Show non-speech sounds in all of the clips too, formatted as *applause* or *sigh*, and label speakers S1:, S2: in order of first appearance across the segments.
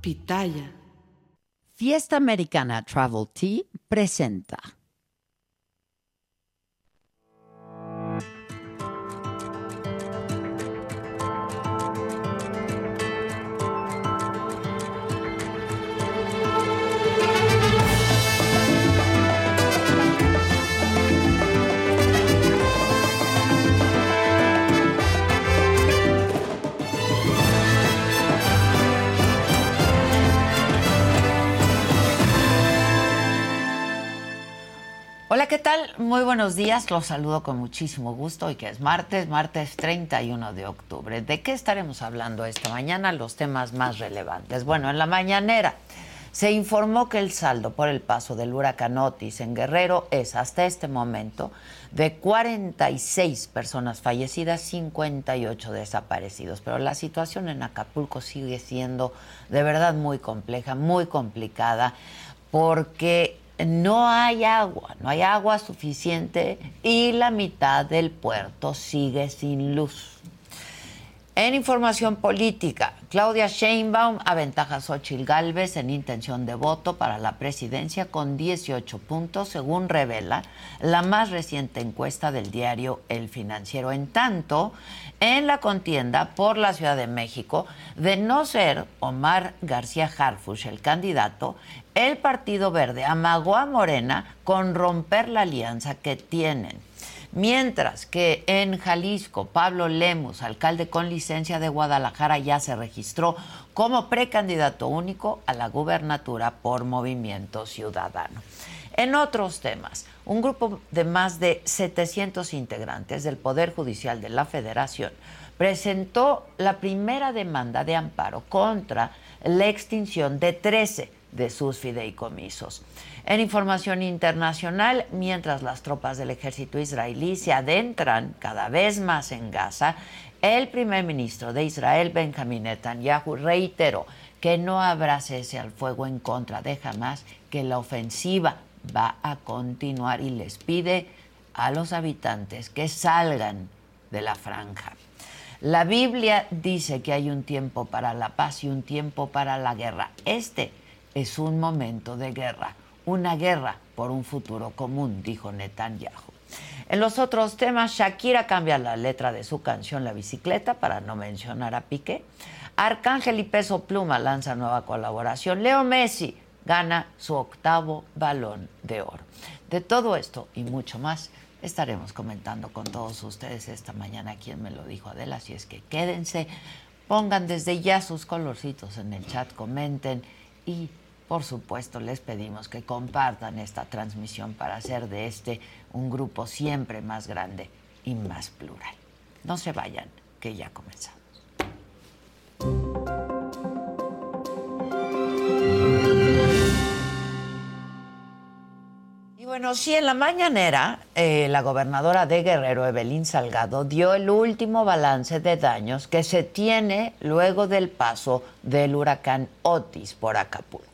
S1: Pitaya.
S2: Fiesta Americana Travel Tea presenta. Hola, ¿qué tal? Muy buenos días. Los saludo con muchísimo gusto hoy que es martes, martes 31 de octubre. ¿De qué estaremos hablando esta mañana? Los temas más relevantes. Bueno, en la mañanera se informó que el saldo por el paso del huracán Otis en Guerrero es hasta este momento de 46 personas fallecidas, 58 desaparecidos. Pero la situación en Acapulco sigue siendo de verdad muy compleja, muy complicada, porque no hay agua, no hay agua suficiente y la mitad del puerto sigue sin luz. En información política, Claudia Sheinbaum aventaja a Xochitl Gálvez en intención de voto para la presidencia con 18 puntos, según revela la más reciente encuesta del diario El Financiero. En tanto, en la contienda por la Ciudad de México, de no ser Omar García Harfush el candidato, el Partido Verde amagó a Morena con romper la alianza que tienen. Mientras que en Jalisco, Pablo Lemus, alcalde con licencia de Guadalajara, ya se registró como precandidato único a la gubernatura por Movimiento Ciudadano. En otros temas, un grupo de más de 700 integrantes del Poder Judicial de la Federación presentó la primera demanda de amparo contra la extinción de 13 de sus fideicomisos. En información internacional, mientras las tropas del ejército israelí se adentran cada vez más en Gaza, el primer ministro de Israel, Benjamin Netanyahu, reiteró que no habrá cese al fuego en contra de Hamas, que la ofensiva va a continuar y les pide a los habitantes que salgan de la franja. La Biblia dice que hay un tiempo para la paz y un tiempo para la guerra. Este es un momento de guerra, una guerra por un futuro común, dijo Netanyahu. En los otros temas, Shakira cambia la letra de su canción La bicicleta para no mencionar a Piqué. Arcángel y Peso Pluma lanza nueva colaboración. Leo Messi gana su octavo balón de oro. De todo esto y mucho más estaremos comentando con todos ustedes esta mañana. Quien me lo dijo Adela, así es que quédense, pongan desde ya sus colorcitos en el chat, comenten y por supuesto, les pedimos que compartan esta transmisión para hacer de este un grupo siempre más grande y más plural. No se vayan, que ya comenzamos. Y bueno, sí, en la mañanera, eh, la gobernadora de Guerrero, Evelyn Salgado, dio el último balance de daños que se tiene luego del paso del huracán Otis por Acapulco.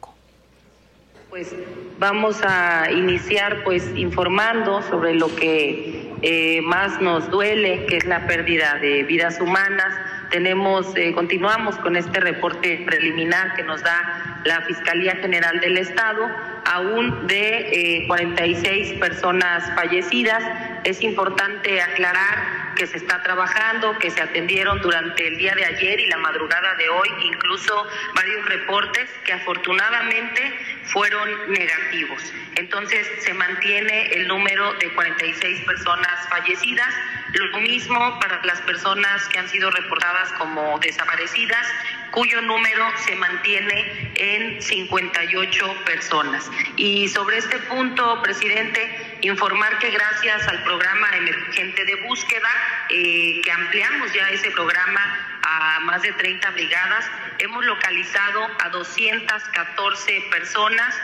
S3: Pues vamos a iniciar pues informando sobre lo que eh, más nos duele, que es la pérdida de vidas humanas. Tenemos, eh, continuamos con este reporte preliminar que nos da la Fiscalía General del Estado, aún de 46 eh, personas fallecidas. Es importante aclarar que se está trabajando, que se atendieron durante el día de ayer y la madrugada de hoy, incluso varios reportes que afortunadamente fueron negativos. Entonces se mantiene el número de 46 personas fallecidas, lo mismo para las personas que han sido reportadas como desaparecidas, cuyo número se mantiene en 58 personas. Y sobre este punto, presidente, informar que gracias al programa emergente de búsqueda, eh, que ampliamos ya ese programa a más de 30 brigadas, hemos localizado a 214 personas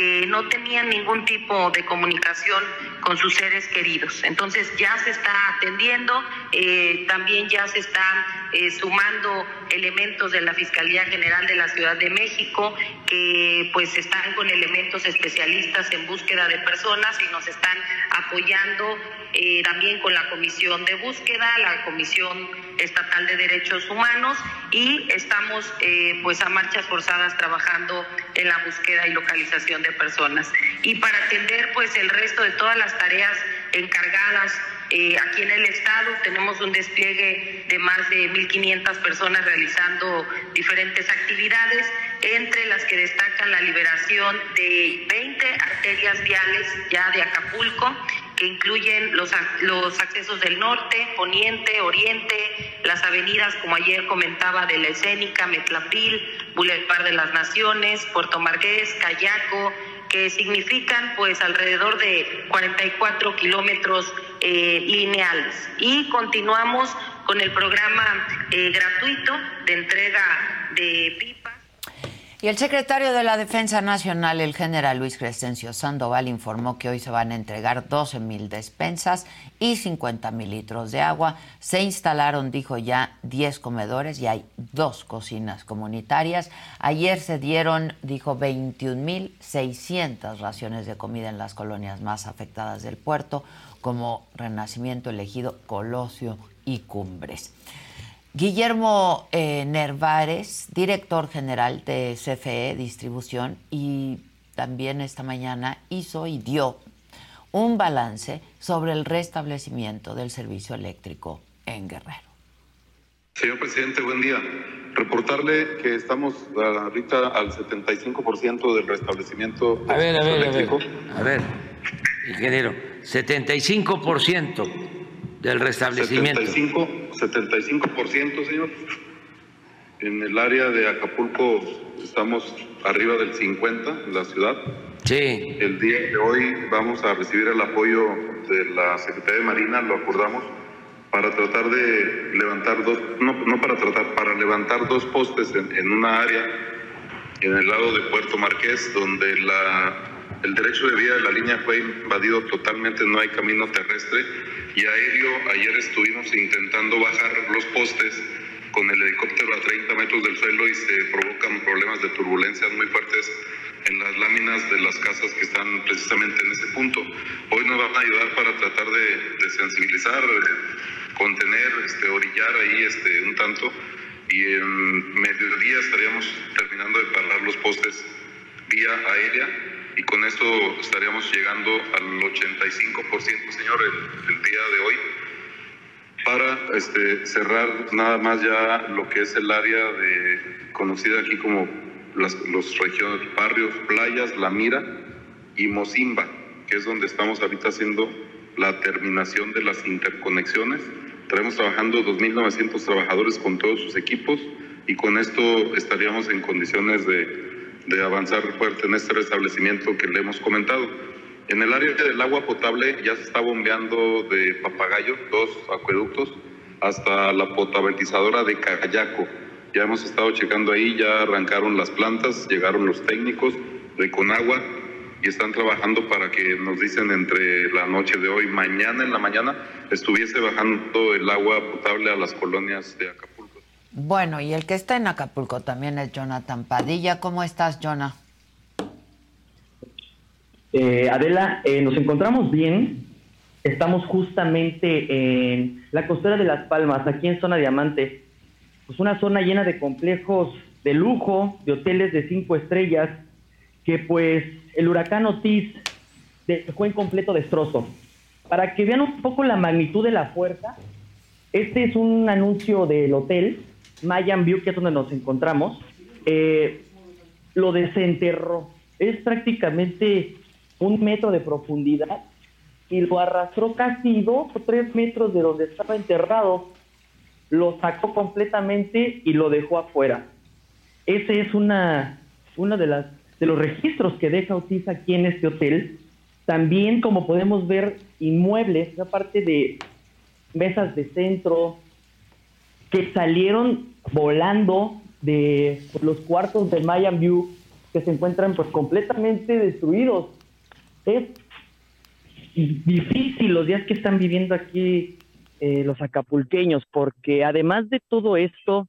S3: que no tenían ningún tipo de comunicación con sus seres queridos. Entonces ya se está atendiendo, eh, también ya se están eh, sumando elementos de la Fiscalía General de la Ciudad de México que pues están con elementos especialistas en búsqueda de personas y nos están apoyando eh, también con la Comisión de Búsqueda, la Comisión Estatal de Derechos Humanos y estamos pues a marchas forzadas trabajando en la búsqueda y localización de personas. Y para atender pues el resto de todas las tareas encargadas eh, aquí en el estado tenemos un despliegue de más de 1.500 personas realizando diferentes actividades, entre las que destacan la liberación de 20 arterias viales ya de Acapulco, que incluyen los, los accesos del norte, poniente, oriente, las avenidas, como ayer comentaba, de la escénica, Metlapil, Boulevard de las Naciones, Puerto Marqués, Cayaco, que significan pues alrededor de 44 kilómetros eh, lineales. Y continuamos con el programa eh, gratuito de entrega de.
S2: Y el secretario de la Defensa Nacional, el general Luis Crescencio Sandoval, informó que hoy se van a entregar 12 mil despensas y 50 mil litros de agua. Se instalaron, dijo ya, 10 comedores y hay dos cocinas comunitarias. Ayer se dieron, dijo, 21 mil 600 raciones de comida en las colonias más afectadas del puerto, como Renacimiento, Elegido, Colosio y Cumbres. Guillermo eh, Nervares, director general de CFE Distribución, y también esta mañana hizo y dio un balance sobre el restablecimiento del servicio eléctrico en Guerrero.
S1: Señor presidente, buen día. Reportarle que estamos ahorita al 75% del restablecimiento del
S4: a ver, a ver,
S1: eléctrico.
S4: A ver, a ver, ingeniero, 75% del restablecimiento.
S1: 75, 75%, señor. En el área de Acapulco estamos arriba del 50 en la ciudad.
S4: Sí.
S1: El día de hoy vamos a recibir el apoyo de la Secretaría de Marina, lo acordamos, para tratar de levantar dos, no, no para tratar, para levantar dos postes en, en una área en el lado de Puerto Marqués, donde la, el derecho de vía de la línea fue invadido totalmente, no hay camino terrestre y aéreo. Ayer estuvimos intentando bajar los postes con el helicóptero a 30 metros del suelo y se provocan problemas de turbulencias muy fuertes en las láminas de las casas que están precisamente en ese punto. Hoy nos van a ayudar para tratar de, de sensibilizar, contener, este, orillar ahí este, un tanto y en mediodía estaríamos terminando de parar los postes vía aérea y con esto estaríamos llegando al 85%, señor, el, el día de hoy para este, cerrar nada más ya lo que es el área de, conocida aquí como las, los regiones, barrios, playas, La Mira y Mozimba, que es donde estamos ahorita haciendo la terminación de las interconexiones. Estaremos trabajando 2.900 trabajadores con todos sus equipos y con esto estaríamos en condiciones de, de avanzar fuerte en este restablecimiento que le hemos comentado. En el área del agua potable ya se está bombeando de Papagayo, dos acueductos, hasta la potabilizadora de Cayaco. Ya hemos estado checando ahí, ya arrancaron las plantas, llegaron los técnicos de Conagua y están trabajando para que nos dicen entre la noche de hoy, mañana en la mañana, estuviese bajando el agua potable a las colonias de Acapulco.
S2: Bueno, y el que está en Acapulco también es Jonathan Padilla. ¿Cómo estás, Jonah?
S5: Eh, Adela, eh, nos encontramos bien. Estamos justamente en la costera de Las Palmas, aquí en Zona Diamante. Pues una zona llena de complejos de lujo, de hoteles de cinco estrellas, que pues el huracán Otis dejó en completo destrozo. Para que vean un poco la magnitud de la fuerza, Este es un anuncio del hotel Mayan View, que es donde nos encontramos. Eh, lo desenterró. Es prácticamente un metro de profundidad y lo arrastró casi dos o tres metros de donde estaba enterrado. Lo sacó completamente y lo dejó afuera. Ese es una, una de las de los registros que deja Otis aquí en este hotel. También, como podemos ver, inmuebles, aparte de mesas de centro, que salieron volando de los cuartos de Mayan View, que se encuentran pues completamente destruidos. Es difícil los días que están viviendo aquí eh, los acapulqueños, porque además de todo esto,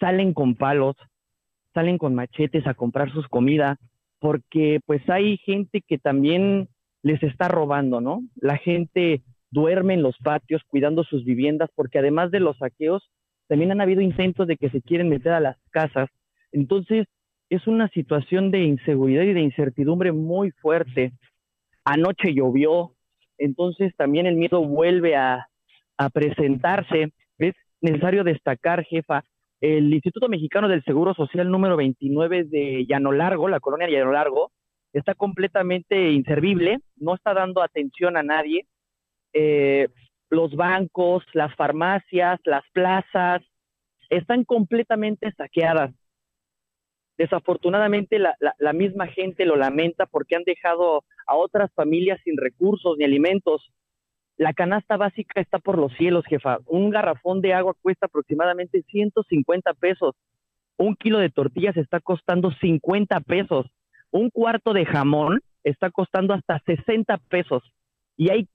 S5: salen con palos, salen con machetes a comprar sus comidas, porque pues hay gente que también les está robando, ¿no? La gente duerme en los patios cuidando sus viviendas, porque además de los saqueos, también han habido intentos de que se quieren meter a las casas. Entonces, es una situación de inseguridad y de incertidumbre muy fuerte. Anoche llovió, entonces también el miedo vuelve a, presentarse. Es necesario destacar, jefa, el Instituto Mexicano del Seguro Social número 29 de Llano Largo, la colonia Llano Largo, está completamente inservible, no está dando atención a nadie. Eh, los bancos, las farmacias, las plazas, están completamente saqueadas. Desafortunadamente la, la, misma gente lo lamenta porque han dejado a otras familias sin recursos ni alimentos. La canasta básica está por los cielos, jefa. Un garrafón de agua cuesta aproximadamente 150 pesos. Un kilo de tortillas está costando 50 pesos. Un cuarto de jamón está costando hasta 60 pesos. Y hay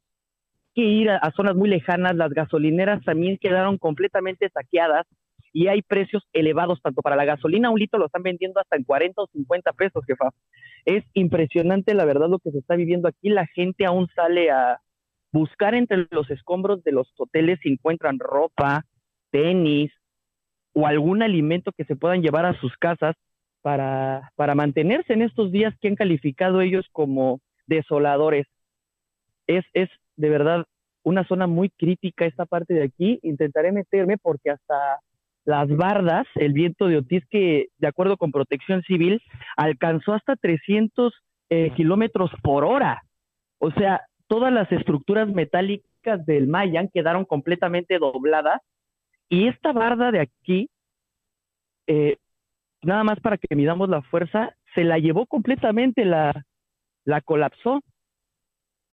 S5: que ir a, zonas muy lejanas. Las gasolineras también quedaron completamente saqueadas y hay precios elevados tanto para la gasolina, un litro lo están vendiendo hasta en 40 o 50 pesos, jefa. Es impresionante la verdad lo que se está viviendo aquí. La gente aún sale a, buscar entre los escombros de los hoteles si encuentran ropa, tenis o algún alimento que se puedan llevar a sus casas para, para mantenerse en estos días que han calificado ellos como desoladores. Es, es de verdad una zona muy crítica esta parte de aquí. Intentaré meterme porque hasta las bardas, el viento de Otis, que de acuerdo con Protección Civil, alcanzó hasta 300 eh, kilómetros por hora. O sea, todas las estructuras metálicas del Mayan quedaron completamente dobladas y esta barda de aquí, eh, nada más para que midamos la fuerza, se la llevó completamente, la, la colapsó.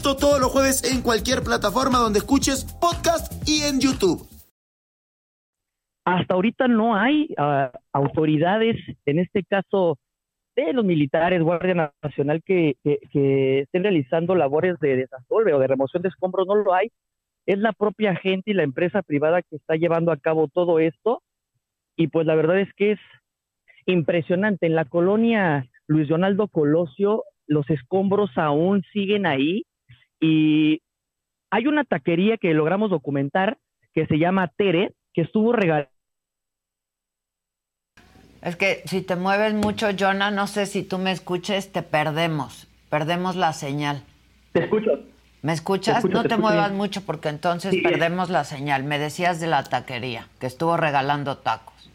S6: Esto todos los jueves en cualquier plataforma donde escuches podcast y en YouTube.
S5: Hasta ahorita no hay ah, autoridades, en este caso de los militares, Guardia Nacional, que, estén realizando labores de desasolve o de remoción de escombros, no lo hay. Es la propia gente y la empresa privada que está llevando a cabo todo esto. Y pues la verdad es que es impresionante. En la colonia Luis Donaldo Colosio, los escombros aún siguen ahí y hay una taquería que logramos documentar que se llama Tere, que estuvo regalando.
S2: Es que si te mueves mucho, Jonah, no sé si tú me escuches, te perdemos. Perdemos la señal.
S5: Te escucho.
S2: ¿Me escuchas? no te, muevas mucho porque entonces perdemos la señal. Me decías de la taquería, que estuvo regalando tacos.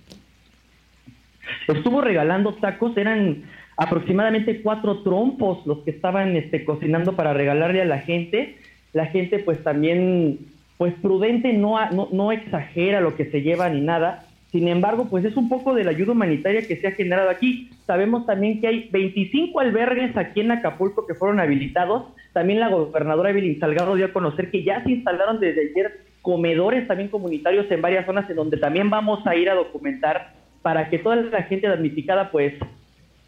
S5: Estuvo regalando tacos, eran aproximadamente cuatro trompos los que estaban este, cocinando para regalarle a la gente. La gente pues también pues prudente, no, no, no exagera lo que se lleva ni nada. Sin embargo, pues es un poco de la ayuda humanitaria que se ha generado aquí. Sabemos también que hay 25 albergues aquí en Acapulco que fueron habilitados. También la gobernadora Evelyn Salgado dio a conocer que ya se instalaron desde ayer comedores también comunitarios en varias zonas en donde también vamos a ir a documentar para que toda la gente damnificada pues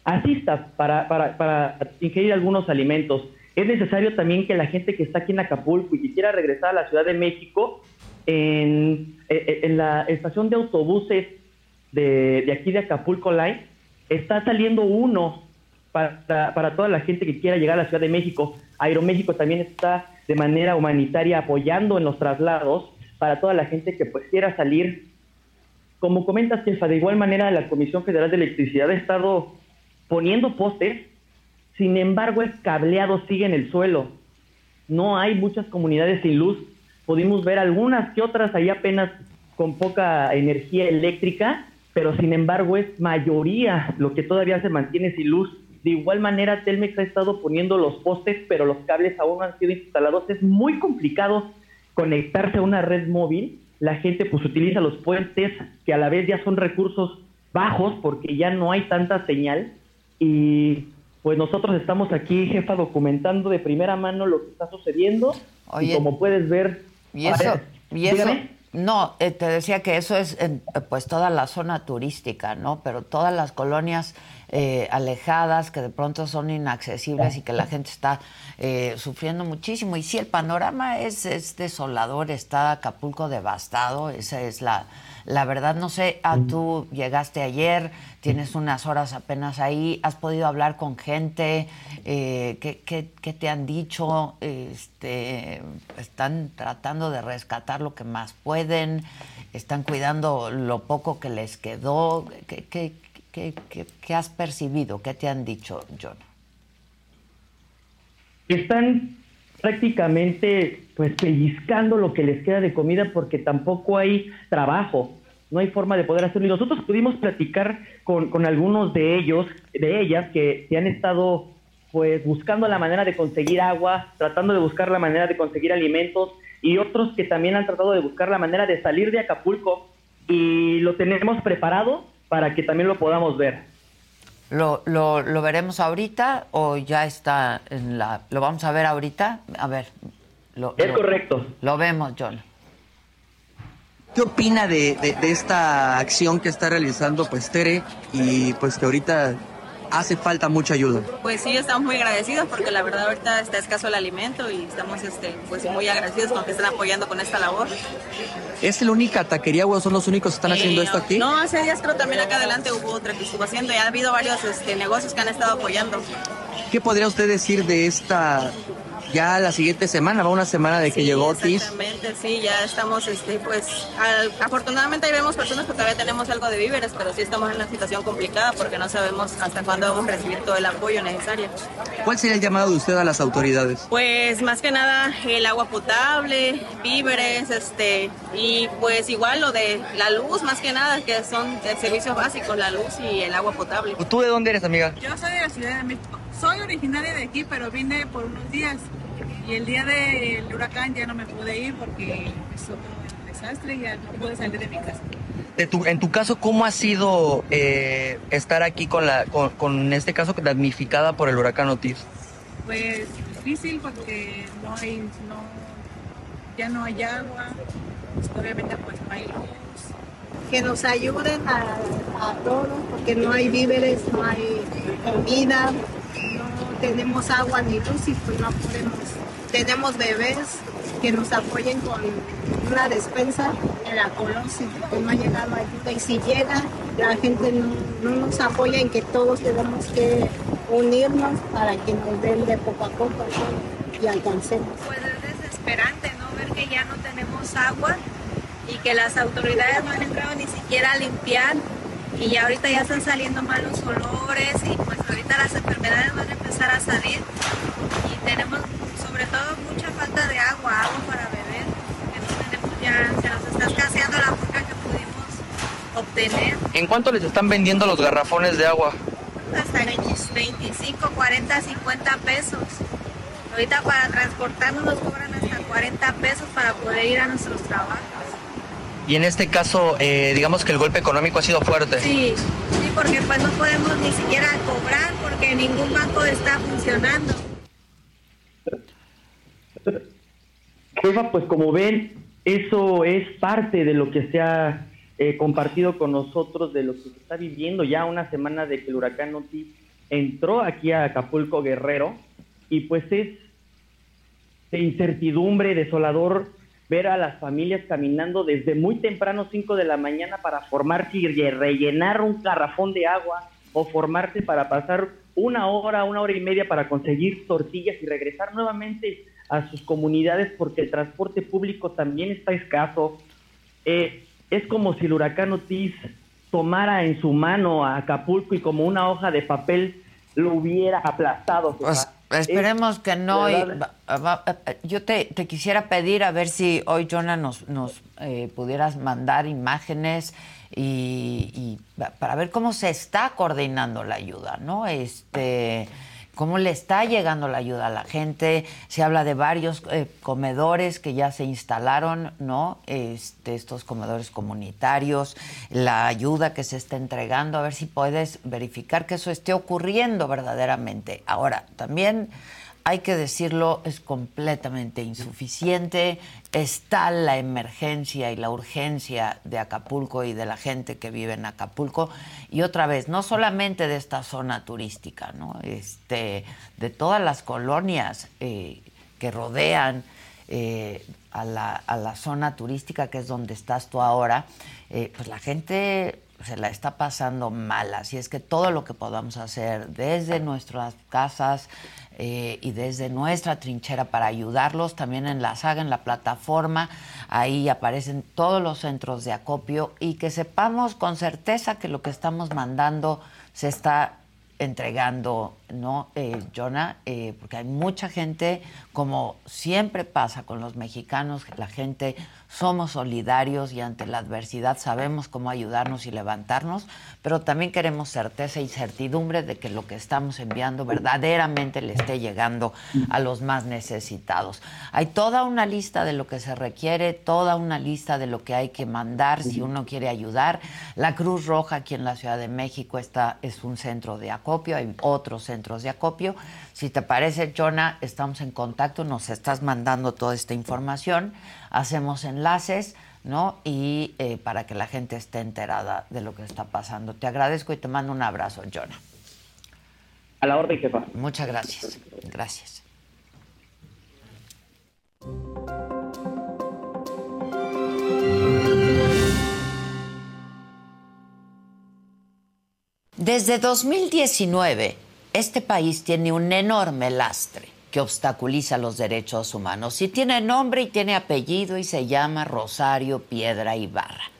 S5: asista para, para, para ingerir algunos alimentos. Es necesario también que la gente que está aquí en Acapulco y que quiera regresar a la Ciudad de México, en, en la estación de autobuses de, de aquí de Acapulco Line, está saliendo uno para, para toda la gente que quiera llegar a la Ciudad de México. Aeroméxico también está de manera humanitaria apoyando en los traslados para toda la gente que pues quiera salir. Como comentas, jefa, de igual manera la Comisión Federal de Electricidad ha estado poniendo postes sin embargo, el cableado sigue en el suelo. No hay muchas comunidades sin luz. Pudimos ver algunas que otras ahí apenas con poca energía eléctrica, pero sin embargo es mayoría lo que todavía se mantiene sin luz. De igual manera, Telmex ha estado poniendo los postes, pero los cables aún no han sido instalados. Es muy complicado conectarse a una red móvil. La gente pues utiliza los puentes, que a la vez ya son recursos bajos porque ya no hay tanta señal. Y pues nosotros estamos aquí, jefa, documentando de primera mano lo que está sucediendo. y como puedes ver...
S2: Y eso, y eso no, eh, te decía que eso es en, pues toda la zona turística, ¿no? Pero todas las colonias eh, alejadas que de pronto son inaccesibles y que la gente está eh, sufriendo muchísimo. Y sí, el panorama es, es desolador, está Acapulco devastado, esa es la, la verdad, no sé, ah, tú llegaste ayer, tienes unas horas apenas ahí, has podido hablar con gente, eh, ¿qué, te han dicho? Este, ¿Están tratando de rescatar lo que más pueden? ¿Están cuidando lo poco que les quedó? ¿Qué, has percibido? ¿Qué te han dicho, John?
S5: Están prácticamente pues pellizcando lo que les queda de comida porque tampoco hay trabajo no hay forma de poder hacerlo. Y nosotros pudimos platicar con, con algunos de ellos, de ellas, que, se han estado pues buscando la manera de conseguir agua, tratando de buscar la manera de conseguir alimentos, y otros que también han tratado de buscar la manera de salir de Acapulco y lo tenemos preparado para que también lo podamos ver.
S2: ¿Lo, lo, lo veremos ahorita o ya está en la... ¿Lo vamos a ver ahorita? A ver.
S5: Lo, es correcto.
S2: Lo vemos, John.
S7: ¿Qué opina de, esta acción que está realizando pues Tere y pues que ahorita hace falta mucha ayuda?
S8: Pues sí, estamos muy agradecidos porque la verdad ahorita está escaso el alimento y estamos este, pues muy agradecidos con que estén apoyando con esta labor.
S7: ¿Es la única taquería o son los únicos que están haciendo esto aquí?
S8: No, hace días creo también acá adelante hubo otra que estuvo haciendo y ha habido varios este, negocios que han estado apoyando.
S7: ¿Qué podría usted decir de esta ya la siguiente semana, va una semana de que llegó Otis.
S8: Exactamente, sí, ya estamos, este, pues, afortunadamente ahí vemos personas que todavía tenemos algo de víveres, pero sí estamos en una situación complicada porque no sabemos hasta cuándo vamos a recibir todo el apoyo necesario.
S7: ¿Cuál sería el llamado de usted a las autoridades?
S8: Pues, más que nada, el agua potable, víveres, este, y pues igual lo de la luz, más que nada, que son servicios básicos, la luz y el agua potable.
S7: ¿Tú de dónde eres, amiga?
S9: Yo soy de la Ciudad de México. Soy originaria de aquí, pero vine por unos días. Y el día del huracán ya no me pude ir porque es otro desastre y ya no pude salir de mi casa.
S7: en tu caso, ¿cómo ha sido eh, estar aquí con, la, con, este caso damnificada por el huracán Otis?
S9: Pues difícil porque no hay, no, ya no hay agua, pues, obviamente pues no hay luz.
S10: Que nos ayuden a, a todos porque no hay víveres, no hay comida, tenemos agua ni luz y pues no podemos tenemos bebés que nos apoyen con una despensa en la colonia, que no ha llegado ayuda y si llega, la gente no, nos apoya en que todos tenemos que unirnos para que nos den de poco a poco y alcancemos.
S11: Pues es desesperante, ¿no? Ver que ya no tenemos agua y que las autoridades no han entrado ni siquiera a limpiar y ya ahorita ya están saliendo malos olores y pues ahorita las enfermedades van a empezar a salir y tenemos sobre todo mucha falta de agua, agua para beber, tenemos ya, se nos está escaseando la poca que pudimos obtener.
S7: ¿En cuánto les están vendiendo los garrafones de agua?
S11: Hasta 25, 40, 50 pesos. Ahorita para transportarnos nos cobran hasta 40 pesos para poder ir a nuestros trabajos.
S7: Y en este caso, eh, digamos que el golpe económico ha sido fuerte.
S11: Sí, sí, porque pues no podemos ni siquiera cobrar porque ningún banco está funcionando.
S5: Jefa, pues como ven, eso es parte de lo que se ha eh, compartido con nosotros, de lo que se está viviendo ya una semana de que el huracán Otis entró aquí a Acapulco Guerrero y pues es de incertidumbre, desolador ver a las familias caminando desde muy temprano, 5 de la mañana, para formarse y rellenar un garrafón de agua o formarse para pasar una hora, una hora y media para conseguir tortillas y regresar nuevamente a sus comunidades porque el transporte público también está escaso. Eh, es como si el huracán Otis tomara en su mano a Acapulco y como una hoja de papel lo hubiera aplastado.
S2: Pues, esperemos que no. yo te, quisiera pedir a ver si hoy, Jonah, nos, nos eh, pudieras mandar imágenes y, y, para ver cómo se está coordinando la ayuda, ¿no? Este cómo le está llegando la ayuda a la gente. Se habla de varios eh, comedores que ya se instalaron, ¿no? Este, estos comedores comunitarios, la ayuda que se está entregando, a ver si puedes verificar que eso esté ocurriendo verdaderamente. Ahora, también hay que decirlo, es completamente insuficiente. Está la emergencia y la urgencia de Acapulco y de la gente que vive en Acapulco. Y otra vez, no solamente de esta zona turística, ¿no? este, de todas las colonias eh, que rodean eh, a, la, zona turística, que es donde estás tú ahora, eh, pues la gente se la está pasando mal. Así es que todo lo que podamos hacer desde nuestras casas, eh, y desde nuestra trinchera para ayudarlos. También en la saga, en la plataforma, ahí aparecen todos los centros de acopio y que sepamos con certeza que lo que estamos mandando se está entregando, ¿no, eh, Jonah? Eh, porque hay mucha gente, como siempre pasa con los mexicanos, la gente somos solidarios y ante la adversidad sabemos cómo ayudarnos y levantarnos, pero también queremos certeza y certidumbre de que lo que estamos enviando verdaderamente le esté llegando a los más necesitados. Hay toda una lista de lo que se requiere, toda una lista de lo que hay que mandar si uno quiere ayudar. La Cruz Roja aquí en la Ciudad de México está, es un centro de acopio, hay otros centros de acopio. Si te parece, Jonah, estamos en contacto, nos estás mandando toda esta información hacemos enlaces, ¿no? Y eh, para que la gente esté enterada de lo que está pasando. Te agradezco y te mando un abrazo, Jonah.
S5: A la orden, jefa.
S2: Muchas gracias. Gracias. Desde 2019, este país tiene un enorme lastre que obstaculiza los derechos humanos. Y tiene nombre y tiene apellido y se llama Rosario Piedra Ibarra.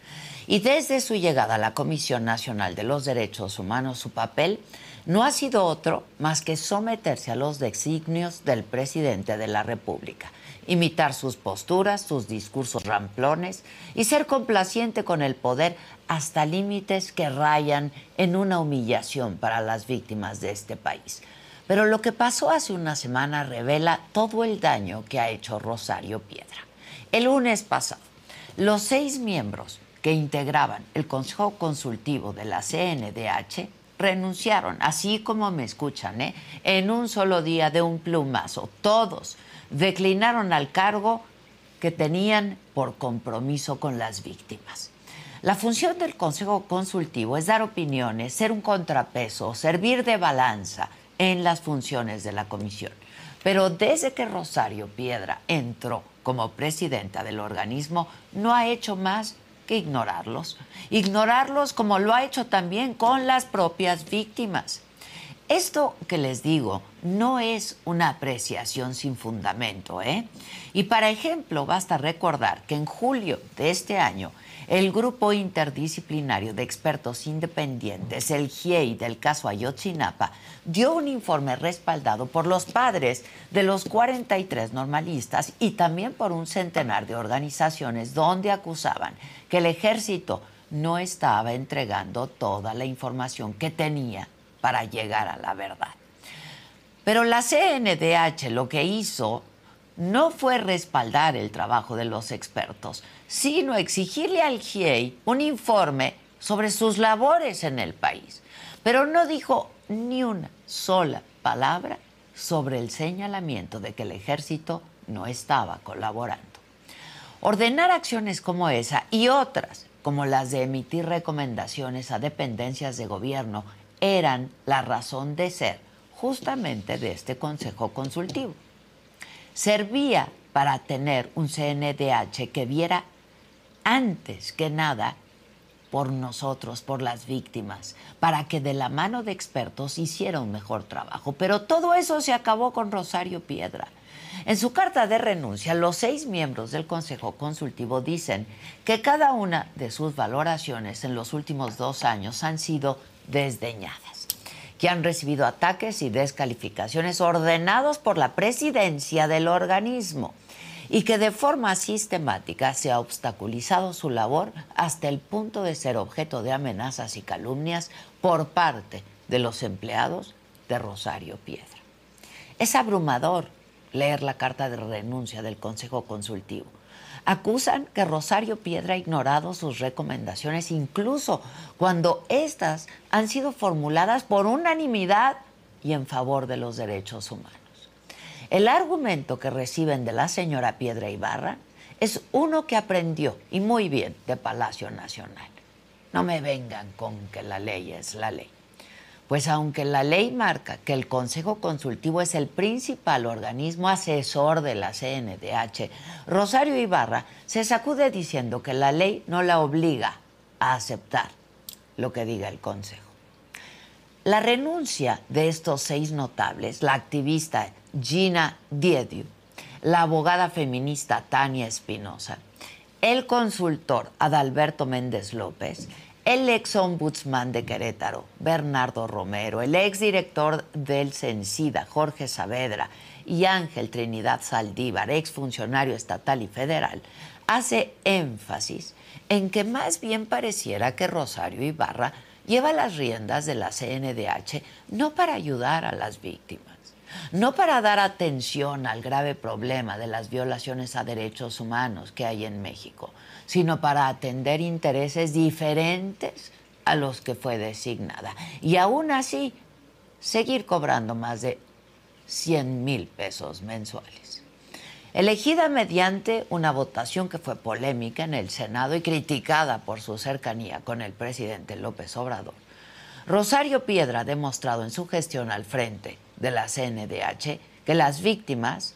S2: Y desde su llegada a la Comisión Nacional de los Derechos Humanos, su papel no ha sido otro más que someterse a los designios del presidente de la República, imitar sus posturas, sus discursos ramplones y ser complaciente con el poder hasta límites que rayan en una humillación para las víctimas de este país. Pero lo que pasó hace una semana revela todo el daño que ha hecho Rosario Piedra. El lunes pasado, los seis miembros que integraban el Consejo Consultivo de la CNDH renunciaron, así como me escuchan, ¿eh? en un solo día de un plumazo. Todos declinaron al cargo que tenían por compromiso con las víctimas. La función del Consejo Consultivo es dar opiniones, ser un contrapeso, servir de balanza en las funciones de la comisión. Pero desde que Rosario Piedra entró como presidenta del organismo, no ha hecho más que ignorarlos. Ignorarlos como lo ha hecho también con las propias víctimas. Esto que les digo no es una apreciación sin fundamento, ¿eh? Y para ejemplo, basta recordar que en julio de este año el grupo interdisciplinario de expertos independientes, el GIEI del caso Ayotzinapa, dio un informe respaldado por los padres de los 43 normalistas y también por un centenar de organizaciones donde acusaban que el ejército no estaba entregando toda la información que tenía para llegar a la verdad. Pero la CNDH lo que hizo no fue respaldar el trabajo de los expertos, sino exigirle al GIEI un informe sobre sus labores en el país. Pero no dijo ni una sola palabra sobre el señalamiento de que el ejército no estaba colaborando. Ordenar acciones como esa y otras, como las de emitir recomendaciones a dependencias de gobierno, eran la razón de ser justamente de este Consejo Consultivo. Servía para tener un CNDH que viera antes que nada por nosotros, por las víctimas, para que de la mano de expertos hiciera un mejor trabajo. Pero todo eso se acabó con Rosario Piedra. En su carta de renuncia, los seis miembros del Consejo Consultivo dicen que cada una de sus valoraciones en los últimos dos años han sido desdeñadas, que han recibido ataques y descalificaciones ordenados por la presidencia del organismo y que de forma sistemática se ha obstaculizado su labor hasta el punto de ser objeto de amenazas y calumnias por parte de los empleados de Rosario Piedra. Es abrumador leer la carta de renuncia del Consejo Consultivo. Acusan que Rosario Piedra ha ignorado sus recomendaciones incluso cuando éstas han sido formuladas por unanimidad y en favor de los derechos humanos. El argumento que reciben de la señora Piedra Ibarra es uno que aprendió, y muy bien, de Palacio Nacional. No me vengan con que la ley es la ley. Pues aunque la ley marca que el Consejo Consultivo es el principal organismo asesor de la CNDH, Rosario Ibarra se sacude diciendo que la ley no la obliga a aceptar lo que diga el Consejo. La renuncia de estos seis notables, la activista Gina Diediu, la abogada feminista Tania Espinosa, el consultor Adalberto Méndez López, el ex ombudsman de Querétaro, Bernardo Romero, el ex director del CENSIDA, Jorge Saavedra, y Ángel Trinidad Saldívar, ex funcionario estatal y federal, hace énfasis en que más bien pareciera que Rosario Ibarra lleva las riendas de la CNDH no para ayudar a las víctimas, no para dar atención al grave problema de las violaciones a derechos humanos que hay en México, sino para atender intereses diferentes a los que fue designada. Y aún así, seguir cobrando más de 100 mil pesos mensuales elegida mediante una votación que fue polémica en el Senado y criticada por su cercanía con el presidente López Obrador. Rosario Piedra ha demostrado en su gestión al frente de la CNDH que las víctimas,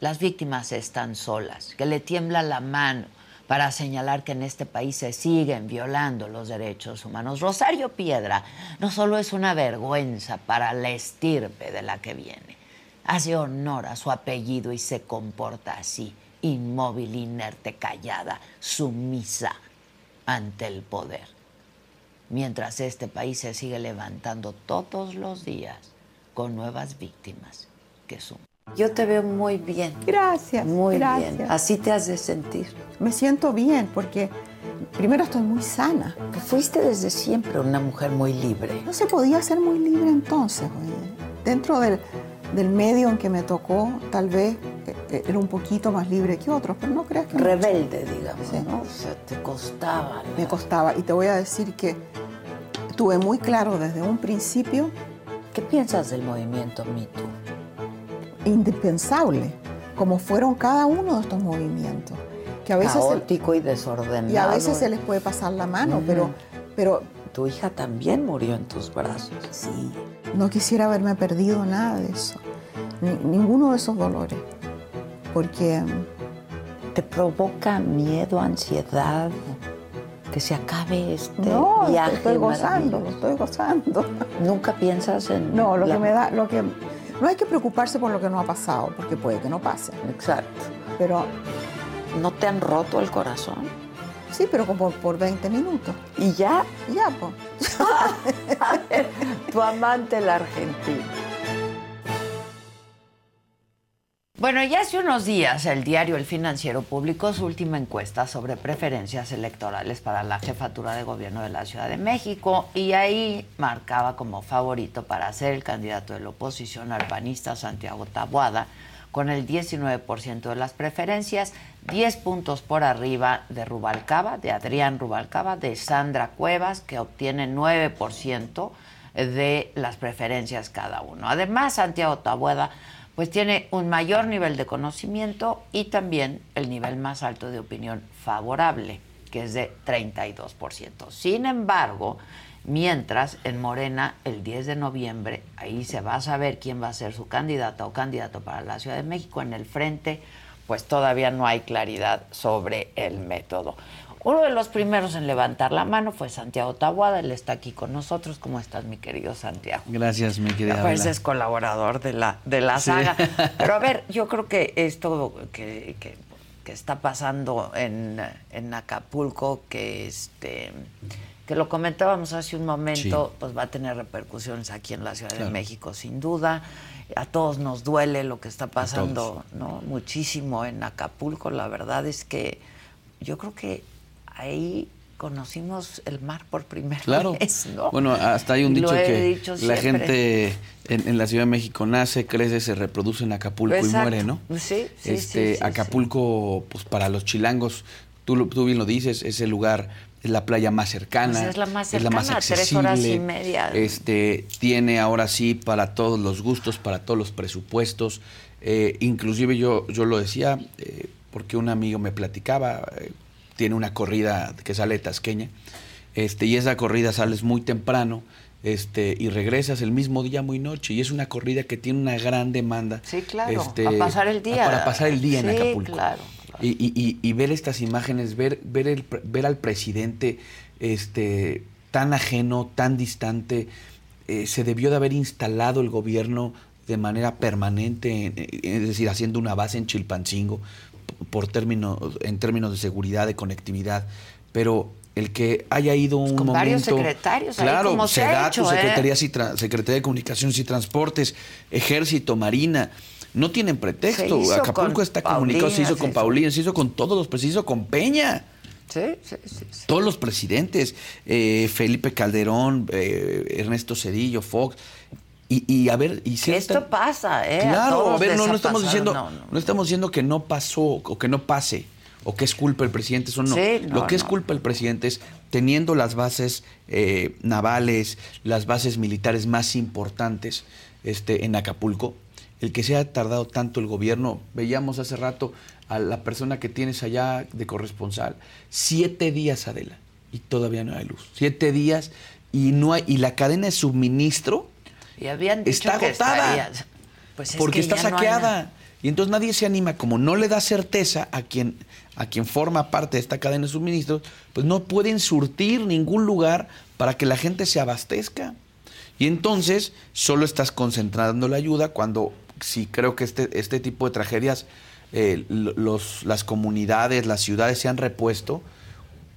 S2: las víctimas están solas, que le tiembla la mano para señalar que en este país se siguen violando los derechos humanos. Rosario Piedra no solo es una vergüenza para la estirpe de la que viene, hace honor a su apellido y se comporta así, inmóvil, inerte, callada, sumisa ante el poder. Mientras este país se sigue levantando todos los días con nuevas víctimas que suman. Yo te veo muy bien.
S12: Gracias.
S2: Muy
S12: gracias.
S2: bien. Así te has de sentir.
S12: Me siento bien porque primero estoy muy sana.
S2: Fuiste desde siempre una mujer muy libre.
S12: No se podía ser muy libre entonces. Oye. Dentro del, del medio en que me tocó, tal vez eh, era un poquito más libre que otros, pero no creas que...
S2: Rebelde, digamos, sí. ¿no? O sea, te costaba.
S12: Me costaba. Y te voy a decir que tuve muy claro desde un principio...
S2: ¿Qué piensas del movimiento MeToo?
S12: Indispensable, como fueron cada uno de estos movimientos.
S2: Que a veces Caótico y desordenado.
S12: Y a veces se les puede pasar la mano, uh -huh. pero, pero...
S2: Tu hija también murió en tus brazos.
S12: Sí. No quisiera haberme perdido nada de eso, Ni, ninguno de esos dolores, porque...
S2: ¿Te provoca miedo, ansiedad, que se acabe este
S12: no,
S2: viaje?
S12: No, estoy gozando, lo estoy gozando.
S2: ¿Nunca piensas en...?
S12: No, lo la... que me da, lo que... No hay que preocuparse por lo que no ha pasado, porque puede que no pase.
S2: Exacto.
S12: Pero...
S2: ¿No te han roto el corazón?
S12: Sí, pero como por 20 minutos.
S2: ¿Y ya?
S12: Ya, pues. *laughs*
S2: A ver, tu amante la Argentina. Bueno, ya hace unos días el diario El Financiero publicó su última encuesta sobre preferencias electorales para la jefatura de gobierno de la Ciudad de México y ahí marcaba como favorito para ser el candidato de la oposición al panista Santiago Tabuada con el 19% de las preferencias, 10 puntos por arriba de Rubalcaba, de Adrián Rubalcaba, de Sandra Cuevas, que obtiene 9% de las preferencias cada uno. Además, Santiago Tabueda pues tiene un mayor nivel de conocimiento y también el nivel más alto de opinión favorable, que es de 32%. Sin embargo, mientras en Morena el 10 de noviembre, ahí se va a saber quién va a ser su candidata o candidato para la Ciudad de México, en el frente, pues todavía no hay claridad sobre el método. Uno de los primeros en levantar la mano fue Santiago Tabuada, él está aquí con nosotros. ¿Cómo estás, mi querido Santiago?
S13: Gracias, mi querida.
S2: Pues es colaborador de la, de la saga. *laughs* Pero a ver, yo creo que esto que, que, que está pasando en, en, Acapulco, que este que lo comentábamos hace un momento, pues va a tener repercusiones aquí en la Ciudad de México, sin duda. A todos nos duele lo que está pasando, ¿no? Muchísimo en Acapulco. La verdad es que yo creo que ahí conocimos el mar por primera
S13: claro. *laughs*
S2: vez, ¿no?
S13: Bueno, hasta hay un dicho que la gente en, la Ciudad de México nace, crece, se reproduce en Acapulco y muere, ¿no?
S2: Sí, sí,
S13: este,
S2: sí,
S13: Acapulco, pues para los chilangos, tú, tú bien lo dices, es el lugar, es la playa más cercana.
S2: Pues es la más cercana, es la más tres horas y media.
S13: Este, tiene ahora sí para todos los gustos, para todos los presupuestos. Eh, inclusive yo, yo lo decía, eh, porque un amigo me platicaba, eh, tiene una corrida que sale tasqueña, este, y esa corrida sales muy temprano, este, y regresas el mismo día muy noche, y es una corrida que tiene una gran demanda.
S2: Sí, claro,
S13: este,
S2: para pasar el día.
S13: Para pasar el día en Acapulco.
S2: claro,
S13: Y, y- y ver estas imágenes, ver, ver, el, ver al presidente este, tan ajeno, tan distante, eh, se debió de haber instalado el gobierno de manera permanente, en- es decir, haciendo una base en Chilpancingo, por término, en términos de seguridad, de conectividad, pero el que haya ido un
S2: con
S13: momento...
S2: varios secretarios ahí,
S13: Claro,
S2: como se ha hecho, ¿eh?
S13: Secretaría, Tra- Secretaría de Comunicaciones y Transportes, Ejército, Marina, no tienen pretexto. Acapulco está comunicado, se hizo con Paulina, se hizo con todos los, se hizo con Peña.
S2: Sí, sí, sí. sí.
S13: Todos los presidentes, eh, Felipe Calderón, eh, Ernesto Cedillo, Fox. Y, y a ver, y si
S2: Esto pasa, ¿eh?
S13: Claro, a ver, no, no estamos diciendo,
S2: no,
S13: no,
S2: no.
S13: estamos diciendo que no pasó o que no pase o que es culpa del presidente, eso no.
S2: Sí,
S13: Lo que es culpa del presidente es teniendo las bases eh, navales, las bases militares más importantes este, en Acapulco, el que se ha tardado tanto el gobierno. Veíamos hace rato a la persona que tienes allá de corresponsal, siete días Adela y todavía no hay luz. Siete días y no hay y la cadena de suministro
S2: Y habían dicho
S13: Está
S2: que
S13: agotada.
S2: estaría- Pues es
S13: porque
S2: que
S13: está
S2: no
S13: saqueada. y entonces nadie se anima, como no le da certeza a quien, a quien forma parte de esta cadena de suministros, pues no pueden surtir ningún lugar para que la gente se abastezca. Y entonces solo estás concentrando la ayuda cuando sí creo que este, este tipo de tragedias, eh, lo- los, las comunidades, las ciudades se han repuesto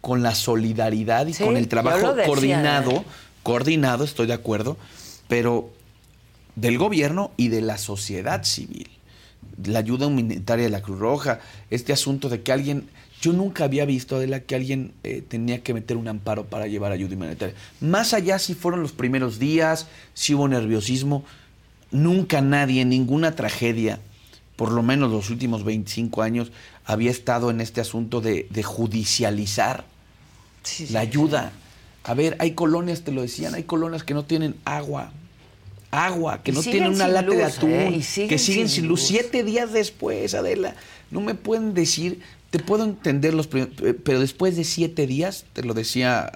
S13: con la solidaridad y
S2: Sí,
S13: con el trabajo
S2: decía,
S13: coordinado,
S2: ¿eh?
S13: coordinado, estoy de acuerdo, pero del gobierno y de la sociedad civil. La ayuda humanitaria de la Cruz Roja, este asunto de que alguien, yo nunca había visto, Adela, que alguien eh, tenía que meter un amparo para llevar ayuda humanitaria. Más allá si fueron los primeros días, si hubo nerviosismo, nunca nadie, ninguna tragedia, por lo menos los últimos 25 años, había estado en este asunto de, de judicializar la ayuda. A ver, hay colonias, te lo decían, hay colonias que no tienen agua. Agua, que no tienen una lata de atún,
S2: ¿eh? Siguen
S13: que siguen
S2: sin
S13: luz.
S2: luz.
S13: Siete días después, Adela, no me pueden decir, te puedo entender los pero después de siete días, te lo decía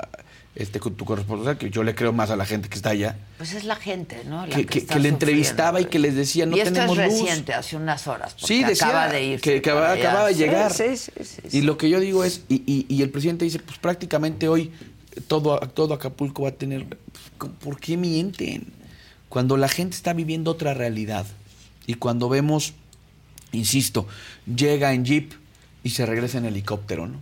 S13: este con tu corresponsal, que yo le creo más a la gente que está allá,
S2: Pues es la gente, ¿no? La
S13: que, que-
S2: está
S13: que le entrevistaba y que les decía, no
S2: y esto
S13: tenemos
S2: es
S13: luz.
S2: reciente, hace unas horas. porque
S13: Sí, decía
S2: acaba de ir.
S13: que, que acaba, acababa de llegar.
S2: Sí, sí.
S13: Y lo que yo digo es, y, y- y el presidente dice, pues prácticamente hoy todo, todo Acapulco va a tener... pues, ¿Por qué mienten? Cuando la gente está viviendo otra realidad y cuando vemos, insisto, llega en jeep y se regresa en helicóptero, ¿no?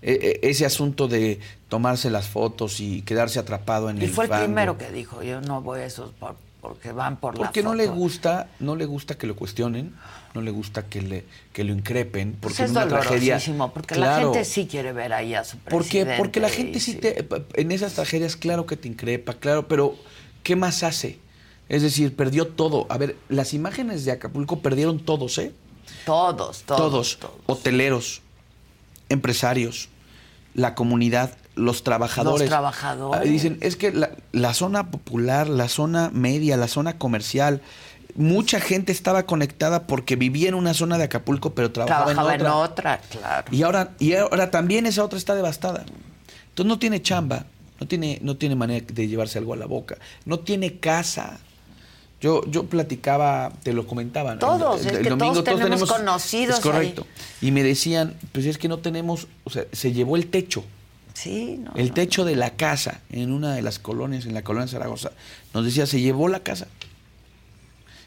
S13: E- e- ese asunto de tomarse las fotos y quedarse atrapado en
S2: Y
S13: el
S2: fue el
S13: fango.
S2: primero que dijo, yo no voy a esos por- porque van por la
S13: Porque no le gusta, no le gusta que lo cuestionen, no le gusta que le que lo increpen, porque
S2: Pues es
S13: una tragedia,
S2: porque la
S13: Claro,
S2: gente sí quiere ver ahí a su
S13: porque
S2: presidente.
S13: porque la
S2: y
S13: gente sí te en esas tragedias claro que te increpa, claro, pero ¿qué más hace? Es decir, perdió todo. A ver, las imágenes de Acapulco perdieron todos, ¿eh?
S2: Todos, todos.
S13: Todos. Hoteleros, empresarios, la comunidad, los trabajadores.
S2: Los trabajadores.
S13: Ah, Dicen, es que la, la zona popular, la zona media, la zona comercial, mucha gente estaba conectada porque vivía en una zona de Acapulco, pero trabajaba,
S2: Trabajaba
S13: en
S2: en
S13: otra.
S2: otra, claro.
S13: Y ahora, y ahora también esa otra está devastada. Entonces no tiene chamba, no tiene, no tiene manera de llevarse algo a la boca, no tiene casa. Yo, yo platicaba, te lo comentaba. ¿no?
S2: Todos, es que todos tenemos conocidos
S13: Es correcto. Y me decían, pues es que no tenemos, o sea, se llevó el techo.
S2: Sí, no.
S13: El techo de la casa en una de las colonias, en la colonia Zaragoza, nos decía, se llevó la casa.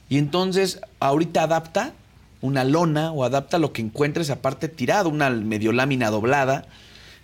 S13: Y entonces, ahorita adapta una lona o adapta lo que encuentres aparte tirado, una medio lámina doblada.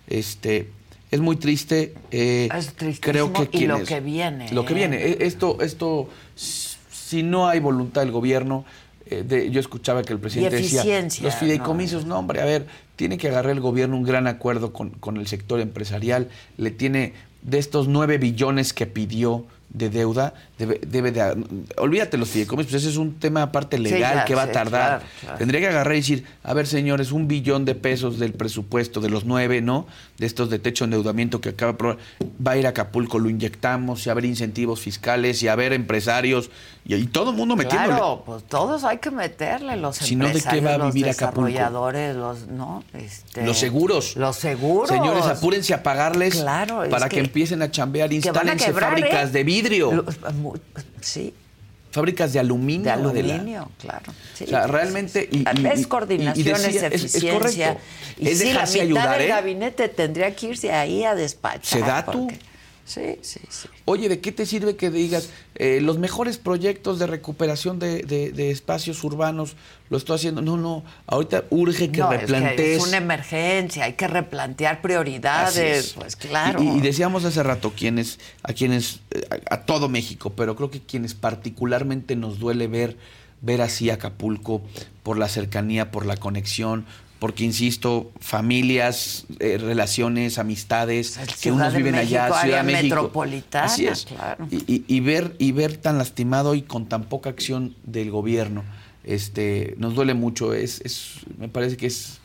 S13: Este, es muy triste. eh,
S2: Es
S13: creo que
S2: y lo que viene,
S13: Lo que
S2: ¿eh?
S13: viene. E- Esto, esto, si no hay voluntad del gobierno, eh, de- yo escuchaba que el presidente decía, los fideicomisos, no. hombre, a ver, tiene que agarrar el gobierno un gran acuerdo con, con el sector empresarial, le tiene de estos nueve billones que pidió de deuda, debe, debe de... Olvídate los fideicomisos, pues ese es un tema aparte
S2: Sí,
S13: legal
S2: ya
S13: que va a tardar.
S2: claro, claro.
S13: Tendría que agarrar y decir, a ver señores, un billón de pesos del presupuesto de los nueve, ¿no? De estos de techo de endeudamiento que acaba de aprobar, va a ir a Acapulco, lo inyectamos, y a haber incentivos fiscales, y a haber empresarios, y, y todo el mundo metiéndole.
S2: Claro, pues todos hay que meterle, los
S13: Si no, ¿de qué
S2: empresarios,
S13: va a
S2: los
S13: vivir Acapulco?
S2: desarrolladores, los, ¿no? Este,
S13: Los seguros.
S2: Los seguros.
S13: Señores, apúrense a pagarles
S2: Claro, es
S13: para que,
S2: que-
S13: empiecen a chambear. Instálense
S2: quebrar,
S13: fábricas
S2: ¿eh?
S13: de vidrio.
S2: Lo- Sí,
S13: Fábricas de aluminio.
S2: de aluminio, claro. Sí.
S13: O sea, realmente. Y, y-
S2: es coordinación,
S13: y
S2: es
S13: decía-
S2: eficiencia.
S13: correcto.
S2: Y
S13: es
S2: sí, la mitad
S13: ayudar,
S2: del
S13: ¿eh?
S2: gabinete tendría que irse ahí a despachar.
S13: Sedatu.
S2: porque- Sí, sí, sí.
S13: Oye, ¿de qué te sirve que digas eh, los mejores proyectos de recuperación de, de- de espacios urbanos lo estoy haciendo? No, no. Ahorita urge que
S2: no, es, que
S13: replantees.
S2: es una emergencia, hay que replantear prioridades,
S13: es.
S2: pues claro.
S13: Y, y decíamos hace rato quienes, a quienes, eh, a, a todo México, pero creo que quienes particularmente nos duele ver, ver así Acapulco por la cercanía, por la conexión, porque insisto, familias, eh, relaciones, amistades, que
S2: Ciudad
S13: unos viven
S2: México,
S13: allá, Ciudad de México.
S2: metropolitana,
S13: Así es.
S2: claro.
S13: Y, y- y ver, y ver tan lastimado y con tan poca acción del gobierno, este, nos duele mucho. Es, es, me parece que es,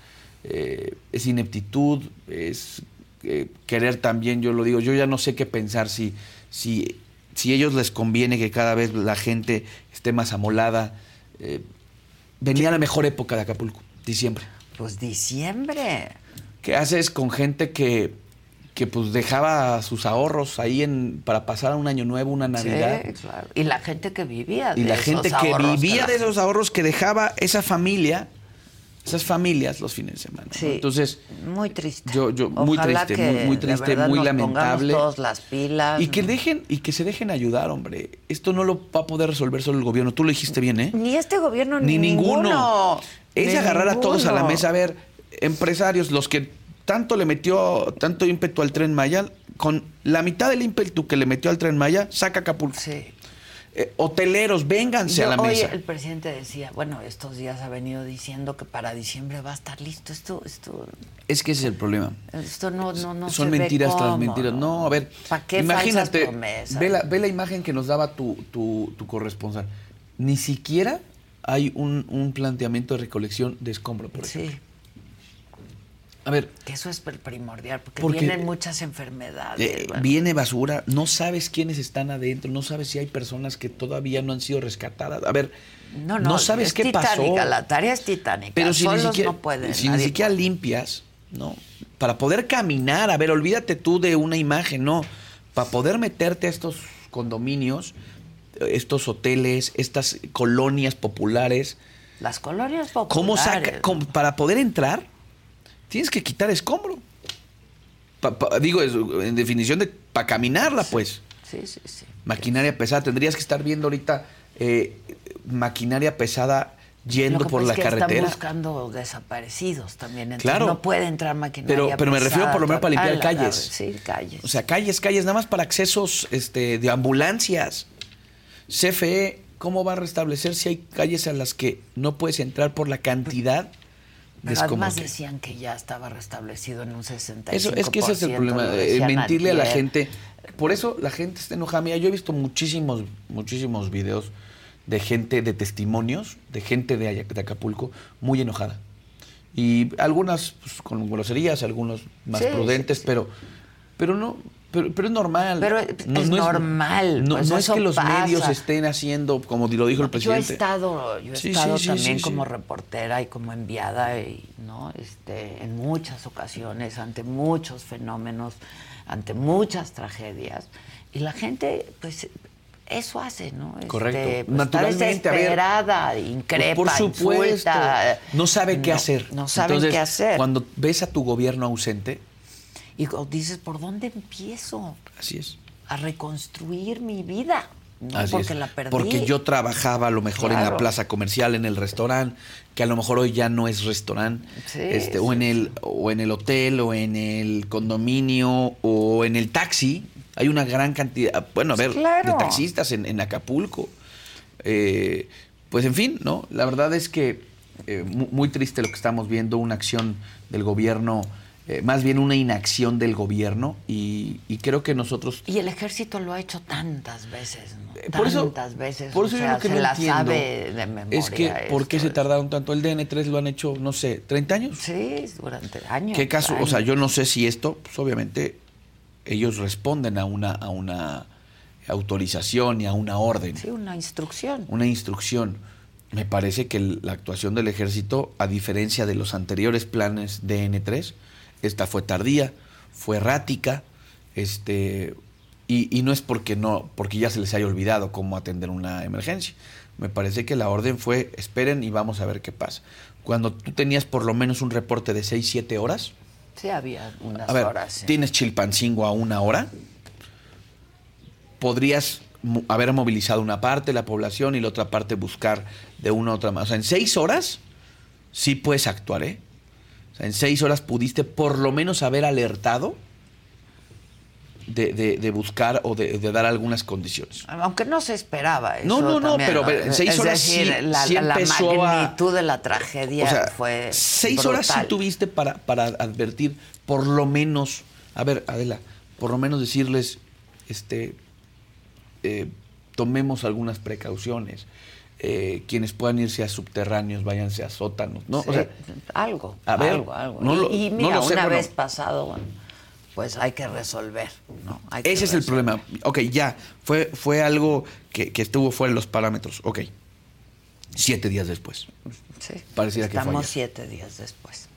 S13: eh, es ineptitud, es eh, querer también, yo lo digo, yo ya no sé qué pensar si, si, si a ellos les conviene que cada vez la gente esté más amolada. Venía la mejor época de Acapulco, diciembre.
S2: Pues diciembre.
S13: ¿Qué haces con gente que, que pues dejaba sus ahorros ahí en, para pasar un año nuevo, una Navidad?
S2: Sí, claro. Y la gente que vivía
S13: Y
S2: de
S13: la
S2: esos
S13: gente que vivía
S2: la-
S13: de esos ahorros que dejaba esa familia, esas familias los fines de semana. ¿no?
S2: Sí.
S13: Entonces,
S2: Muy triste.
S13: yo, yo, muy triste,
S2: que
S13: muy, muy
S2: de
S13: triste,
S2: verdad
S13: muy
S2: nos
S13: lamentable.
S2: todos las pilas.
S13: Y que dejen, y que se dejen ayudar, hombre. Esto no lo va a poder resolver solo el gobierno. Tú lo dijiste bien, ¿eh?
S2: Ni este gobierno
S13: Ni
S2: ni,
S13: ninguno. Es de agarrar a todos a la mesa. A ver, empresarios, los que tanto le metió, tanto ímpetu al tren Maya, con la mitad del ímpetu que le metió al tren Maya, saca Acapulco.
S2: Sí.
S13: Eh, hoteleros, vénganse
S2: Yo-
S13: a la mesa.
S2: el presidente decía, bueno, estos días ha venido diciendo que para diciembre va a estar listo. Esto, esto,
S13: Es que ese es el problema.
S2: esto no, no, no
S13: Son
S2: se ve
S13: mentiras tras
S2: cómo,
S13: mentiras. No, a ver,
S2: ¿Para qué
S13: imagínate,
S2: promesas?
S13: ve la, ve la imagen que nos daba tu, tu, tu corresponsal. Ni siquiera hay un, un planteamiento de recolección de escombro, por ejemplo.
S2: Sí.
S13: A ver,
S2: Que eso es primordial, porque,
S13: Porque-
S2: vienen muchas enfermedades.
S13: eh,
S2: bueno.
S13: viene basura, no sabes quiénes están adentro, no sabes si hay personas que todavía no han sido rescatadas. A ver,
S2: no, no,
S13: sabes
S2: es
S13: qué
S2: titánica,
S13: pasó.
S2: La tarea es titánica.
S13: Pero si ni siquiera,
S2: no pueden.
S13: si ni siquiera limpias, ¿no? Para poder caminar, a ver, olvídate tú de una imagen, no. Para poder meterte a estos condominios, estos hoteles, estas colonias populares.
S2: Las colonias populares.
S13: ¿cómo saca? cómo- para poder entrar, tienes que quitar escombro. Pa- pa- digo, en definición de para caminarla, pues.
S2: Sí, sí, sí.
S13: Maquinaria pesada. Tendrías que estar viendo ahorita eh, maquinaria pesada yendo
S2: Lo que
S13: por la
S2: es que
S13: carretera.
S2: Están buscando desaparecidos también. Entonces
S13: Claro.
S2: No puede entrar maquinaria
S13: Pero- pero me refiero
S2: pesada,
S13: por lo menos para limpiar calles.
S2: Sí, calles.
S13: O sea, calles, calles, nada más para accesos este, de ambulancias. CFE, ¿cómo va a restablecer si hay calles a las que no puedes entrar por la cantidad
S2: Pero además decían que ya estaba restablecido en un 65%.
S13: Eso, es que ese es el problema, eh, mentirle a la gente. Por eso la gente está enojada. Mira, yo he visto muchísimos, muchísimos videos de gente, de testimonios, de gente de, Acapulco muy enojada. Y algunas pues, con groserías, algunos más
S2: Sí,
S13: prudentes, pero, pero no, pero, pero es normal.
S2: Pero es normal,
S13: No,
S2: pues
S13: no es que los
S2: pasa.
S13: medios estén haciendo, como lo dijo el
S2: Yo he
S13: presidente.
S2: estado, yo he
S13: Sí,
S2: estado
S13: sí,
S2: también
S13: sí,
S2: como reportera y como enviada y, ¿no? este, en muchas ocasiones ante muchos fenómenos, ante muchas tragedias y la gente pues eso hace, ¿no? Este,
S13: Correcto.
S2: pues, está
S13: Naturalmente, a ver,
S2: desesperada, increpa,
S13: Por supuesto.
S2: insulta,
S13: no sabe qué
S2: no-
S13: hacer.
S2: No
S13: Entonces,
S2: qué hacer.
S13: Cuando ves a tu gobierno ausente,
S2: Y dices, ¿por dónde empiezo?
S13: Así es.
S2: A reconstruir mi vida. ¿no?
S13: Así
S2: Porque
S13: es.
S2: la perdí.
S13: Porque yo trabajaba a lo mejor en la plaza comercial, en el restaurante, que a lo mejor hoy ya no es restaurante,
S2: Sí,
S13: este, o en el, o en el hotel, o en el condominio, o en el taxi. Hay una gran cantidad, bueno, a ver,
S2: claro.
S13: de taxistas en, en Acapulco. Eh, pues en fin, ¿no? La verdad es que eh, mu- muy triste lo que estamos viendo, una acción del gobierno, eh, más bien una inacción del gobierno, y, y creo que nosotros
S2: Y el ejército lo ha hecho tantas veces, ¿no?
S13: Eh, por eso-
S2: tantas veces.
S13: Por
S2: o
S13: eso yo
S2: sea,
S13: lo que
S2: se
S13: no
S2: la
S13: entiendo
S2: sabe de memoria.
S13: es que, ¿por qué se tardaron tanto? El DN3 lo han hecho, no sé, ¿30 años?
S2: Sí, durante años.
S13: ¿Qué caso? O sea, yo no sé si esto, pues obviamente, ellos responden a una, a una autorización y a una orden,
S2: Sí, una instrucción.
S13: una instrucción. Me parece que la actuación del ejército, a diferencia de los anteriores planes DN3, esta fue tardía, fue errática, este, y, y no es porque no, porque ya se les haya olvidado cómo atender una emergencia. Me parece que la orden fue, esperen y vamos a ver qué pasa. Cuando tú tenías por lo menos un reporte de 6, 7 horas,
S2: Sí, había unas
S13: a ver,
S2: horas. sí.
S13: tienes Chilpancingo a una hora, podrías haber movilizado una parte de la población y la otra parte buscar de una a otra más. O sea, en seis horas sí puedes actuar, ¿eh? En seis horas pudiste por lo menos haber alertado de, de- de buscar o de, de dar algunas condiciones.
S2: Aunque no se esperaba eso.
S13: No, no, no,
S2: también,
S13: pero, pero en seis
S2: es
S13: horas
S2: decir,
S13: sí-
S2: la,
S13: sí
S2: la
S13: a-
S2: magnitud de la tragedia
S13: O sea,
S2: fue.
S13: seis horas sí tuviste para, para advertir, por lo menos, a ver, Adela, por lo menos decirles, este, eh, tomemos algunas precauciones. Eh, quienes puedan irse a subterráneos, váyanse a sótanos, ¿no?
S2: Sí,
S13: O sea,
S2: algo,
S13: a ver,
S2: algo, algo.
S13: no
S2: y,
S13: lo-
S2: y
S13: no
S2: mira,
S13: lo sé,
S2: una
S13: bueno.
S2: vez pasado, pues hay que resolver, ¿no? Hay que
S13: ese es el problema. Ok, ya, fue, fue algo que, que estuvo fuera de los parámetros. Ok, siete días después.
S2: Sí.
S13: Pareciera que fue
S2: Estamos siete días después.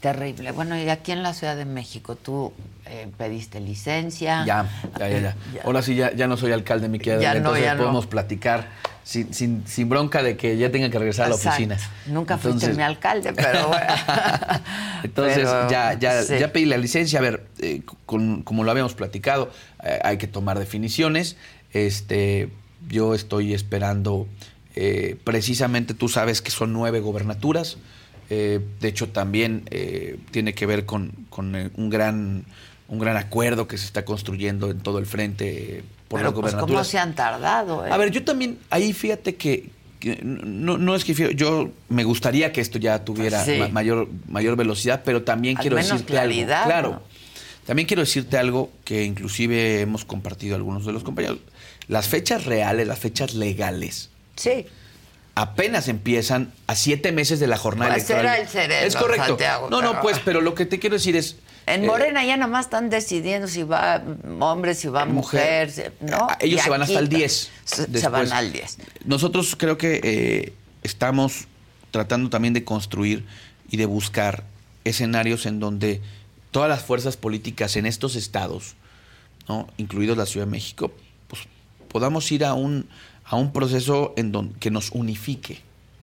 S2: Terrible. Bueno, y aquí en la Ciudad de México, tú eh, pediste licencia.
S13: Ya, ya, ya, ya.
S2: Ya.
S13: Ahora sí, ya, ya no soy alcalde, mi querida.
S2: No,
S13: entonces
S2: no.
S13: podemos platicar sin, sin, sin bronca de que ya tenga que regresar a la oficina.
S2: Nunca fuiste mi alcalde, pero *laughs* bueno.
S13: Entonces,
S2: Pero,
S13: ya, ya,
S2: sí.
S13: ya pedí la licencia. A ver, eh, con- como lo habíamos platicado, eh, hay que tomar definiciones. Este, yo estoy esperando, eh, precisamente tú sabes que son nueve gobernaturas. De hecho, también tiene que ver con, con, un gran un gran acuerdo que se está construyendo en todo el frente por
S2: pero
S13: las
S2: pues, ¿cómo se han tardado? eh?
S13: A ver, yo también, ahí fíjate que, no, no es que yo me gustaría que esto ya tuviera
S2: Sí.
S13: ma- mayor, mayor velocidad, pero también
S2: Al
S13: quiero
S2: menos
S13: decirte
S2: claridad,
S13: algo. Claro.
S2: ¿no?
S13: También quiero decirte algo que inclusive hemos compartido algunos de los compañeros. Las fechas reales, las fechas legales,
S2: Sí.
S13: apenas empiezan a siete meses de la jornada
S2: Pues
S13: electoral.
S2: era el sereno,
S13: es correcto.
S2: Santiago,
S13: no, no, pues, pero lo que te quiero decir es.
S2: En
S13: eh,
S2: Morena ya nada más están decidiendo si va hombre, si va
S13: Mujer.
S2: ¿no?
S13: Ah, Ellos
S2: Y
S13: se van hasta el
S2: aquí
S13: 10.
S2: Se, van al 10.
S13: Nosotros creo que eh, estamos tratando también de construir y de buscar escenarios en donde todas las fuerzas políticas en estos estados, ¿no? incluidos la Ciudad de México, pues podamos ir a un, a un proceso en don- que nos unifique.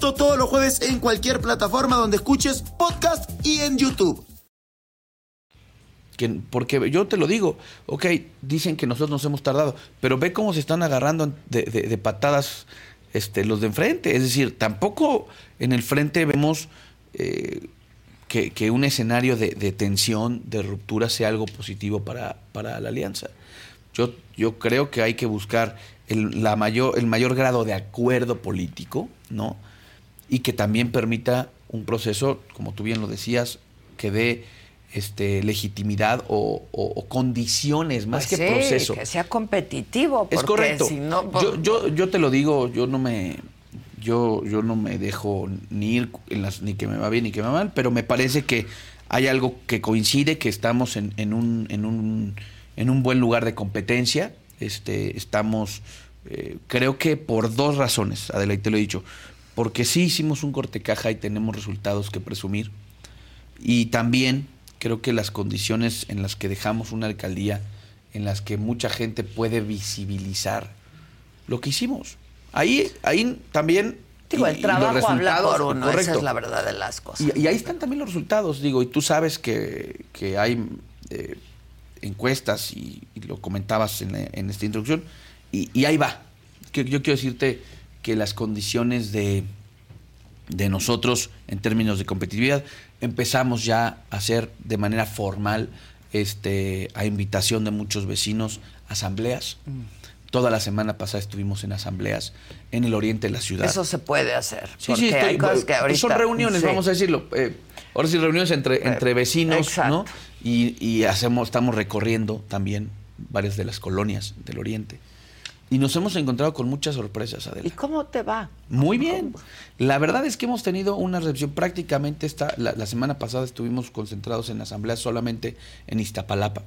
S6: Todos los jueves en cualquier plataforma donde escuches podcast y en YouTube.
S13: Que, porque yo te lo digo, ok, dicen que nosotros nos hemos tardado, pero ve cómo se están agarrando de, patadas este, los de enfrente. Es decir, tampoco en el frente vemos eh, que, un escenario de, tensión, de ruptura, sea algo positivo para, la alianza. Yo, yo creo que hay que buscar la mayor, el mayor grado de acuerdo político, ¿no? Y que también permita un proceso, como tú bien lo decías, que dé este, legitimidad o, o- o condiciones más
S2: Pues
S13: que
S2: sí,
S13: proceso.
S2: que sea competitivo.
S13: Es
S2: porque
S13: correcto.
S2: Si no, pues,
S13: yo, yo, yo te lo digo, yo no me yo, yo no me dejo ni ir en las, ni que me va bien ni que me va mal, pero me parece que hay algo que coincide, que estamos en, en un, en un en un buen lugar de competencia. Este, estamos, eh, creo que por dos razones, Adela, y te lo he dicho. Porque sí hicimos un corte caja y tenemos resultados que presumir. Y también creo que las condiciones en las que dejamos una alcaldía, en las que mucha gente puede visibilizar lo que hicimos. Ahí, ahí también.
S2: digo, el trabajo habla por uno, esa es la verdad de las cosas.
S13: Y, y ahí están también los resultados, digo, y tú sabes que, que hay eh, encuestas, y, y lo comentabas en, en esta introducción, y, y ahí va. Yo quiero decirte que las condiciones de, de nosotros en términos de competitividad empezamos ya a hacer de manera formal, este, a invitación de muchos vecinos, asambleas. Toda la semana pasada estuvimos en asambleas en el oriente de la ciudad.
S2: Eso se puede hacer.
S13: Sí, sí,
S2: hay cosas
S13: pues,
S2: que ahorita.
S13: son reuniones,
S2: sí.
S13: vamos a decirlo. eh, ahora sí, reuniones entre, entre vecinos,
S2: exacto.
S13: ¿no? Y, y hacemos, estamos recorriendo también varias de las colonias del oriente. Y nos hemos encontrado con muchas sorpresas, Adela.
S2: ¿Y cómo te va?
S13: Muy bien. La verdad es que hemos tenido una recepción prácticamente esta, la, la semana pasada estuvimos concentrados en asambleas solamente en Iztapalapa.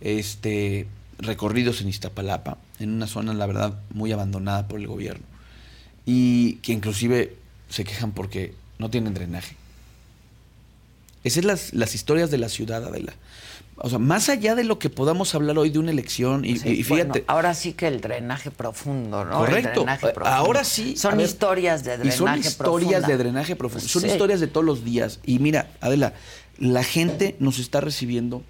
S13: Este recorridos en Iztapalapa, en una zona la verdad muy abandonada por el gobierno. Y que inclusive se quejan porque no tienen drenaje. Esas son las, las historias de la ciudad, Adela. O sea, más allá de lo que podamos hablar hoy de una elección, y,
S2: Sí,
S13: y
S2: bueno,
S13: fíjate,
S2: ahora sí que el drenaje profundo, ¿no? El
S13: Correcto.
S2: drenaje
S13: Eh,
S2: profundo.
S13: Ahora sí.
S2: Son
S13: ver,
S2: historias de drenaje
S13: Y son historias
S2: profunda.
S13: de drenaje profundo. Son
S2: Sí.
S13: historias de todos los días. Y mira, Adela, la gente nos está recibiendo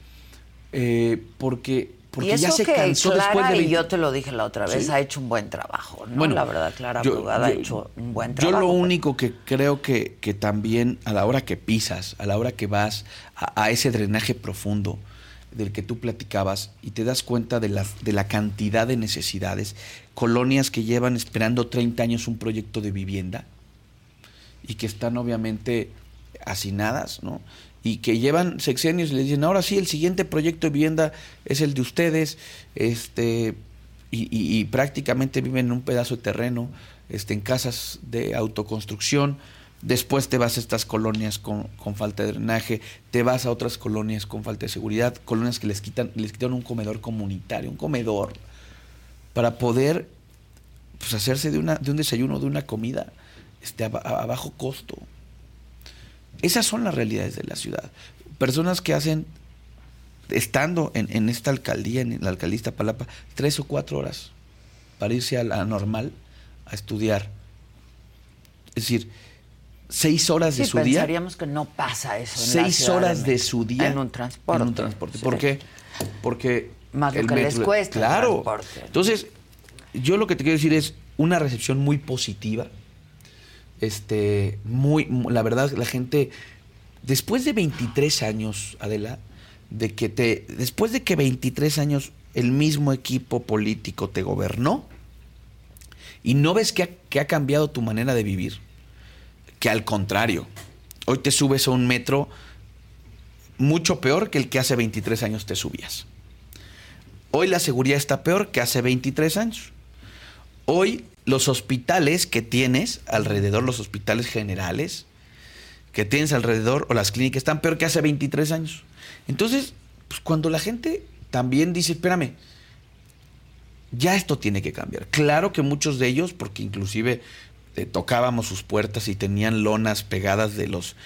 S13: eh, porque, porque
S2: y eso
S13: ya se
S2: que
S13: cansó
S2: Clara,
S13: después de
S2: y
S13: 20
S2: yo te lo dije la otra vez,
S13: Sí.
S2: ha hecho un buen trabajo, ¿no?
S13: Bueno,
S2: la verdad, Clara
S13: yo-
S2: ha
S13: yo-
S2: hecho un buen
S13: Yo
S2: trabajo.
S13: lo único que creo que, que también a la hora que pisas, a la hora que vas a, a ese drenaje profundo del que tú platicabas y te das cuenta de la, de la cantidad de necesidades, colonias que llevan esperando 30 años un proyecto de vivienda y que están obviamente hacinadas, ¿no? Y que llevan sexenios y le dicen, ahora sí, el siguiente proyecto de vivienda es el de ustedes, este, y, prácticamente viven en un pedazo de terreno, este, en casas de autoconstrucción. Después te vas a estas colonias con, con falta de drenaje, te vas a otras colonias con falta de seguridad, colonias que les quitan, les quitan un comedor comunitario, un comedor, para poder pues, hacerse de, una, de un desayuno, de una comida este, a, a bajo costo. Esas son las realidades de la ciudad. Personas que hacen, estando en, en esta alcaldía, en la alcaldía Palapa, tres o cuatro horas para irse a la normal a estudiar. Es decir, seis horas de
S2: Sí,
S13: su día.
S2: pensaríamos que no pasa eso en
S13: Seis horas de, su día
S2: En un transporte.
S13: en un transporte.
S2: Sí.
S13: ¿Por qué? Porque
S2: Más lo que les cuesta el
S13: Claro.
S2: transporte.
S13: Entonces, yo lo que te quiero decir es una recepción muy positiva. Este, muy, mu- la verdad, la gente, después de 23 años, Adela, de que te, después de que 23 años el mismo equipo político te gobernó y no ves que ha, que ha cambiado tu manera de vivir, que al contrario, hoy te subes a un metro mucho peor que el que hace 23 años te subías. Hoy la seguridad está peor que hace 23 años. Hoy los hospitales que tienes alrededor, los hospitales generales que tienes alrededor o las clínicas están peor que hace 23 años. Entonces, pues cuando la gente también dice, espérame, ya esto tiene que cambiar. Claro que muchos de ellos, porque inclusive eh, tocábamos sus puertas y tenían lonas pegadas de los...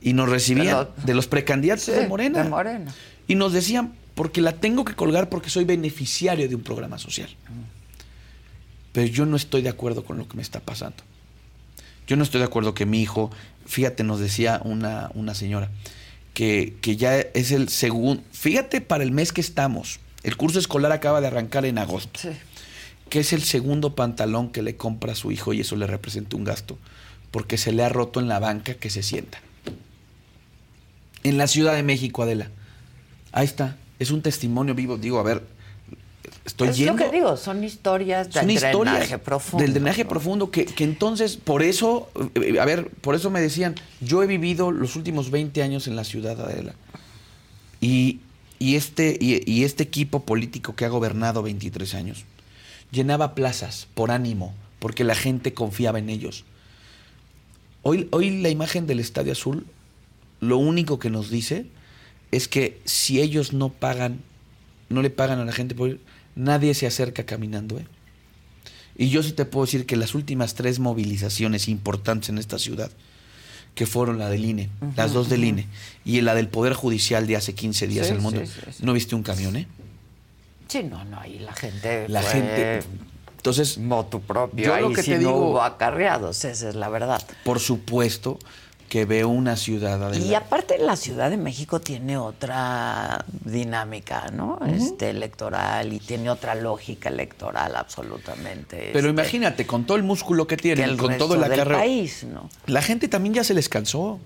S13: Y nos recibían
S2: De lo-
S13: de los precandidatos
S2: Sí,
S13: de Morena.
S2: de Morena.
S13: Y nos decían, porque la tengo que colgar porque soy beneficiario de un programa social. Pero yo no estoy de acuerdo con lo que me está pasando. Yo no estoy de acuerdo que mi hijo, fíjate, nos decía una, una señora, que, que ya es el segundo, fíjate para el mes que estamos, el curso escolar acaba de arrancar en agosto,
S2: Sí.
S13: Que es el segundo pantalón que le compra a su hijo y eso le representa un gasto, porque se le ha roto en la banca que se sienta. En la Ciudad de México, Adela. Ahí está, es un testimonio vivo, digo, a ver, estoy
S2: es
S13: yendo...
S2: lo que digo, son historias
S13: Son
S2: del
S13: historias
S2: drenaje profundo.
S13: del drenaje profundo que, que entonces, por eso, eh, a ver, por eso me decían, yo he vivido los últimos 20 años en la ciudad, Adela. Y, y este, y, y este equipo político que ha gobernado 23 años llenaba plazas por ánimo, porque la gente confiaba en ellos. Hoy, hoy la imagen del Estadio Azul, lo único que nos dice es que si ellos no pagan, no le pagan a la gente por ir, nadie se acerca caminando. ¿eh? Y yo sí te puedo decir que las últimas tres movilizaciones importantes en esta ciudad, que fueron la del INE, las dos del INE, y la del Poder Judicial de hace 15 días
S2: Sí,
S13: en el mundo,
S2: sí, sí, sí.
S13: ¿no viste un camión, eh?
S2: Sí, no, no, ahí la gente.
S13: La
S2: fue
S13: gente. Entonces.
S2: Motu propio.
S13: Yo
S2: ahí
S13: lo que te
S2: no
S13: digo-
S2: hubo acarreados, esa es la verdad.
S13: Por supuesto que veo una ciudad
S2: Y
S13: Adela,
S2: aparte la Ciudad de México tiene otra dinámica, ¿no? Este electoral y tiene otra lógica electoral absolutamente.
S13: Pero
S2: este,
S13: imagínate, con todo el músculo que
S2: el
S13: con
S2: resto
S13: todo el acarreo.
S2: país, ¿no?
S13: La gente también ya se les cansó.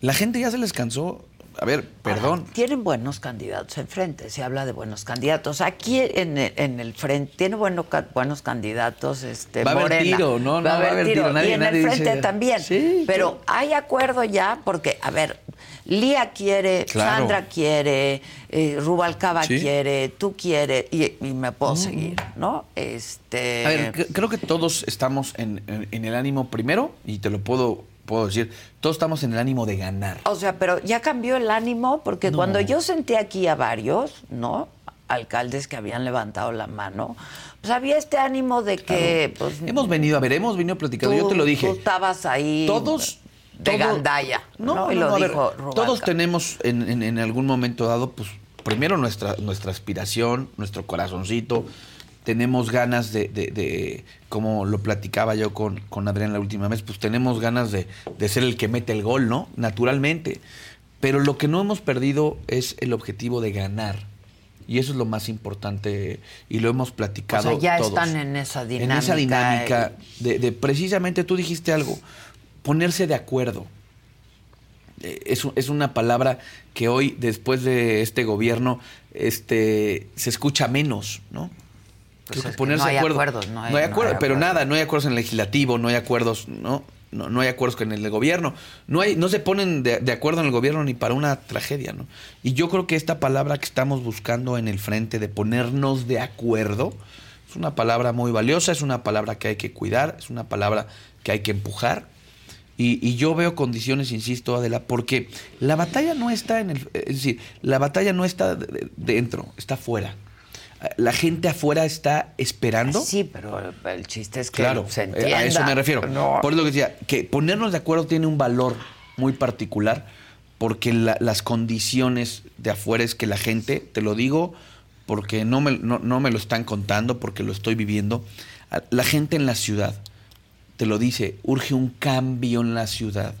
S13: La gente ya se les cansó. A ver, perdón.
S2: Ahora, tienen buenos candidatos enfrente, se habla de buenos candidatos. Aquí en el, en el frente tiene bueno, buenos candidatos. Este,
S13: Va a haber
S2: Morena.
S13: tiro, no, no, va a haber tiro, nadie-
S2: y en
S13: nadie
S2: el frente
S13: dice-
S2: también.
S13: Sí,
S2: Pero hay acuerdo ya, porque, a ver, Lía quiere,
S13: Claro.
S2: Sandra quiere, eh, Rubalcaba
S13: Sí.
S2: quiere, tú quieres, y, y me puedo seguir, ¿no? Este.
S13: A ver, cre- creo que todos estamos en, en- en el ánimo primero, y te lo puedo, puedo decir, todos estamos en el ánimo de ganar.
S2: O sea, pero ya cambió el ánimo porque
S13: No.
S2: cuando yo senté aquí a varios, ¿no? Alcaldes que habían levantado la mano, pues había este ánimo de que, pues,
S13: Hemos venido, a ver, hemos venido platicando, yo te lo dije.
S2: Tú estabas ahí.
S13: Todos.
S2: De
S13: todo-
S2: gandalla.
S13: No,
S2: y
S13: no,
S2: lo
S13: ver,
S2: dijo Rubalcaba.
S13: Todos tenemos en, en- en algún momento dado, pues, primero nuestra, nuestra aspiración, nuestro corazoncito. Tenemos ganas de, de- de- como lo platicaba yo con, con Adrián la última vez, pues tenemos ganas de, de ser el que mete el gol, ¿no? Naturalmente. Pero lo que no hemos perdido es el objetivo de ganar. Y eso es lo más importante y lo hemos
S2: O
S13: platicado
S2: sea, ya
S13: todos.
S2: están en esa dinámica.
S13: En esa dinámica de, de precisamente tú dijiste algo, ponerse de acuerdo. Eh, Es, es una palabra que hoy, después de este gobierno, este, se escucha menos, ¿no?
S2: Pues
S13: que
S2: no hay
S13: acuerdo.
S2: acuerdos, no hay-
S13: no hay
S2: no
S13: acuerdo,
S2: hay
S13: pero
S2: acuerdos.
S13: nada, no hay acuerdos en el legislativo, no hay acuerdos, ¿no? No, no hay acuerdos con el gobierno. No, hay, no se ponen de, de acuerdo en el gobierno ni para una tragedia, ¿no? Y yo creo que esta palabra que estamos buscando en el frente de ponernos de acuerdo es una palabra muy valiosa, es una palabra que hay que cuidar, es una palabra que hay que empujar. Y, y yo veo condiciones, insisto, Adela, porque la batalla no está en el... Es decir, la batalla no está de- de- dentro, está afuera. La gente afuera está esperando.
S2: Sí, pero el, chiste es que
S13: Claro,
S2: se entienda.
S13: a eso me refiero.
S2: No.
S13: Por lo que decía, que ponernos de acuerdo tiene un valor muy particular, porque la- las condiciones de afuera es que la gente, te lo digo, porque no me, no, no me lo están contando, porque lo estoy viviendo, la gente en la ciudad, te lo dice, urge un cambio en la ciudad,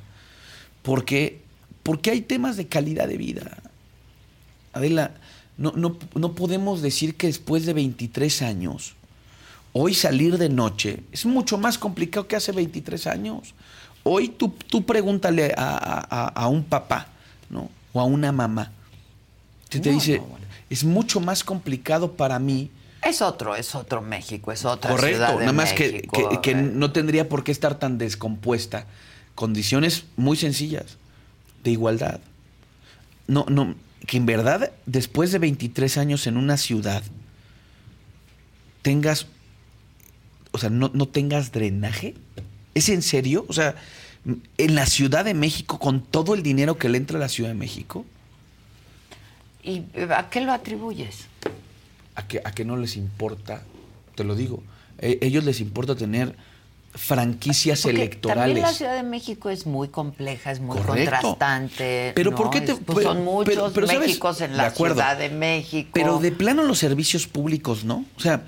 S13: porque, porque hay temas de calidad de vida. Adela, no, no, no podemos decir que después de 23 años, hoy salir de noche es mucho más complicado que hace 23 años. Hoy tú, tú pregúntale a, a- a- un papá, ¿no? O a una mamá. Que te
S2: No,
S13: dice,
S2: no, bueno.
S13: es mucho más complicado para mí.
S2: Es otro, es otro México, es otra
S13: Correcto,
S2: ciudad de
S13: nada más que,
S2: México.
S13: que- que
S2: eh.
S13: no tendría por qué estar tan descompuesta. Condiciones muy sencillas, de igualdad. No, no, que en verdad, después de 23 años en una ciudad, tengas, o sea, no, no tengas drenaje. ¿Es en serio? O sea, en la Ciudad de México, con todo el dinero que le entra a la Ciudad de México,
S2: ¿Y a qué lo atribuyes?
S13: a que, a que no les importa, te lo digo, eh, ellos les importa tener franquicias
S2: Porque
S13: electorales.
S2: También la Ciudad de México es muy compleja, es muy
S13: Correcto.
S2: contrastante.
S13: Pero
S2: ¿no?
S13: ¿por qué te-
S2: Es- pues son muchos
S13: pero- pero, ¿sabes?
S2: En
S13: De
S2: la
S13: acuerdo.
S2: Ciudad de México.
S13: Pero de plano los servicios públicos, ¿no? O sea,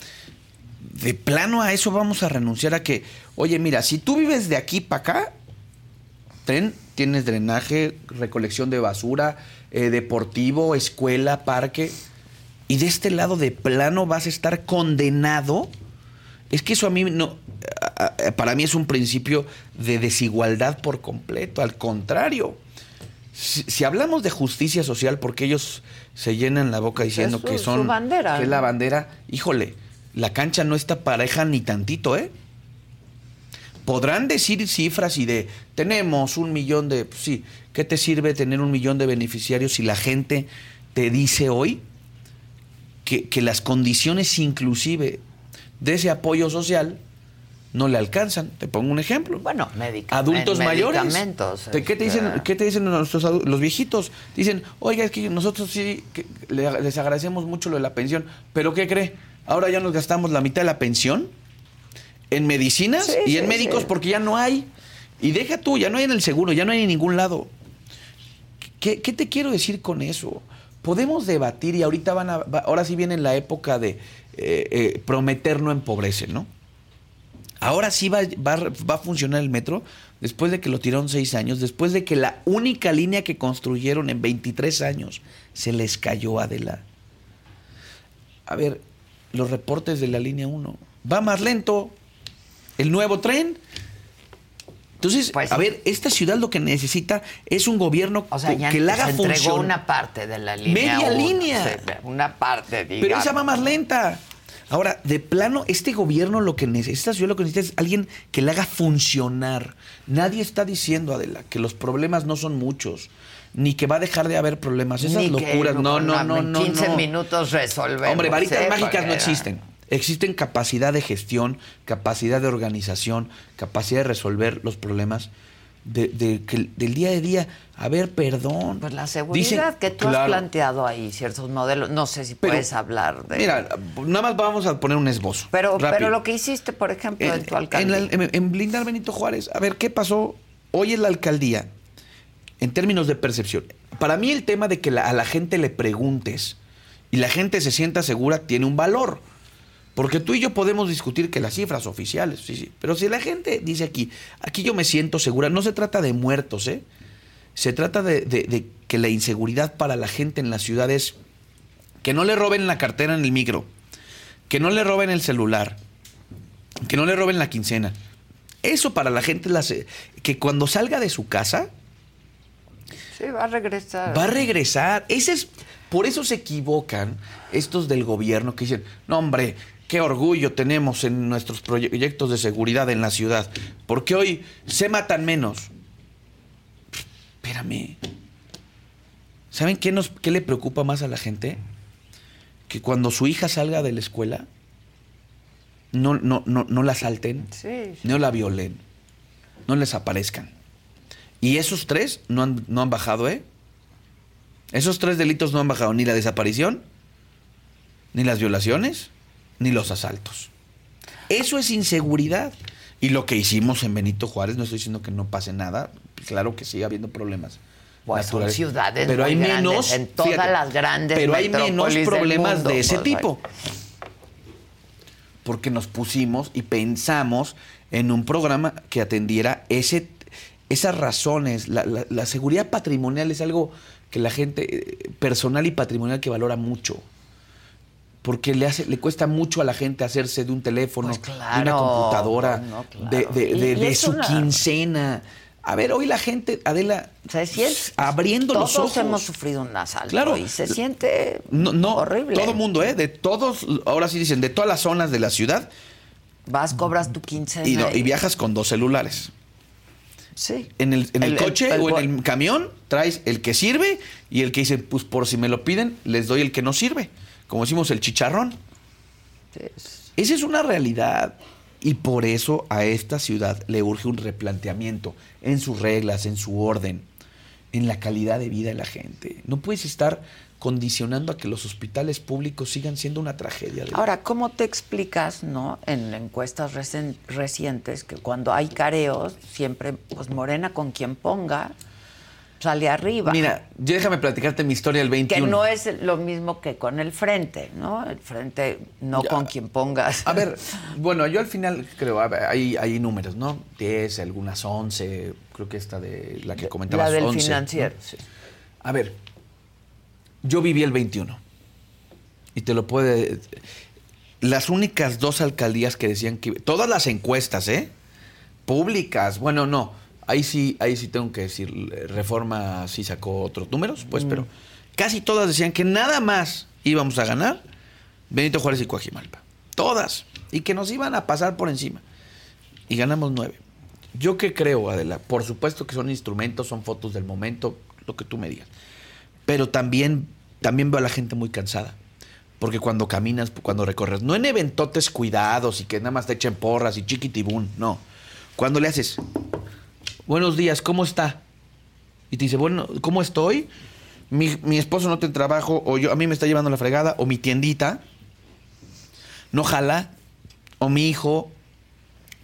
S13: de plano a eso vamos a renunciar a que, oye, mira, si tú vives de aquí para acá, ten, tienes drenaje, recolección de basura, eh, deportivo, escuela, parque, y de este lado de plano vas a estar condenado. Es que eso a mí no, para mí es un principio de desigualdad por completo, al contrario. Si, si hablamos de justicia social, porque ellos se llenan la boca diciendo
S2: su-
S13: que
S2: su
S13: son
S2: bandera,
S13: que es la bandera, híjole, la cancha no está pareja ni tantito, ¿eh? Podrán decir cifras y de tenemos un millón de. pues sí, ¿qué te sirve tener un millón de beneficiarios si la gente te dice hoy que, que las condiciones inclusive de ese apoyo social no le alcanzan? Te pongo un ejemplo.
S2: Bueno.
S13: Adultos mayores.
S2: Medicamentos.
S13: ¿De ¿Qué te dicen,
S2: este,
S13: qué te dicen nuestros los viejitos? Dicen, oiga, es que nosotros sí que le- les agradecemos mucho lo de la pensión, pero ¿qué cree? Ahora ya nos gastamos la mitad de la pensión en medicinas
S2: Sí,
S13: y en
S2: sí,
S13: médicos
S2: sí.
S13: porque ya no hay. Y deja tú, ya no hay en el seguro, ya no hay en ningún lado. ¿Qué, qué te quiero decir con eso? Podemos debatir y ahorita van a, ahora sí viene la época de eh, eh, prometer no empobrece, ¿no? Ahora sí va, va, va a funcionar el metro después de que lo tiraron seis años, después de que la única línea que construyeron en 23 años se les cayó Adela. A ver, los reportes de la línea 1. Va más lento. El nuevo tren. Entonces, a ver, esta ciudad lo que necesita es un gobierno
S2: O sea, ya
S13: que la haga
S2: se entregó
S13: funcionar.
S2: una parte de la línea.
S13: Media
S2: uno,
S13: línea.
S2: una parte, digamos.
S13: Pero esa va más lenta. Ahora, de plano, este gobierno lo que necesita, ciudad lo que necesita es alguien que la haga funcionar. Nadie está diciendo, Adela, que los problemas no son muchos, ni que va a dejar de haber problemas. Esas
S2: Ni
S13: locuras, no, no, no,
S2: en
S13: no.
S2: 15
S13: no.
S2: minutos resolvemos.
S13: Hombre, varitas
S2: ¿eh?
S13: mágicas no existen. Existen capacidad de gestión, capacidad de organización, capacidad de resolver los problemas de, de que- del día a día. A ver, perdón.
S2: Pues la seguridad que tú has planteado ahí, ciertos modelos. No sé si
S13: Pero-
S2: puedes hablar de.
S13: Mira, nada más vamos a poner un esbozo.
S2: pero,
S13: rápido.
S2: pero lo que hiciste, por ejemplo, en,
S13: en,
S2: tu alcaldía.
S13: en la- en- en blindar Benito Juárez. A ver, ¿qué pasó hoy en la alcaldía en términos de percepción? Para mí el tema de que la- a la gente le preguntes y la gente se sienta segura tiene un valor. Porque tú y yo podemos discutir que las cifras oficiales, sí, sí. Pero si la gente dice aquí, aquí yo me siento segura, no se trata de muertos, ¿eh? Se trata de, de- de que la inseguridad para la gente en la ciudad es que no le roben la cartera en el micro, que no le roben el celular, que no le roben la quincena. Eso para la gente, es la se- que cuando salga de su casa,
S2: Sí, va a regresar.
S13: va a regresar. Ese es, por eso se equivocan estos del gobierno que dicen, no hombre, qué orgullo tenemos en nuestros proyectos de seguridad en la ciudad, porque hoy se matan menos. Espérame. ¿Saben qué, nos, qué le preocupa más a la gente? Que cuando su hija salga de la escuela, no, no, no, no la asalten,
S2: Sí,
S13: no la violen, no les aparezcan. Y esos tres no han, no han bajado, ¿eh? Esos tres delitos no han bajado, ni la desaparición, ni las violaciones, ni los asaltos. Eso es inseguridad. Y lo que hicimos en Benito Juárez, no estoy diciendo que no pase nada, claro que sigue habiendo problemas.
S2: Pues son ciudades
S13: pero hay
S2: grandes,
S13: menos
S2: en todas las grandes
S13: pero hay menos problemas
S2: mundo,
S13: de ese
S2: pues,
S13: tipo porque nos pusimos y pensamos en un programa que atendiera ese, esas razones. La, la- la seguridad patrimonial es algo que la gente, eh, personal y patrimonial, que valora mucho. Porque le, hace, le cuesta mucho a la gente hacerse de un teléfono, de una
S2: Pues
S13: computadora,
S2: no, no, claro.
S13: de, su
S2: una-
S13: quincena. A ver, hoy la gente, Adela, abriendo los
S2: Todos
S13: ojos.
S2: hemos sufrido un asalto
S13: Claro.
S2: y se siente
S13: No, no,
S2: horrible.
S13: todo mundo, ¿eh? De todos, ahora sí dicen, de todas las zonas de la ciudad,
S2: Vas, cobras tu quincena.
S13: y, no, y viajas con dos celulares.
S2: Sí.
S13: En el, en el,
S2: El- el-
S13: coche
S2: el
S13: o en el camión traes el que sirve y el que dice, pues por si me lo piden, les doy el que no sirve. Como decimos, el chicharrón. Esa es una realidad. Y por eso a esta ciudad le urge un replanteamiento en sus reglas, en su orden, en la calidad de vida de la gente. No puedes estar condicionando a que los hospitales públicos sigan siendo una tragedia.
S2: Ahora, ¿cómo te explicas, no, en encuestas recientes que cuando hay careos, siempre, pues Morena con quien ponga, sale arriba.
S13: Mira, yo déjame platicarte mi historia del 21.
S2: Que no es lo mismo que con el frente, ¿no? El frente no con quien pongas.
S13: A ver, *laughs* bueno, yo al final creo, a ver, hay, hay números, ¿no? 10, algunas 11, creo que esta de la que comentabas,
S2: La del
S13: 11,
S2: financiero,
S13: ¿no?
S2: sí.
S13: A ver, yo viví el 21. Y te lo puede... Las únicas dos alcaldías que decían que... Todas las encuestas, ¿eh? Públicas, bueno, no. Ahí sí, ahí sí tengo que decir, Reforma sí sacó otros números, pues, pero casi todas decían que nada más íbamos a ganar Benito Juárez y Coajimalpa. Todas. Y que nos iban a pasar por encima. Y ganamos nueve. Yo qué creo, Adela, por supuesto que son instrumentos, son fotos del momento, lo que tú me digas. Pero también, también veo a la gente muy cansada. Porque cuando caminas, cuando recorres, no en eventotes cuidados y que nada más te echen porras y chiquitibún, no. Cuando le haces, buenos días, ¿cómo está? Y te dice, bueno, ¿cómo estoy? Mi, mi esposo no tiene trabajo, o yo, a mí me está llevando la fregada, o mi tiendita no jala, o mi hijo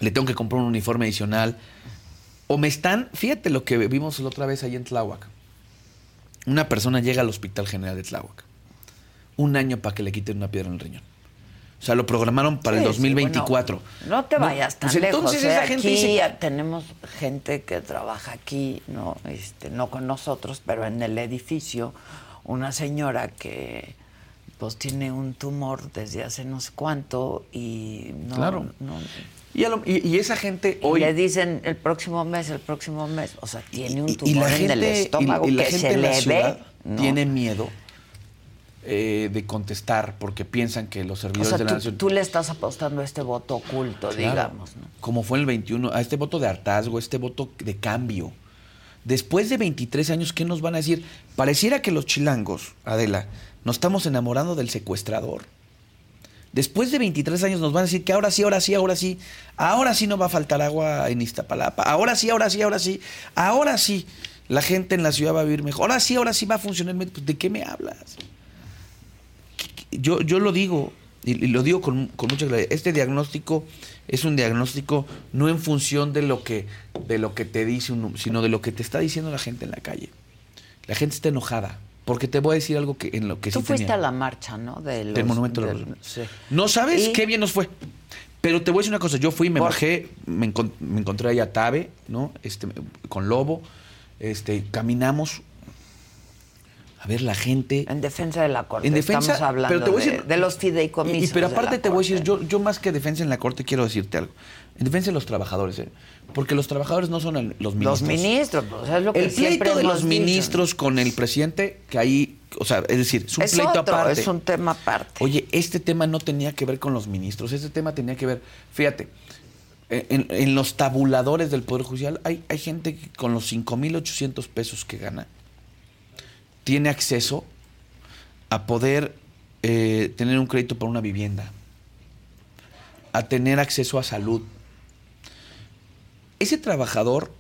S13: le tengo que comprar un uniforme adicional, o me están, fíjate lo que vimos la otra vez ahí en Tláhuac. Una persona llega al Hospital General de Tláhuac, un año para que le quiten una piedra en el riñón. O sea, lo programaron para
S2: Sí,
S13: el
S2: sí,
S13: 2024.
S2: bueno, no te vayas tan
S13: Pues
S2: lejos.
S13: entonces
S2: ¿eh?
S13: esa gente
S2: aquí
S13: dice-
S2: tenemos gente que trabaja aquí, no, este, no con nosotros, pero en el edificio, una señora que pues tiene un tumor desde hace no sé cuánto y no,
S13: Claro.
S2: no-
S13: Y, lo- y- y esa gente
S2: y
S13: hoy...
S2: le dicen el próximo mes, el próximo mes, o sea, tiene un
S13: y
S2: tumor en el estómago
S13: y, y la
S2: que
S13: gente
S2: se le
S13: ciudad
S2: ve. ¿no?
S13: tiene miedo eh, de contestar porque piensan que los
S2: o
S13: servidores
S2: sea,
S13: de la
S2: tú,
S13: nación
S2: tú le estás apostando a este voto oculto,
S13: Claro.
S2: digamos, ¿no?
S13: como fue en el 21, a este voto de hartazgo, este voto de cambio. Después de 23 años, ¿qué nos van a decir? Pareciera que los chilangos, Adela, nos estamos enamorando del secuestrador. Después de 23 años nos van a decir que ahora sí, ahora sí, ahora sí, ahora sí no va a faltar agua en Iztapalapa, ahora sí, ahora sí, ahora sí, ahora sí, la gente en la ciudad va a vivir mejor, ahora sí, ahora sí va a funcionar. ¿De qué me hablas? Yo, yo lo digo, y, y lo digo con, con mucha claridad, este diagnóstico es un diagnóstico no en función de lo que, de lo que te dice, un, sino de lo que te está diciendo la gente en la calle. La gente está enojada, porque te voy a decir algo que en lo que
S2: Tú
S13: sí
S2: fuiste
S13: tenía-
S2: a la marcha, ¿no? De los-
S13: del Monumento
S2: del-
S13: Revolución.
S2: sí.
S13: No sabes
S2: Y-
S13: qué bien nos fue. Pero te voy a decir una cosa, yo fui, me
S2: Por-
S13: bajé, me, me encontré ahí a Tabe, ¿no? Este, con Lobo, este, caminamos. Ver, la gente.
S2: En defensa de la corte.
S13: En defensa,
S2: Estamos hablando
S13: pero
S2: de, los fideicomisos.
S13: Y, y- pero aparte te voy a decir, yo, yo más que defensa en la corte quiero decirte algo. En defensa de los trabajadores, ¿eh? Porque los trabajadores no son el- los ministros.
S2: Los ministros, pues, es lo que
S13: El pleito de los ministros con el presidente, que ahí, o sea, es decir, es un
S2: Es
S13: pleito
S2: otro,
S13: aparte.
S2: es un tema aparte.
S13: Oye, este tema no tenía que ver con los ministros, este tema tenía que ver, fíjate, en, en los tabuladores del Poder Judicial hay, hay gente que con los 5.800 pesos que gana tiene acceso a poder eh, tener un crédito para una vivienda, a tener acceso a salud. Ese trabajador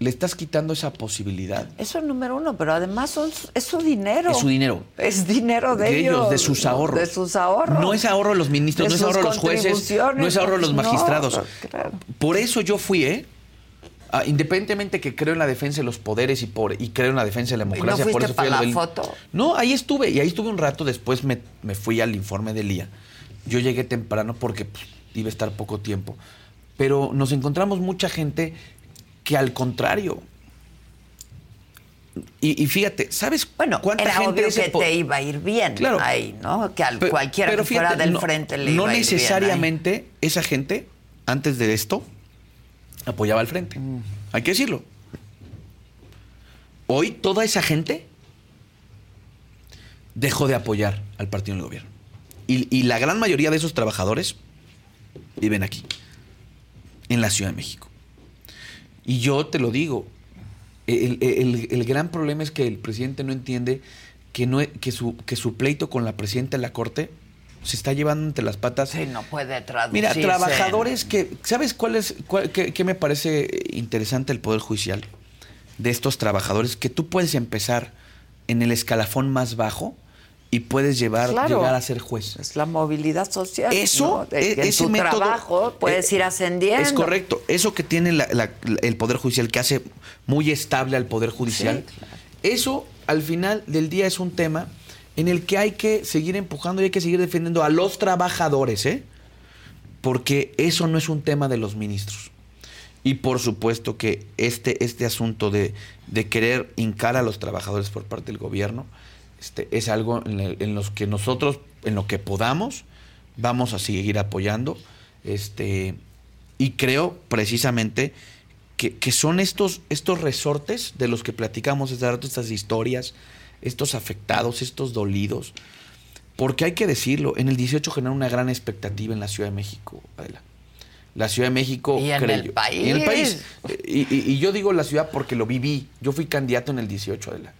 S13: le estás quitando esa posibilidad.
S2: Eso es número uno, pero además son, es su dinero.
S13: Es su dinero.
S2: Es dinero de,
S13: de ellos, de sus ahorros.
S2: De sus ahorros.
S13: No es ahorro de los ministros,
S2: De
S13: no es ahorro de los jueces, no es ahorro de los
S2: no,
S13: magistrados.
S2: claro.
S13: Por eso yo fui, ¿eh? Ah, independientemente que creo en la defensa de los poderes y por y creo en la defensa de la
S2: ¿Y no
S13: democracia, por eso
S2: para la
S13: del-
S2: foto?
S13: No, ahí estuve, y ahí estuve un rato, después me, me fui al informe del día. Yo llegué temprano porque pues, iba a estar poco tiempo. Pero nos encontramos mucha gente que al contrario. Y, y fíjate, ¿sabes
S2: Bueno,
S13: cuánta
S2: era
S13: gente
S2: obvio
S13: de
S2: que te iba a ir bien
S13: Claro.
S2: ahí, ¿no? Que al
S13: Pe-
S2: cualquiera
S13: pero
S2: que fuera del
S13: no-
S2: frente le
S13: No
S2: iba a ir bien ahí.
S13: necesariamente esa gente, antes de esto, apoyaba al frente. Hay que decirlo. Hoy toda esa gente dejó de apoyar al partido en el gobierno. Y, y la gran mayoría de esos trabajadores viven aquí, en la Ciudad de México. Y yo te lo digo, el, el- el gran problema es que el presidente no entiende que, no, que, su, que su pleito con la presidenta de la Corte se está llevando entre las patas.
S2: Sí, no puede traducirse.
S13: Mira,
S2: en-
S13: trabajadores que, ¿sabes cuál es, cuál- qué, qué me parece interesante el Poder Judicial de estos trabajadores? Que tú puedes empezar en el escalafón más bajo y puedes llevar,
S2: Claro.
S13: llegar a ser juez.
S2: Es la movilidad social.
S13: Eso,
S2: ¿no? De
S13: e-
S2: que en
S13: ese
S2: tu
S13: método,
S2: trabajo puedes
S13: eh,
S2: ir ascendiendo.
S13: Es correcto. Eso que tiene la- la- el Poder Judicial, que hace muy estable al Poder Judicial, eso al final del día es un tema en el que hay que seguir empujando y hay que seguir defendiendo a los trabajadores, ¿eh? Porque eso no es un tema de los ministros. Y por supuesto que este, este asunto de, de querer hincar a los trabajadores por parte del gobierno este, es algo en, el- en los que nosotros, en lo que podamos, vamos a seguir apoyando. Este, y creo precisamente que, que son estos, estos resortes de los que platicamos estas historias, estos afectados, estos dolidos. Porque hay que decirlo, en el 18 generó una gran expectativa en la Ciudad de México, Adela. La Ciudad de México
S2: Y en
S13: creyó-
S2: el país.
S13: y en el país. Y, y- y yo digo la ciudad porque lo viví. Yo fui candidato en el 18, Adela.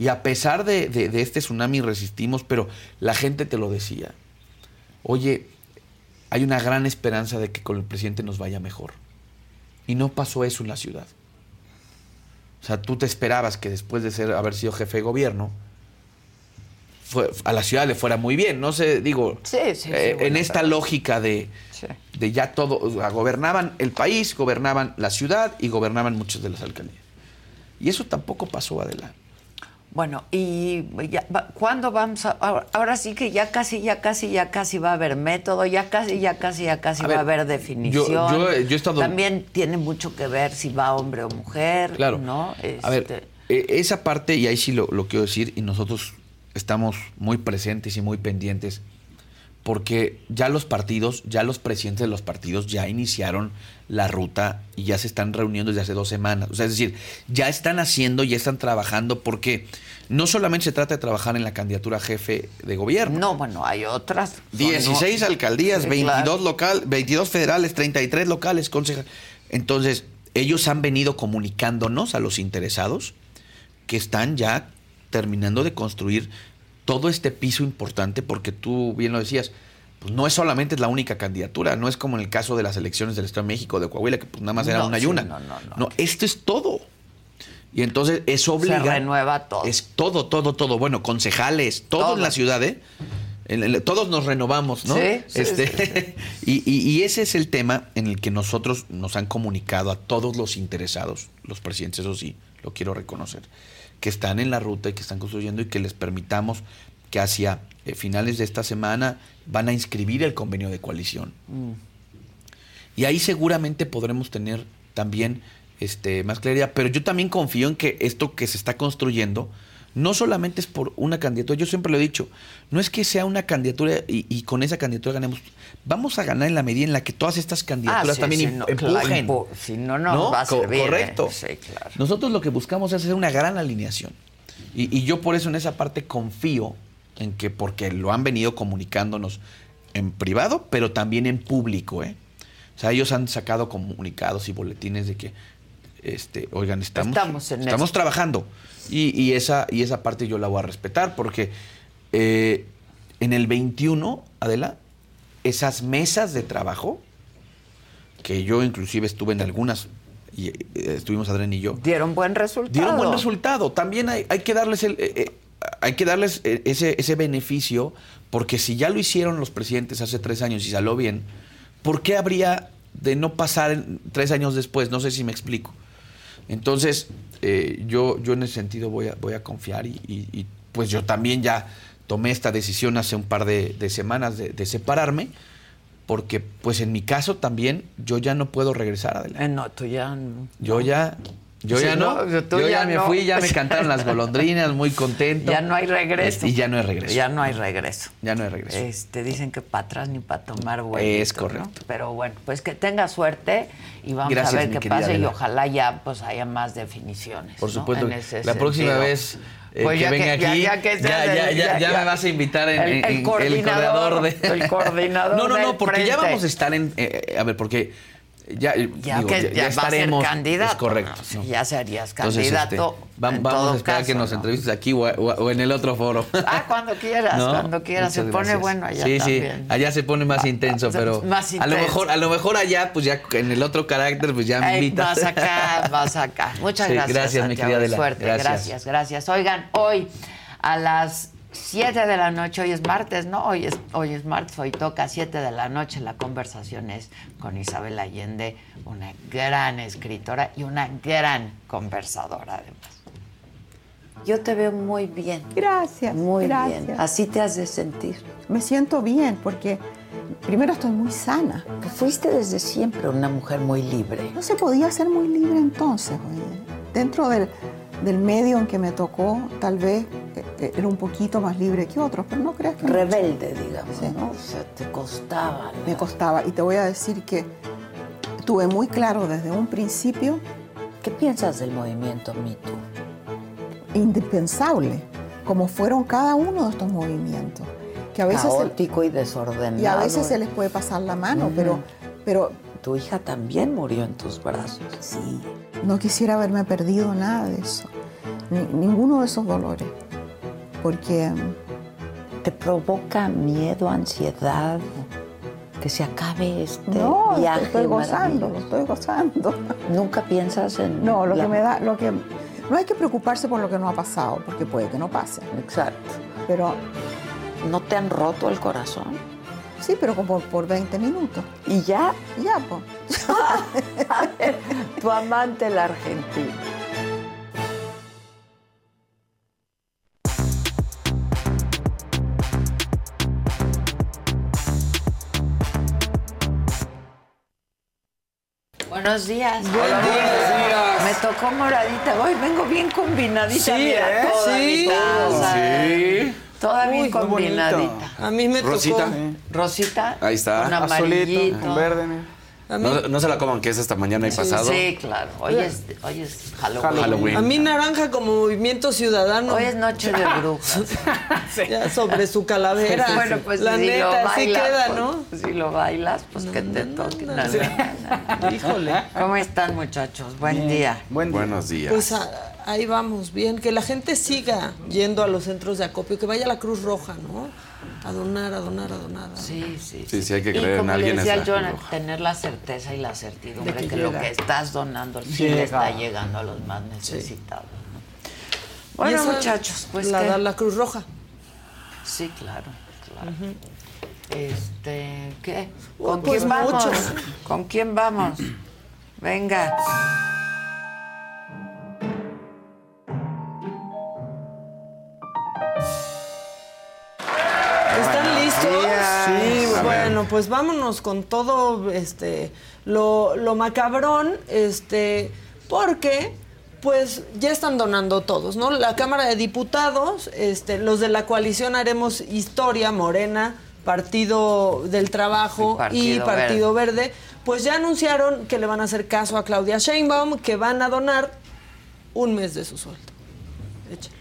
S13: Y a pesar de, de- de este tsunami resistimos, pero la gente te lo decía. Oye, hay una gran esperanza de que con el presidente nos vaya mejor. Y no pasó eso en la ciudad. O sea, tú te esperabas que después de ser, haber sido jefe de gobierno, fue- a la ciudad le fuera muy bien. No sé, digo,
S2: Sí, sí, sí,
S13: eh, en esta lógica de, de ya todo, o sea, gobernaban el país, gobernaban la ciudad y gobernaban muchas de las alcaldías. Y eso tampoco pasó, Adela.
S2: Bueno, y ya, ¿cuándo vamos a...? Ahora, sí que ya casi, ya casi, ya casi va a haber método, ya casi, ya casi, ya casi
S13: A
S2: va a haber definición.
S13: yo- yo- yo he estado-
S2: También tiene mucho que ver si va hombre o mujer,
S13: Claro.
S2: ¿no?
S13: A ver,
S2: Este,
S13: eh, esa parte, y ahí sí lo, lo quiero decir, y nosotros estamos muy presentes y muy pendientes, porque ya los partidos, ya los presidentes de los partidos ya iniciaron la ruta y ya se están reuniendo desde hace dos semanas. O sea, es decir, ya están haciendo, ya están trabajando, porque no solamente se trata de trabajar en la candidatura a jefe de gobierno.
S2: No, bueno, hay otras. Son
S13: 16
S2: no-
S13: alcaldías,
S2: Sí,
S13: 22
S2: claro.
S13: local, 22 federales, 33 locales, concejales. Entonces, ellos han venido comunicándonos a los interesados que están ya terminando de construir todo este piso importante, porque tú bien lo decías, pues no es solamente la única candidatura, no es como en el caso de las elecciones del Estado de México, de Coahuila, que pues nada más era
S2: No,
S13: una y
S2: sí,
S13: una.
S2: no, no, no.
S13: No, esto es todo. Y entonces eso obliga.
S2: Se renueva todo.
S13: Es todo, todo, todo. Bueno, concejales, todo,
S2: Todo.
S13: en la ciudad, ¿eh? En el- todos nos renovamos, ¿no?
S2: Sí, sí,
S13: Este, *laughs* y, y- y ese es el tema en el que nosotros nos han comunicado a todos los interesados, los presidentes, eso sí, lo quiero reconocer, que están en la ruta y que están construyendo y que les permitamos que hacia eh, finales de esta semana van a inscribir el convenio de coalición.
S2: Mm.
S13: Y ahí seguramente podremos tener también este, más claridad. Pero yo también confío en que esto que se está construyendo no solamente es por una candidatura. Yo siempre lo he dicho, no es que sea una candidatura y, y con esa candidatura ganemos. Vamos a ganar en la medida en la que todas estas candidaturas
S2: Ah, sí,
S13: también
S2: sí,
S13: em-
S2: no, claro,
S13: empujen.
S2: impu- si no, no va a servir, ¿eh?
S13: Correcto.
S2: Sí, claro.
S13: Nosotros lo que buscamos es hacer una gran alineación. Y, y yo por eso en esa parte confío en que, porque lo han venido comunicándonos en privado, pero también en público, ¿eh? O sea, ellos han sacado comunicados y boletines de que, este, oigan, estamos,
S2: Estamos en
S13: estamos trabajando. Y, y esa, y esa parte yo la voy a respetar porque eh, en el 21, Adela, esas mesas de trabajo, que yo inclusive estuve en algunas, y eh, estuvimos Adrián y yo,
S2: Dieron buen resultado.
S13: dieron buen resultado. También hay, hay que darles el, eh, eh, hay que darles ese, ese beneficio, porque si ya lo hicieron los presidentes hace tres años y salió bien, ¿por qué habría de no pasar tres años después? No sé si me explico. Entonces, eh, yo, yo en ese sentido voy a, voy a confiar y, y- y, pues yo también ya tomé esta decisión hace un par de, de semanas de, de separarme, porque pues en mi caso también yo ya no puedo regresar adelante.
S2: Eh, no, tú ya no.
S13: Yo ya, yo
S2: Sí,
S13: ya no,
S2: no, tú
S13: yo
S2: ya
S13: ya, me fui, ya me *laughs* cantaron las golondrinas, muy contento.
S2: Ya no hay regreso.
S13: Y ya no hay regreso.
S2: Ya no hay regreso.
S13: Ya no hay regreso.
S2: Este, dicen que para atrás ni para tomar vuelo.
S13: Es correcto.
S2: Pero bueno, pues que tenga suerte y vamos
S13: Gracias,
S2: a ver qué pasa y ojalá ya pues haya más definiciones.
S13: Por supuesto.
S2: En ese
S13: La próxima
S2: sentido.
S13: vez eh,
S2: Pues
S13: que
S2: ya
S13: venga
S2: que-
S13: aquí,
S2: ya
S13: ya,
S2: que
S13: ya, me vas a invitar en,
S2: El- el
S13: en
S2: coordinador,
S13: de...
S2: el *laughs* coordinador
S13: No, no, no, porque ya vamos a estar en... eh, eh, a ver, porque ya, eh,
S2: Ya
S13: digo,
S2: que ya, va a ser
S13: estaremos...
S2: candidato.
S13: Es correcto.
S2: Ya serías
S13: Entonces,
S2: candidato.
S13: este,
S2: en
S13: vamos
S2: todo
S13: a esperar que
S2: caso,
S13: nos
S2: ¿no?
S13: entrevistes aquí o, o- o en el otro foro.
S2: Ah, cuando quieras, cuando quieras. Se pone
S13: gracias.
S2: bueno allá
S13: sí,
S2: también.
S13: Sí, allá se pone más intenso, pero
S2: más
S13: a lo
S2: intenso.
S13: mejor, a lo mejor allá, pues ya en el otro carácter, pues ya me invitas.
S2: vas acá, *laughs* vas acá. Muchas
S13: Sí,
S2: gracias.
S13: gracias, mi
S2: Santiago,
S13: querida Adela.
S2: Suerte,
S13: Gracias.
S2: gracias, gracias. Oigan, hoy a las 7 de la noche, hoy es martes, ¿no? Hoy es, hoy es martes, hoy toca 7 de la noche. La conversación es con Isabel Allende, una gran escritora y una gran conversadora además. Yo te veo muy bien.
S12: Gracias.
S2: Muy
S12: gracias.
S2: bien. Así te has de sentir.
S12: Me siento bien porque primero estoy muy sana.
S2: Fuiste desde siempre una mujer muy libre.
S12: No se podía ser muy libre entonces. Dentro del, del medio en que me tocó, tal vez eh, era un poquito más libre que otros, pero no creas que... mucho.
S2: Rebelde, digamos,
S12: Sí.
S2: ¿no? O sea, te costaba.
S12: Me costaba. Y te voy a decir que tuve muy claro desde un principio
S2: ¿Qué piensas del movimiento Me Too?
S12: indispensable, como fueron cada uno de estos movimientos. Que a veces
S2: Caótico y desordenado.
S12: y a veces se les puede pasar la mano,
S2: Ujú.
S12: pero, pero
S2: Tu hija también murió en tus brazos.
S12: sí, no quisiera haberme perdido nada de eso, ni- ninguno de esos dolores, porque
S2: ¿Te provoca miedo, ansiedad? Que se acabe este
S12: no,
S2: viaje.
S12: estoy gozando, lo estoy gozando.
S2: Nunca piensas en.
S12: No, lo
S2: la-
S12: que me da, lo que no hay que preocuparse por lo que no ha pasado, porque puede que no pase,
S2: Exacto.
S12: pero
S2: ¿No te han roto el corazón?
S12: sí, pero como por 20 minutos.
S2: ¿Y ya?
S12: Ya, pues. *laughs*
S2: Tu amante, la Argentina. Buenos días.
S14: Buenos días.
S2: Me tocó moradita. Hoy vengo bien combinadita.
S14: Sí,
S2: mira,
S14: ¿eh?
S2: toda
S14: Sí.
S2: mi taza.
S13: Sí.
S2: Toda bien
S14: Uy, bonito.
S2: combinadita.
S14: A mí me
S13: Rosita.
S14: tocó.
S2: Rosita.
S13: Ahí está.
S2: Con
S14: Azulito,
S2: amarillito.
S14: en verde, mira.
S13: No, no se la coman, que es hasta mañana y pasado.
S2: Sí, claro. Hoy es, hoy es Halloween.
S13: Halloween.
S14: a mí naranja como movimiento ciudadano.
S2: Hoy es noche de brujas. *laughs*
S14: Ya sobre su calavera.
S2: Bueno, pues
S14: la
S2: si
S14: neta,
S2: lo
S14: así
S2: bailas,
S14: queda,
S2: pues,
S14: ¿no?
S2: Si lo bailas, pues que te toque. No, no, no.
S14: Híjole.
S2: ¿Cómo están, muchachos? Buen día.
S14: Buen día.
S13: Buenos días.
S14: Pues a- ahí vamos, bien. Que la gente siga yendo a los centros de acopio, que vaya a la Cruz Roja, ¿no? A donar, a donar, a donar.
S2: Sí, sí.
S13: Sí, sí, hay que
S2: Y
S13: creer en
S2: como
S13: alguien.
S2: le
S13: es
S2: decía
S13: la
S2: yo,
S13: Cruz Roja.
S2: tener la certeza y la certidumbre
S14: De
S2: que,
S14: que
S2: lo que estás donando sí
S14: Llega.
S2: le está llegando a los más necesitados. ¿no?
S14: Y
S2: Bueno, muchachos, pues
S14: la da la Cruz Roja.
S2: Sí, claro, claro. Este, ¿qué?
S14: Uh,
S2: ¿Con
S14: pues
S2: quién vamos?
S14: muchos.
S2: ¿Con quién vamos? Venga.
S13: Sí,
S14: bueno, pues vámonos con todo este lo, lo macabrón, este, porque pues ya están donando todos, ¿no? La Cámara de Diputados, este, los de la coalición Haremos Historia, Morena, Partido del Trabajo
S2: Y Partido
S14: y Partido Verde. pues ya anunciaron que le van a hacer caso a Claudia Sheinbaum, que van a donar un mes de su sueldo. Échale.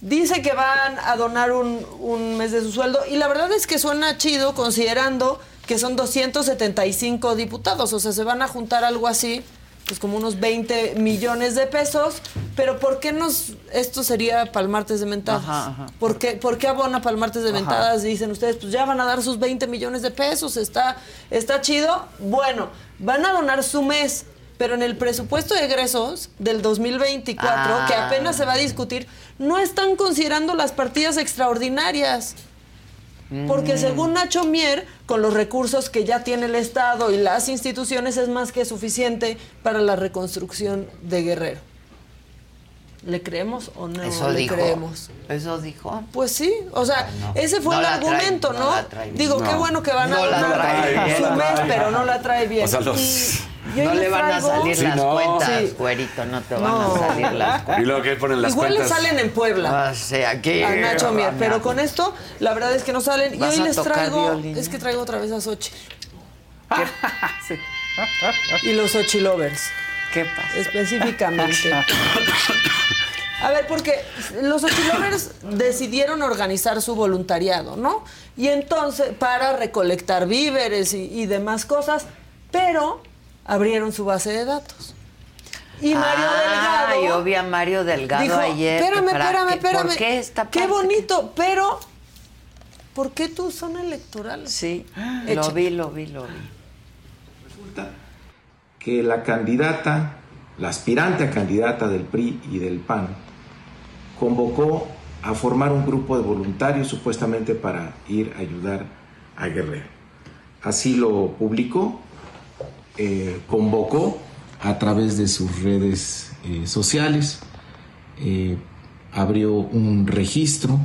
S14: Dice que van a donar un, un mes de su sueldo y la verdad es que suena chido considerando que son 275 diputados, o sea, se van a juntar algo así, pues como unos 20 millones de pesos, pero ¿por qué nos, esto sería para el martes de mentadas?
S2: Ajá, ajá.
S14: ¿Por, qué, por qué abona para el martes de
S2: Ajá.
S14: mentadas? Dicen ustedes, pues ya van a dar sus 20 millones de pesos, está, está chido. Bueno, van a donar su mes, pero en el presupuesto de egresos del 2024,
S2: Ah.
S14: que apenas se va a discutir, no están considerando las partidas extraordinarias. Porque según Nacho Mier, con los recursos que ya tiene el Estado y las instituciones es más que suficiente para la reconstrucción de Guerrero. ¿Le creemos o no
S2: Eso
S14: le
S2: dijo.
S14: creemos?
S2: Eso dijo.
S14: Pues sí, o sea,
S2: No,
S14: ese fue
S2: no
S14: el
S2: trae-
S14: argumento,
S2: no.
S14: Digo, qué
S13: No.
S14: bueno que van a donar su mes, pero no la trae bien.
S13: O sea, los-
S14: Y- *laughs* y hoy
S2: No le van a salir
S13: Sí,
S2: las
S13: no.
S2: cuentas,
S14: Sí.
S2: güerito, no te van
S14: No.
S2: a salir las *laughs*
S13: Y
S2: cuentas.
S13: luego que ponen las
S14: Igual le
S13: cuentas.
S14: salen en Puebla.
S2: O sea, que...
S14: a Nacho Mier, pero con esto la verdad es que no salen. Y
S2: ¿Vas
S14: hoy les traigo,
S2: violín?
S14: es que traigo otra vez a Sochi. *laughs* Y los Sochi lovers,
S2: ¿Qué pasa?
S14: específicamente. *coughs* A ver, porque los Sochi lovers decidieron organizar su voluntariado, ¿no? Y entonces, para recolectar víveres y, y demás cosas, pero abrieron su base de datos. Y Mario
S2: ah,
S14: Delgado.
S2: yo vi a Mario Delgado
S14: Dijo,
S2: ayer.
S14: espérame,
S2: ¿para
S14: espérame, espérame.
S2: ¿Por qué esta
S14: Qué
S2: parte?
S14: bonito, pero ¿por qué tu zona electoral?
S2: Sí, lo vi, lo vi, lo vi.
S15: Que la candidata, la aspirante a candidata del PRI y del PAN, convocó a formar un grupo de voluntarios supuestamente para ir a ayudar a Guerrero. Así lo publicó, eh, convocó a través de sus redes eh, sociales, eh, abrió un registro,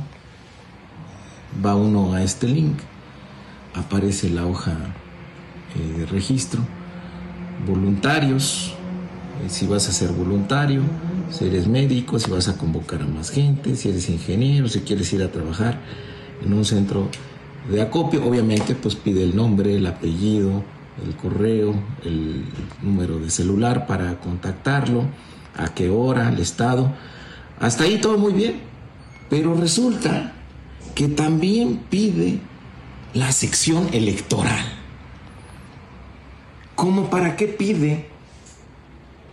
S15: va uno a este link, aparece la hoja de registro, voluntarios, eh, si vas a ser voluntario, si eres médico, si vas a convocar a más gente, si eres ingeniero, si quieres ir a trabajar en un centro de acopio, obviamente pues pide el nombre, el apellido, el correo, el número de celular para contactarlo, a qué hora, el estado. Hasta ahí todo muy bien. Pero resulta que también pide la sección electoral. ¿Cómo para qué pide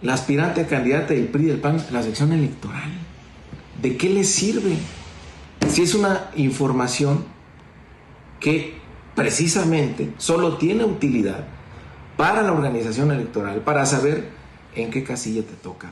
S15: la aspirante a candidata del PRI del PAN la sección electoral? ¿De qué le sirve? Si es una información que precisamente solo tiene utilidad para la organización electoral, para saber en qué casilla te toca.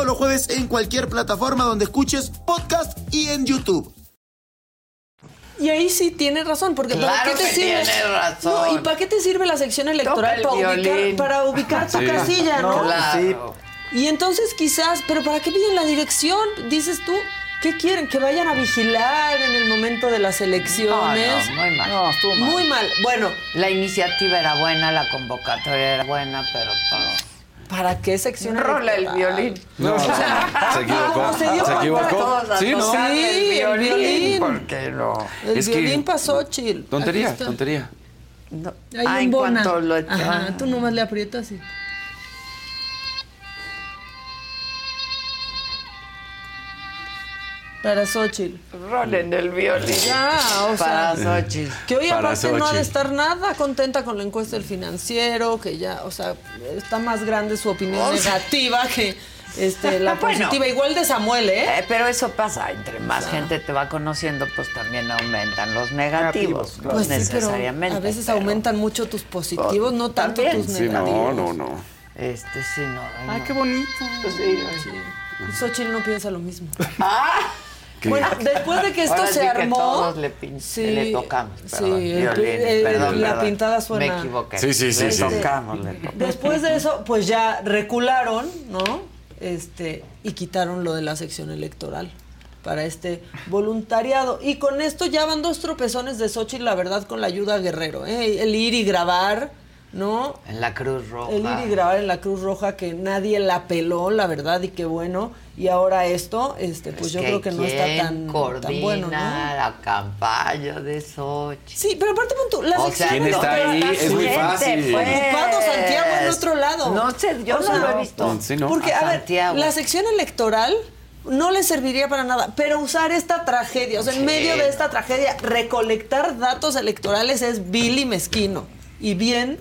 S6: todos los jueves en cualquier plataforma donde escuches podcast y en YouTube.
S14: Y ahí sí tiene razón, porque ¿para
S2: Claro
S14: qué te
S2: que
S14: sirve?
S2: tiene razón.
S14: No, ¿y para qué te sirve la sección electoral? Para ubicar, para ubicar tu
S2: Sí.
S14: casilla, ¿no?
S2: Claro.
S14: Y entonces quizás, pero ¿para qué piden la dirección? Dices tú, ¿qué quieren? Que vayan a vigilar en el momento de las elecciones.
S2: No, no, muy mal.
S14: No, estuvo mal. Muy mal. Bueno.
S2: La iniciativa era buena, la convocatoria era buena, pero todo.
S14: ¿Para qué sección
S2: Rola el violín.
S13: No, se equivocó.
S14: No, *laughs* se dio
S13: Se equivocó. Sí, ¿no?
S14: Sí,
S2: el
S14: el violín.
S2: ¿Por qué no?
S14: El
S13: Es que-
S14: violín pasó, chill.
S13: Tontería, tontería.
S2: No.
S14: Hay
S2: Ah,
S14: un
S2: en
S14: bona.
S2: cuanto lo
S14: Ajá, tú nomás le aprietas y... Para Xochitl.
S2: Rolen el violín.
S14: Ya, o
S2: Para
S14: sea,
S2: Xochitl.
S14: que hoy
S13: Para
S14: aparte no ha de
S13: Xochitl.
S14: estar nada contenta con la encuesta del financiero, que ya, o sea, está más grande su opinión
S2: O sea-
S14: negativa que este, *laughs* la
S2: Bueno.
S14: positiva. Igual de Samuel, ¿eh?
S2: Eh, pero eso pasa, entre más gente te va conociendo, pues también aumentan los negativos, no
S14: Pues sí,
S2: necesariamente.
S14: a veces
S2: pero-
S14: aumentan mucho tus positivos, no tanto
S2: También.
S14: tus
S13: Sí,
S14: negativos.
S13: no, no, no.
S2: Este sí, no.
S16: Ay,
S2: no.
S16: qué bonito.
S2: Pues sí,
S14: Sí. Xochitl no piensa lo mismo.
S13: ¿Qué?
S14: Bueno, después de que esto
S2: Ahora
S14: se
S2: sí que
S14: armó.
S2: todos le, pin- le tocamos.
S14: sí,
S2: Perdón,
S14: el-
S2: violín,
S14: el-
S2: perdón,
S14: la
S2: perdón.
S14: pintada suena.
S2: Me equivoqué.
S13: Sí, sí, sí,
S2: Le
S13: sí.
S2: tocamos, le tocamos.
S14: Después de eso, pues ya recularon, ¿no? Este, y quitaron lo de la sección electoral para este voluntariado. Y con esto ya van dos tropezones de Xochitl, la verdad, con la ayuda a Guerrero. ¿eh? El ir y grabar, ¿no?
S2: En la Cruz Roja.
S14: El ir y grabar en la Cruz Roja, que nadie la peló, la verdad, y qué bueno. Y ahora esto, este, pues
S2: Es
S14: yo creo que no está
S2: ¿quién
S14: tan, tan bueno, ¿no?
S2: la campaña de Xochitl.
S14: Sí, pero aparte pon tú, la
S2: O
S14: sección
S2: sea,
S13: ¿Quién está ahí? Es muy fácil.
S2: pues.
S14: Ocupado Santiago en otro lado.
S2: No sé, yo
S14: O
S2: no lo he visto.
S13: Sí, ¿no?
S14: Porque,
S2: A
S14: a, ver,
S2: Santiago.
S14: la sección electoral no le serviría para nada, pero usar esta tragedia, o sea, en
S2: Sí,
S14: medio de esta tragedia, recolectar datos electorales es vil y mezquino y bien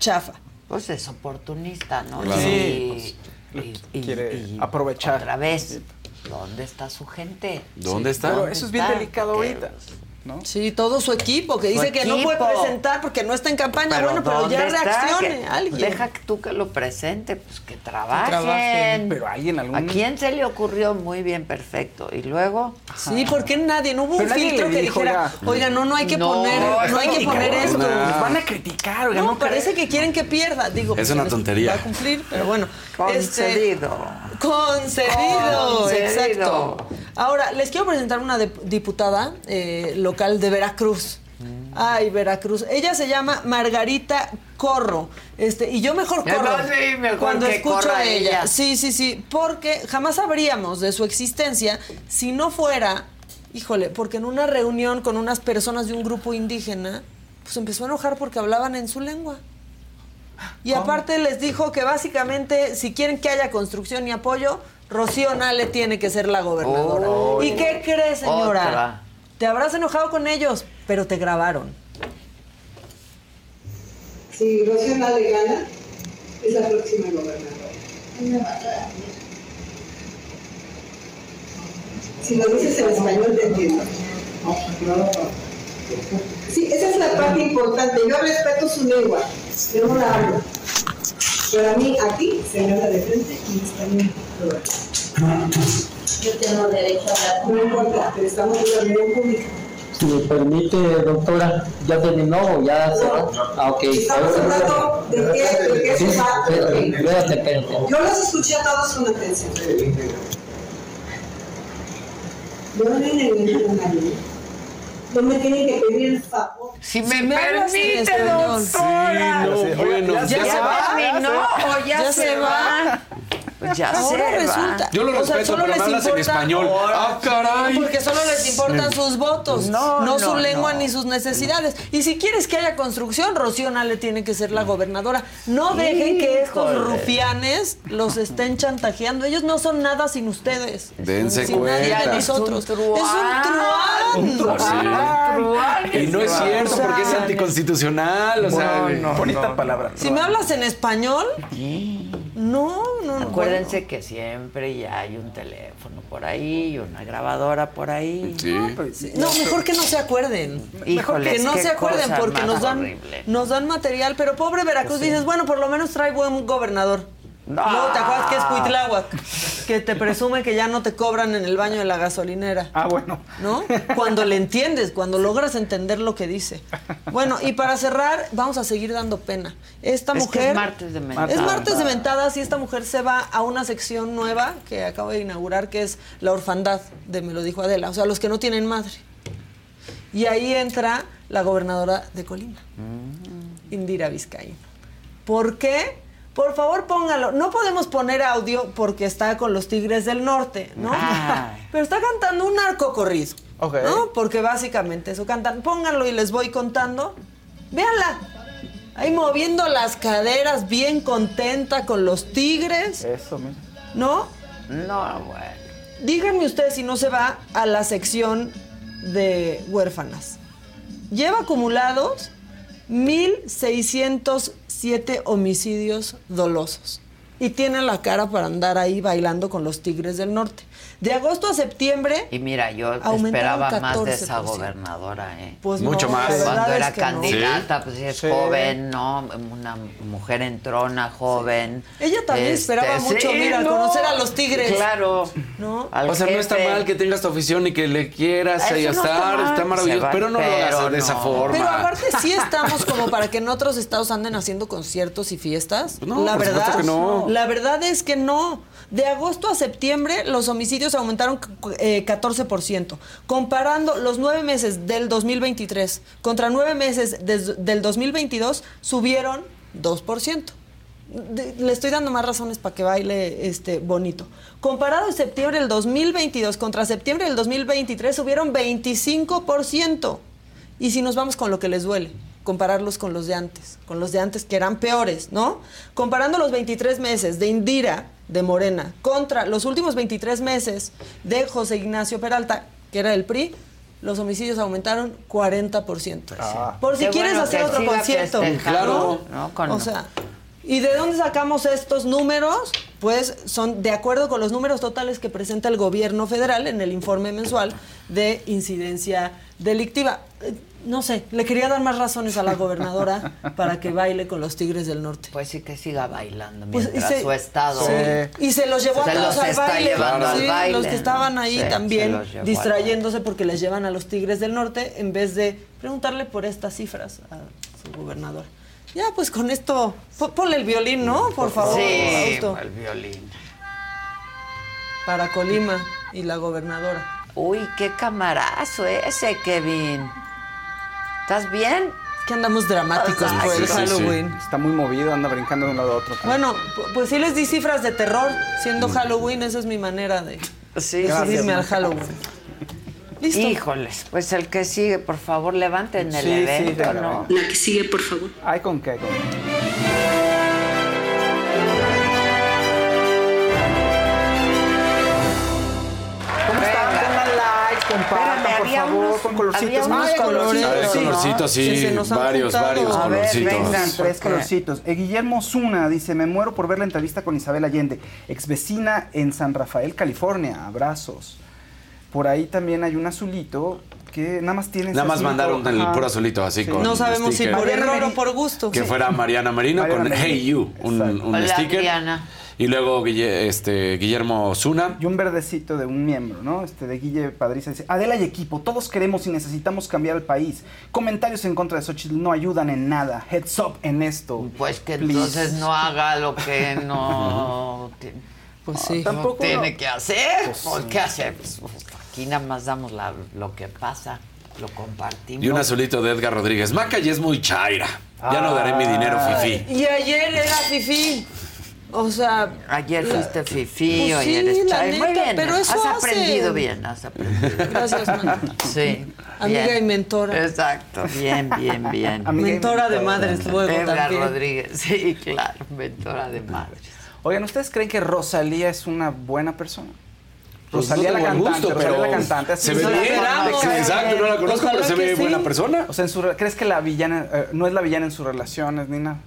S14: chafa.
S2: Pues es oportunista, ¿no?
S13: Claro.
S2: Y,
S16: Pues,
S2: y- *laughs* y-
S16: quiere
S2: y
S16: aprovechar.
S2: Otra vez, ¿dónde está su gente?
S13: ¿Dónde está?
S16: Pero eso es bien delicado ahorita. ¿No?
S14: Sí, todo su equipo que
S2: Su
S14: dice que no puede presentar porque no está en campaña. bueno, pero
S2: ¿dónde
S14: ya reaccione
S2: Que-
S14: alguien.
S2: Deja que tú que lo presente, pues que trabajen.
S14: trabajen.
S16: Pero hay en algún...
S2: ¿A quién se le ocurrió? Muy bien, perfecto. Y luego...
S14: Sí, porque nadie, no hubo
S16: Pero
S14: un filtro que
S16: dijo,
S14: dijera,
S16: oiga,
S14: oiga, no, no hay que
S2: No,
S14: poner, no hay que poner esto.
S16: Nos van a criticar, oiga,
S14: No,
S16: no
S14: parece que quieren que pierda. Digo,
S13: Es
S14: pues,
S13: una
S14: les
S13: tontería.
S14: Va a cumplir, pero bueno. este,
S2: Concedido.
S14: exacto. Ahora, les quiero presentar una diputada eh, local de Veracruz.
S2: Mm.
S14: Ay, Veracruz. Ella se llama Margarita Corro. Este, y yo mejor corro
S2: no, sí, mejor
S14: cuando
S2: que
S14: escucho a ella.
S2: ella.
S14: Sí, sí, sí. Porque jamás sabríamos de su existencia si no fuera, híjole, porque en una reunión con unas personas de un grupo indígena, pues empezó a enojar porque hablaban en su lengua. *laughs* Y aparte les dijo que básicamente si quieren que haya construcción y apoyo, Rocío Nale tiene que ser la gobernadora.
S2: Oh.
S14: ¿Y qué crees, señora?
S2: Otra.
S14: Te habrás enojado con ellos, pero te grabaron.
S17: Si Rocío Nale gana, es la próxima gobernadora. Si lo dices en español, te entiendo. Sí, esa es la parte importante. Yo respeto su lengua, yo no la hablo. Pero a mí, aquí, se me habla de frente y en español. Yo tengo derecho a hablar. No importa, pero estamos en una reunión pública.
S18: Si me permite, doctora, ¿ya terminó o ya se va? Ah, ok.
S17: Estamos hablando de qué, de qué
S18: Sí,
S17: se va.
S18: espérate, espérate, espérate.
S17: Yo los escuché a todos con atención. No me engañen a nadie. No me tienen que pedir el favor.
S2: Si
S14: me me hablas en permite,
S2: doctora.
S13: Sí, no, bueno,
S14: ¿Ya,
S13: ya
S14: se
S13: se
S14: va?
S13: va.
S2: terminó o ya se va? Pues ya
S14: Ahora
S2: se va.
S14: resulta.
S13: Yo lo
S14: o sea,
S13: respeto,
S14: solo
S13: pero me
S14: les
S13: hablas en
S14: importa-
S13: español. ¡Ah, caray!
S14: Porque solo les importan sus votos,
S2: No,
S14: no,
S2: no,
S14: su lengua
S2: no.
S14: ni sus necesidades. Y si quieres que haya construcción, Rocío Nale tiene que ser la gobernadora. No dejen que estos rufianes los estén chantajeando. Ellos no son nada sin ustedes.
S13: Dense
S14: sin nadie de
S13: cuenta.
S14: nosotros.
S2: Es un truán.
S14: Es un truán.
S13: Sí. Y no es cierto, porque es anticonstitucional. O sea,
S16: Bonita palabra.
S14: Si me hablas en español, no, no, no.
S2: Acuérdense que siempre ya hay un teléfono por ahí una grabadora por ahí.
S13: Sí.
S14: No, mejor que no se acuerden. mejor que no se acuerden porque nos dan,
S2: horrible.
S14: nos dan material. Pero pobre Veracruz, dices, bueno, por lo menos trae buen gobernador.
S2: No.
S14: Luego te acuerdas que es Cuitláhuac, que te presume que ya no te cobran en el baño de la gasolinera.
S16: Ah, bueno.
S14: ¿No? Cuando le entiendes, cuando logras entender lo que dice. Bueno, y para cerrar, vamos a seguir dando pena. Esta
S2: Es que
S14: mujer.
S2: es martes de mentadas.
S14: Es martes de mentadas y esta mujer se va a una sección nueva que acabo de inaugurar, que es la orfandad de Me lo dijo Adela. O sea, los que no tienen madre. Y ahí entra la gobernadora de Colima,
S2: Mm.
S14: Indira Vizcaíno. ¿Por qué? Por favor, póngalo. No podemos poner audio porque está con los Tigres del Norte, ¿no?
S2: Ay. *laughs*
S14: Pero está cantando un narco corrido.
S16: Ok.
S14: ¿No? Porque básicamente eso cantan. Pónganlo y les voy contando. Véanla. Ahí moviendo las caderas, bien contenta con los Tigres,
S16: Eso mismo.
S14: ¿no?
S2: No, bueno.
S14: Díganme usted si no se va a la sección de huérfanas. Lleva acumulados 1.607 homicidios dolosos. Y tiene la cara para andar ahí bailando con los Tigres del Norte. De agosto a septiembre,
S2: Y mira, yo esperaba más de esa
S14: 14%.
S2: gobernadora, ¿eh?
S14: pues
S13: Mucho
S14: no,
S13: más.
S2: Cuando
S14: es
S2: era
S14: no.
S2: candidata, pues sí es
S16: Sí.
S2: joven, ¿no? Una mujer entrona, joven.
S14: Ella también esperaba mucho, mira, conocer a los tigres.
S2: Claro.
S14: ¿No?
S2: Al
S13: O sea, no está mal que tengas tu afición y que le quieras y
S2: no está
S13: estar,
S2: mal.
S13: está, maravilloso,
S2: va,
S13: pero no lo
S2: pero
S13: hagas de esa
S2: no.
S13: forma.
S14: Pero aparte sí estamos como para que en otros estados anden haciendo conciertos y fiestas.
S13: No,
S14: la
S13: por
S14: verdad,
S13: supuesto que no.
S14: La verdad es que no. De agosto a septiembre los homicidios aumentaron eh, 14%. Comparando los nueve meses del 2023 contra nueve meses del 2022 subieron 2%. De- le estoy dando más razones para que baile este bonito. Comparado en septiembre del 2022 contra septiembre del 2023 subieron 25%. Y si nos vamos con lo que les duele, compararlos con los de antes, con los de antes que eran peores, ¿no? Comparando los 23 meses de Indira, de Morena, contra los últimos 23 meses de José Ignacio Peralta, que era el PRI, los homicidios aumentaron 40%. Por si
S2: Qué
S14: quieres
S2: bueno
S14: hacer otro concierto.
S2: festejando,
S14: ¿no?
S2: ¿no? Con-
S14: O sea, ¿y de dónde sacamos estos números? Pues son de acuerdo con los números totales que presenta el gobierno federal en el informe mensual de incidencia delictiva. No sé, le quería dar más razones a la gobernadora para que baile con los Tigres del Norte.
S2: Pues sí que siga bailando
S14: Pues,
S2: mientras
S14: se-
S2: su estado.
S14: Sí. Y se los llevó
S2: Se
S14: a todos
S2: los
S14: al baile.
S2: al
S14: Los que estaban ahí
S2: Sí,
S14: también distrayéndose porque les llevan a los Tigres del Norte en vez de preguntarle por estas cifras a su gobernador. Ya, pues con esto, po- ponle el violín, ¿no? Por favor,
S2: Sí,
S14: Fausto.
S2: el violín.
S14: Para Colima y la gobernadora.
S2: Uy, qué camarazo ese, Kevin. ¿Estás bien?
S14: que andamos dramáticos por pues. el Halloween.
S16: Está muy movido, anda brincando de un lado a otro.
S14: Bueno, pues sí les di cifras de terror siendo mm. Halloween, esa es mi manera de subirme al Halloween. ¿Listo?
S2: Híjoles, pues el que sigue, por favor, levanten el evento, ¿no?
S17: La que sigue, por favor.
S16: Ay, con qué, con qué.
S19: con colorcitos.
S2: Había unos
S19: Ay,
S2: colores,
S19: colorcitos,
S2: ¿no?
S19: sí.
S13: colorcitos, sí,
S19: han
S13: varios,
S19: juntado.
S13: varios
S19: A ver,
S13: colorcitos.
S19: vengan, tres colorcitos. Eh, Guillermo Zuna dice, me muero por ver la entrevista con Isabel Allende, ex vecina en San Rafael, California. Abrazos. Por ahí también hay un azulito que nada más tiene...
S13: Nada más
S19: azulito.
S13: mandaron el puro azulito así con
S14: No sabemos si por error o por gusto.
S13: Que fuera Mariana
S19: Mariana
S13: con. Hey You, un, un
S2: Hola,
S13: sticker.
S2: Mariana.
S13: Y luego Guille- este, Guillermo Zuna.
S19: Y un verdecito de un miembro, ¿no? Este de Guille Padriza dice, Adela y equipo, todos queremos y necesitamos cambiar el país. Comentarios en contra de Xochitl no ayudan en nada. Heads up en esto.
S2: Pues que
S19: Please.
S2: entonces no haga lo que no, *laughs*
S14: Pues sí.
S2: no
S19: Tampoco
S2: tiene
S19: no.
S2: que hacer.
S19: Pues
S2: Pues,
S19: sí.
S2: ¿Qué hacer? Pues, aquí nada más damos la- lo que pasa, lo compartimos.
S13: Y un azulito de Edgar Rodríguez. Maca ya es muy chaira. Ya no daré mi dinero, Fifi.
S14: Y ayer era Fifi. O sea.
S2: Ayer fuiste fifí,
S14: Pues
S2: hoy
S14: sí,
S2: eres. Muy bien,
S14: pero eso
S2: has aprendido bien, has aprendido.
S14: Gracias, *laughs* man.
S2: Sí.
S14: Amiga
S2: bien.
S14: y mentora.
S2: Exacto, bien, bien, bien. *laughs*
S19: Amiga
S14: Mentora de madres luego
S2: Edgar
S14: también.
S2: Rodríguez, sí, claro, mentora de madres.
S19: Oigan, ¿ustedes creen que Rosalía es una buena persona?
S13: Pues
S19: Rosalía
S13: no
S19: la cantante,
S13: gusto,
S19: Rosalía
S13: pero
S19: la cantante.
S13: se ve bien. exacto, no la conozco, pero se ve buena persona.
S19: O sea, en su re- ¿crees que la villana eh, no es la villana en sus relaciones ni nada?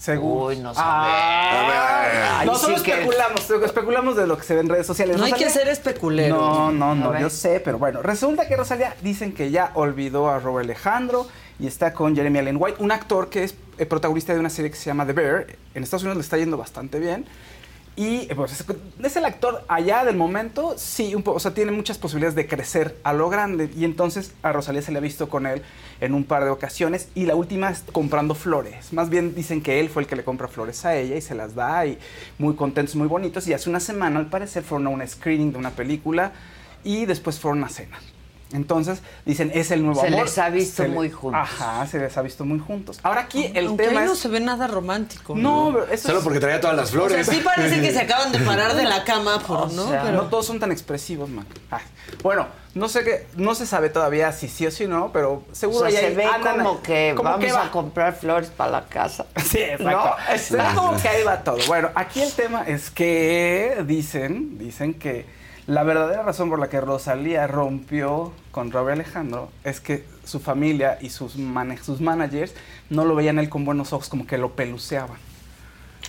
S19: Seguro.
S2: Uy, no
S19: Ah,
S2: Ay,
S19: no,
S2: sí
S19: solo
S2: que-
S19: especulamos, especulamos de lo que se ve en redes sociales.
S14: No hay
S19: Rosalía-
S14: que ser especulero.
S19: No, no,
S14: A
S19: no,
S14: ver.
S19: yo sé, pero bueno, resulta que Rosalía dicen que ya olvidó a Robert Alejandro y está con Jeremy Allen White, un actor que es eh, protagonista de una serie que se llama The Bear. En Estados Unidos le está yendo bastante bien. Y eh, pues, es, el actor allá del momento, sí, o sea, tiene muchas posibilidades de crecer a lo grande. Y entonces a Rosalía se le ha visto con él en un par de ocasiones y la última es comprando flores. Más bien dicen que él fue el que le compra flores a ella y se las da y muy contentos, muy bonitos. Y hace una semana, al parecer, fueron a un screening de una película y después fueron a cenar. Entonces, dicen, es el nuevo
S2: Se
S19: amor.
S2: les ha visto
S19: Se le-
S2: muy juntos.
S19: Ajá, se les ha visto muy juntos. Ahora aquí el
S14: Aunque
S19: tema
S14: ahí no
S19: es...
S14: se ve nada romántico.
S19: No, pero eso
S13: Solo
S19: es-
S13: porque traía todas las
S14: O sea,
S13: flores.
S14: sí parece que se acaban de *laughs* parar de la cama, por,
S19: O
S14: ¿no?
S19: sea,
S14: Pero
S19: no todos son tan expresivos, man. Ay, Bueno, no sé qué, no se sabe todavía si sí o si no, pero seguro
S2: O sea,
S19: ya
S2: se ve
S19: andan-
S2: como que
S19: como
S2: vamos
S19: que va.
S2: a comprar flores para la casa. *laughs*
S19: Sí, exacto.
S2: ¿No?
S19: Se ve como que ahí va todo. Bueno, aquí el tema es que dicen, dicen que la verdadera razón por la que Rosalía rompió con Robert Alejandro es que su familia y sus, sus managers no lo veían él con buenos ojos, como que lo peluceaban.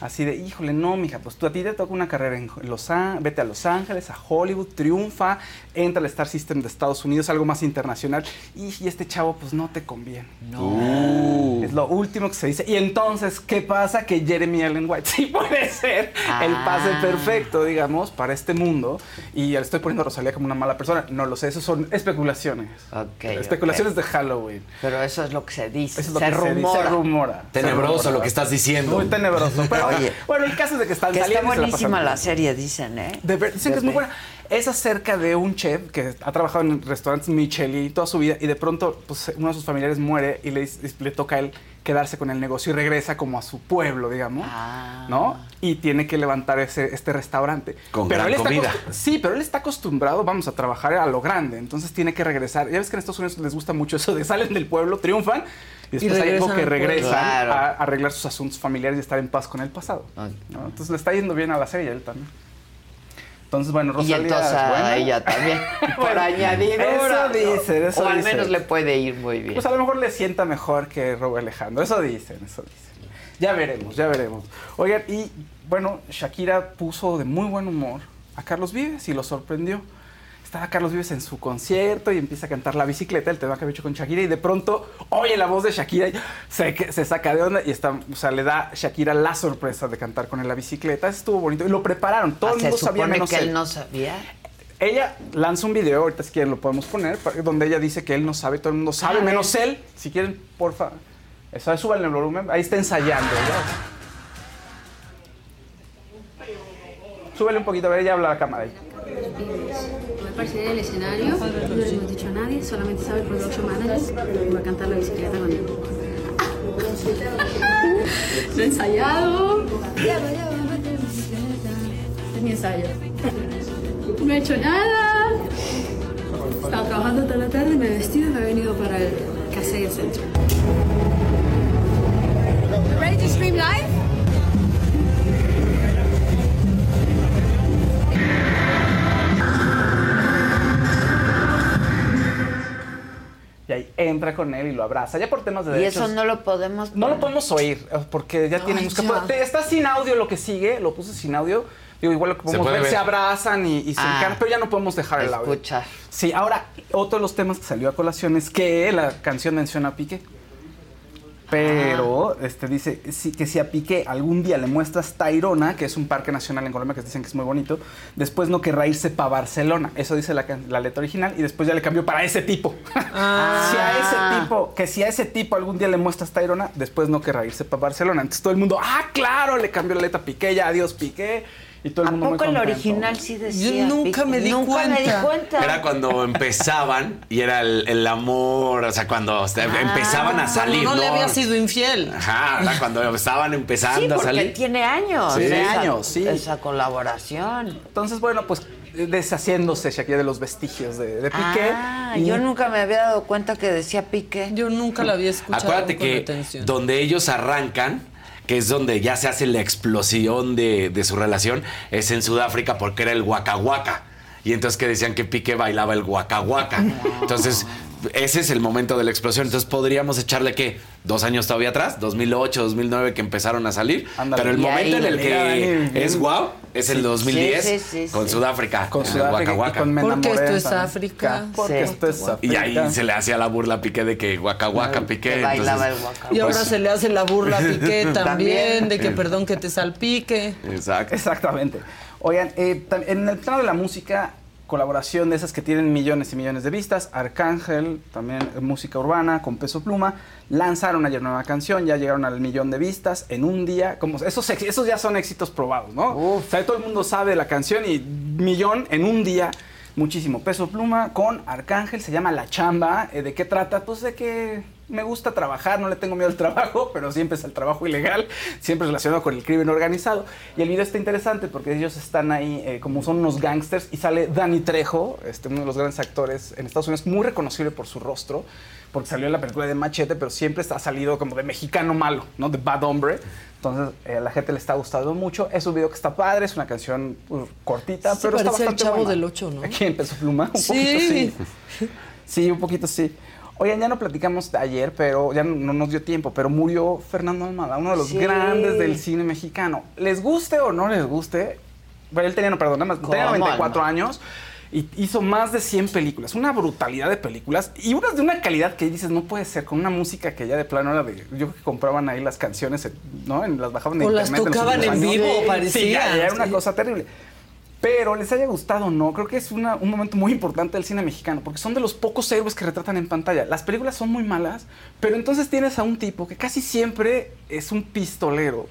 S19: Así de, híjole, no, mija, pues tú a ti te toca una carrera en Los Ángeles, vete a Los Ángeles, a Hollywood, triunfa, entra al Star System de Estados Unidos, algo más internacional, y, y este chavo pues no te conviene.
S13: Uh.
S19: Es lo último que se dice. Y entonces, ¿qué pasa? Que Jeremy Allen White *laughs* sí puede ser el pase
S2: Ah.
S19: perfecto, digamos, para este mundo. Y estoy poniendo a Rosalía como una mala persona. No lo sé, eso son especulaciones.
S2: Ok,
S19: especulaciones de Halloween.
S2: Pero eso es lo que se dice.
S19: Eso es lo
S2: se,
S19: que se dice,
S2: rumora.
S19: se rumora.
S13: Tenebroso
S19: Se rumora.
S13: lo que estás diciendo.
S19: Muy tenebroso. Pero
S2: Oye. *laughs*
S19: bueno, el caso es de que están
S2: Que está
S19: saliendo. la
S2: buenísima la serie, dicen, ¿eh?
S19: De ver- dicen que es muy buena. Es acerca de un chef que ha trabajado en restaurantes Michelin toda su vida y de pronto pues, uno de sus familiares muere y le, toca a él quedarse con el negocio y regresa como a su pueblo, digamos,
S2: Ah.
S19: ¿no? Y tiene que levantar ese, este restaurante.
S13: Con gran
S19: él está
S13: comida.
S19: acostu- Sí, pero él está acostumbrado, vamos, a trabajar a lo grande, entonces tiene que regresar. Ya ves que en Estados Unidos les gusta mucho eso de *laughs* salen del pueblo, triunfan y después hay algo que
S2: Claro.
S19: a arreglar sus asuntos familiares y estar en paz con el pasado.
S2: Ay.
S19: ¿no? Entonces le está yendo bien a la serie él también. Entonces, bueno,
S2: Y
S19: Rosalía
S2: entonces
S19: es buena.
S2: a ella también. *laughs* Por
S19: Bueno,
S2: añadidura.
S19: Eso dicen, eso
S2: O al
S19: dicen.
S2: menos le puede ir muy bien.
S19: Pues a lo mejor le sienta mejor que Robert Alejandro. Eso dicen, eso dicen. Ya veremos, ya veremos. Oigan, y bueno, Shakira puso de muy buen humor a Carlos Vives y lo sorprendió. Estaba Carlos Vives en su concierto y empieza a cantar La Bicicleta, el tema que había hecho con Shakira, y de pronto oye la voz de Shakira y se, se saca de onda y está, o sea, le da Shakira la sorpresa de cantar con él La Bicicleta. Estuvo bonito y lo prepararon, todo
S2: Ah,
S19: el
S2: se
S19: mundo sabía
S2: supone
S19: menos
S2: que él
S19: él.
S2: no sabía.
S19: Ella lanza un video, ahorita si quieren lo podemos poner, donde ella dice que él no sabe, todo el mundo sabe,
S2: A ver.
S19: menos él. Si quieren, porfa, eso, súbanle el volumen, ahí está ensayando. ¿ya? Súbele un poquito, a ver, ella habla a la cámara ahí.
S20: Voy a aparecer en el escenario, no le hemos dicho a nadie, solamente sabe el production manager y va a cantar la bicicleta conmigo. *laughs* Lo he ensayado. Es mi ensayo. No he hecho nada. He estado trabajando toda la tarde, me he vestido y me he venido para el Casella Center. Ready to stream live?
S19: Entra con él y lo abraza. Ya por temas de
S2: Y
S19: derechos.
S2: eso no lo podemos.
S19: No lo podemos oír, eh, porque ya tiene
S2: Ay,
S19: música.
S2: ya.
S19: Te- Está sin audio lo que sigue, lo puse sin audio. Digo, igual lo que podemos ver,
S21: ver.
S19: se abrazan y, y se
S2: Ah.
S19: encantan, pero ya no podemos dejar el audio.
S2: Escuchar.
S19: Sí, ahora, otro de los temas que salió a colación es que la canción menciona a Piqué. Pero este, dice sí, que si a Piqué algún día le muestras Tairona, que es un parque nacional en Colombia que dicen que es muy bonito, después no querrá irse para Barcelona. Eso dice la, letra original y después ya le cambió para ese tipo. *laughs* si a ese tipo, que si a ese tipo algún día le muestras Tairona, después no querrá irse para Barcelona. Entonces todo el mundo, ah, claro, le cambió la letra a Piqué, ya adiós Piqué. Y todo el
S2: ¿A
S19: mundo muy
S2: poco el
S19: contento.
S2: original sí decía?
S14: nunca me di
S2: nunca me di
S14: cuenta.
S2: cuenta.
S21: Era cuando empezaban y era el, el amor, o sea, cuando este, empezaban a salir.
S14: no le había sido infiel.
S21: Ajá, era cuando estaban empezando
S2: Sí,
S21: a
S2: porque
S21: salir.
S2: tiene años.
S19: Sí,
S2: esa-
S19: años, sí.
S2: Esa colaboración.
S19: Entonces, bueno, pues deshaciéndose Shakira de los vestigios de, de Piqué.
S2: Ah,
S19: y-
S2: yo nunca me había dado cuenta que decía Piqué.
S14: Yo nunca la había escuchado
S21: Acuérdate
S14: con
S21: que
S14: atención.
S21: donde ellos arrancan, que es donde ya se hace la explosión de, de su relación, es en Sudáfrica porque era el Waka Waka. Y entonces que decían que Piqué bailaba el Waka Waka. Entonces, ese es el momento de la explosión. Entonces podríamos echarle que dos años todavía atrás, 2008, 2009 que empezaron a salir.
S19: Ándale.
S21: Pero el momento
S19: ahí,
S21: en el que es wow es el
S19: Sí.
S21: 2010
S2: Sí, sí, sí,
S21: con
S2: sí.
S21: Sudáfrica.
S19: Con Sudáfrica
S21: Waka
S19: y
S21: Waka.
S19: con Me
S14: Porque esto es. África.
S19: Porque
S2: Sí.
S19: esto es África.
S21: Y ahí se le hacía la burla a Piqué de que Waka Waka Piqué.
S2: Que bailaba
S21: entonces,
S2: el Waka
S14: Y ahora
S21: pues,
S14: se le hace la burla a *laughs* Piqué también, de que perdón que te salpique.
S21: Exacto.
S19: Exactamente. Oigan, eh, en el plano de la música, colaboración de esas que tienen millones y millones de vistas, Arcángel, también eh, música urbana con peso pluma, lanzaron ayer nueva canción, ya llegaron al millón de vistas en un día, como esos, esos ya son éxitos probados, ¿no? O sea, todo el mundo sabe de la canción y millón en un día, muchísimo. Peso pluma con Arcángel, se llama La Chamba, eh, ¿de qué trata? Pues de que me gusta trabajar, no le tengo miedo al trabajo, *laughs* pero siempre es el trabajo ilegal, siempre relacionado con el crimen organizado. Y el video está interesante porque ellos están ahí eh, como son unos gangsters y sale Danny Trejo, este, uno de los grandes actores en Estados Unidos, muy reconocible por su rostro, porque salió en la película de Machete, pero siempre está salido como de mexicano malo, ¿no? De bad hombre. Entonces eh, a la gente le está gustando mucho. Es un video que está padre, es una canción pues, cortita,
S14: Sí
S19: pero está
S14: parece el
S19: bastante
S14: Chavo
S19: buena.
S14: del Ocho, ¿no?
S19: Aquí empezó Pluma, un
S14: Sí.
S19: poquito sí. Sí, un poquito sí. Oigan, ya no platicamos de ayer, pero ya no, no nos dio tiempo, pero murió Fernando Almada, uno de los
S2: Sí.
S19: grandes del cine mexicano. Les guste o no les guste, pero él tenía, no, perdón, nada más, tenía
S2: ¿Cómo
S19: 94
S2: no?
S19: años y hizo más de 100 películas, una brutalidad de películas y unas de una calidad que dices, no puede ser, con una música que ya de plano era de, yo creo que compraban ahí las canciones, ¿no? En- las bajaban de
S14: O las
S19: internet. en los
S14: tocaban en
S19: años.
S14: vivo, parecía,
S19: Sí, ya, ya era una
S14: sí.
S19: cosa terrible. Pero les haya gustado o no, creo que es una- un momento muy importante del cine mexicano, porque son de los pocos héroes que retratan en pantalla. Las películas son muy malas, pero entonces tienes a un tipo que casi siempre es un pistolero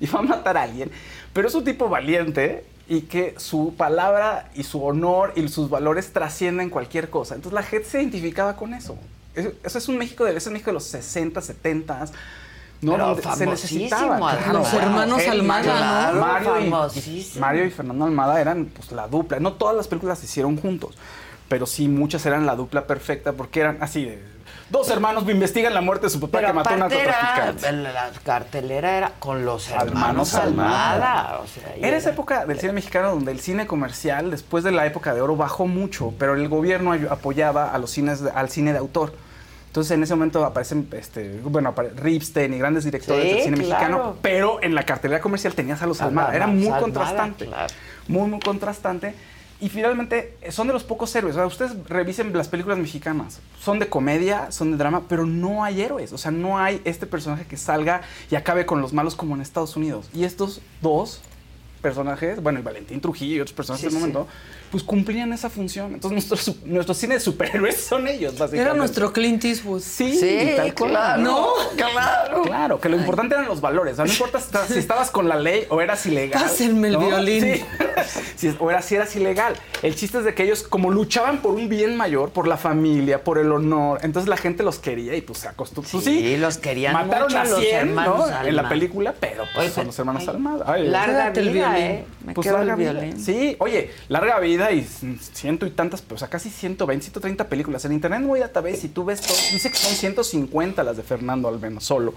S19: y va a matar a alguien, pero es un tipo valiente y que su palabra y su honor y sus valores trascienden cualquier cosa. Entonces la gente se identificaba con eso. Eso, es un México de, es un México de los 60, 70. ¿no?
S2: Pero
S19: se necesitaba.
S14: Los hermanos
S19: él,
S14: Almada, ¿no?
S19: Mario, y-
S2: Famosísimo.
S19: Mario y Fernando Almada eran pues, la dupla. No todas las películas se hicieron juntos, pero sí muchas eran la dupla perfecta porque eran así de dos hermanos investigan la muerte de su papá
S2: Pero
S19: que mató a un
S2: aparte era,
S19: narcotraficante.
S2: la cartelera era con los
S19: Hermanos
S2: hermanos
S19: Almada.
S2: Almada. O sea, y
S19: Era esa época del cine mexicano donde el cine comercial, después de la época de oro, bajó mucho, pero el gobierno apoyaba a los cines, al cine de autor. Entonces en ese momento aparecen, este, bueno, apare- Ripstein y grandes directores
S2: Sí,
S19: del cine
S2: claro.
S19: mexicano, pero en la cartelera comercial tenías a los Almada. Era muy
S2: Almada,
S19: contrastante,
S2: claro.
S19: muy, muy contrastante. Y finalmente son de los pocos héroes. O sea, ustedes revisen las películas mexicanas. Son de comedia, son de drama, pero no hay héroes. O sea, no hay este personaje que salga y acabe con los malos como en Estados Unidos. Y estos dos personajes, bueno, y Valentín Trujillo y otros personajes
S2: Sí,
S19: del momento, pues cumplían esa función. Entonces, nuestro, nuestro cine de superhéroes son ellos, básicamente.
S14: Era nuestro Clint Eastwood.
S19: Sí,
S2: Sí,
S19: tal cual.
S2: claro.
S14: No,
S19: Claro, claro, que lo importante eran los valores. No importa si estabas, con la ley o eras ilegal.
S14: Pásenme el
S19: ¿no?
S14: violín.
S19: Sí. *laughs* O era, si eras ilegal. El chiste es de que ellos, como luchaban por un bien mayor, por la familia, por el honor, entonces la gente los quería y pues se acostumbró. Pues,
S2: Sí,
S19: sí,
S2: los querían
S19: Mataron
S2: mucho
S19: a
S2: a los
S19: 100
S2: hermanos
S19: ¿no? en la película, pero pues,
S2: Oye,
S19: son los hermanos Almada. Ay,
S2: larga vida,
S14: violín.
S2: ¿eh? Me
S19: pues
S2: quedo
S19: larga
S2: el
S19: vida.
S2: violín.
S19: Sí, oye, larga vida y ciento y tantas, o sea, casi 120, 130 películas. En internet muy database, si tú ves todo, dice que son 150 las de Fernando al menos, solo.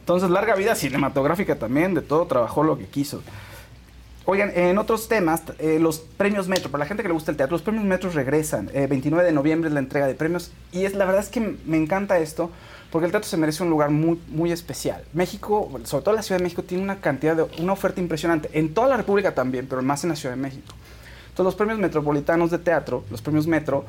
S19: Entonces, larga vida cinematográfica también, de todo trabajó lo que quiso. Oigan, en otros temas, eh, los premios Metro, para la gente que le gusta el teatro, los premios Metro regresan. Eh, 29 de noviembre es la entrega de premios y es la verdad es que me encanta esto porque el teatro se merece un lugar muy, muy especial. México, sobre todo la Ciudad de México, tiene una cantidad de, una oferta impresionante. En toda la República también, pero más en la Ciudad de México. Entonces los premios metropolitanos de teatro, los premios Metro,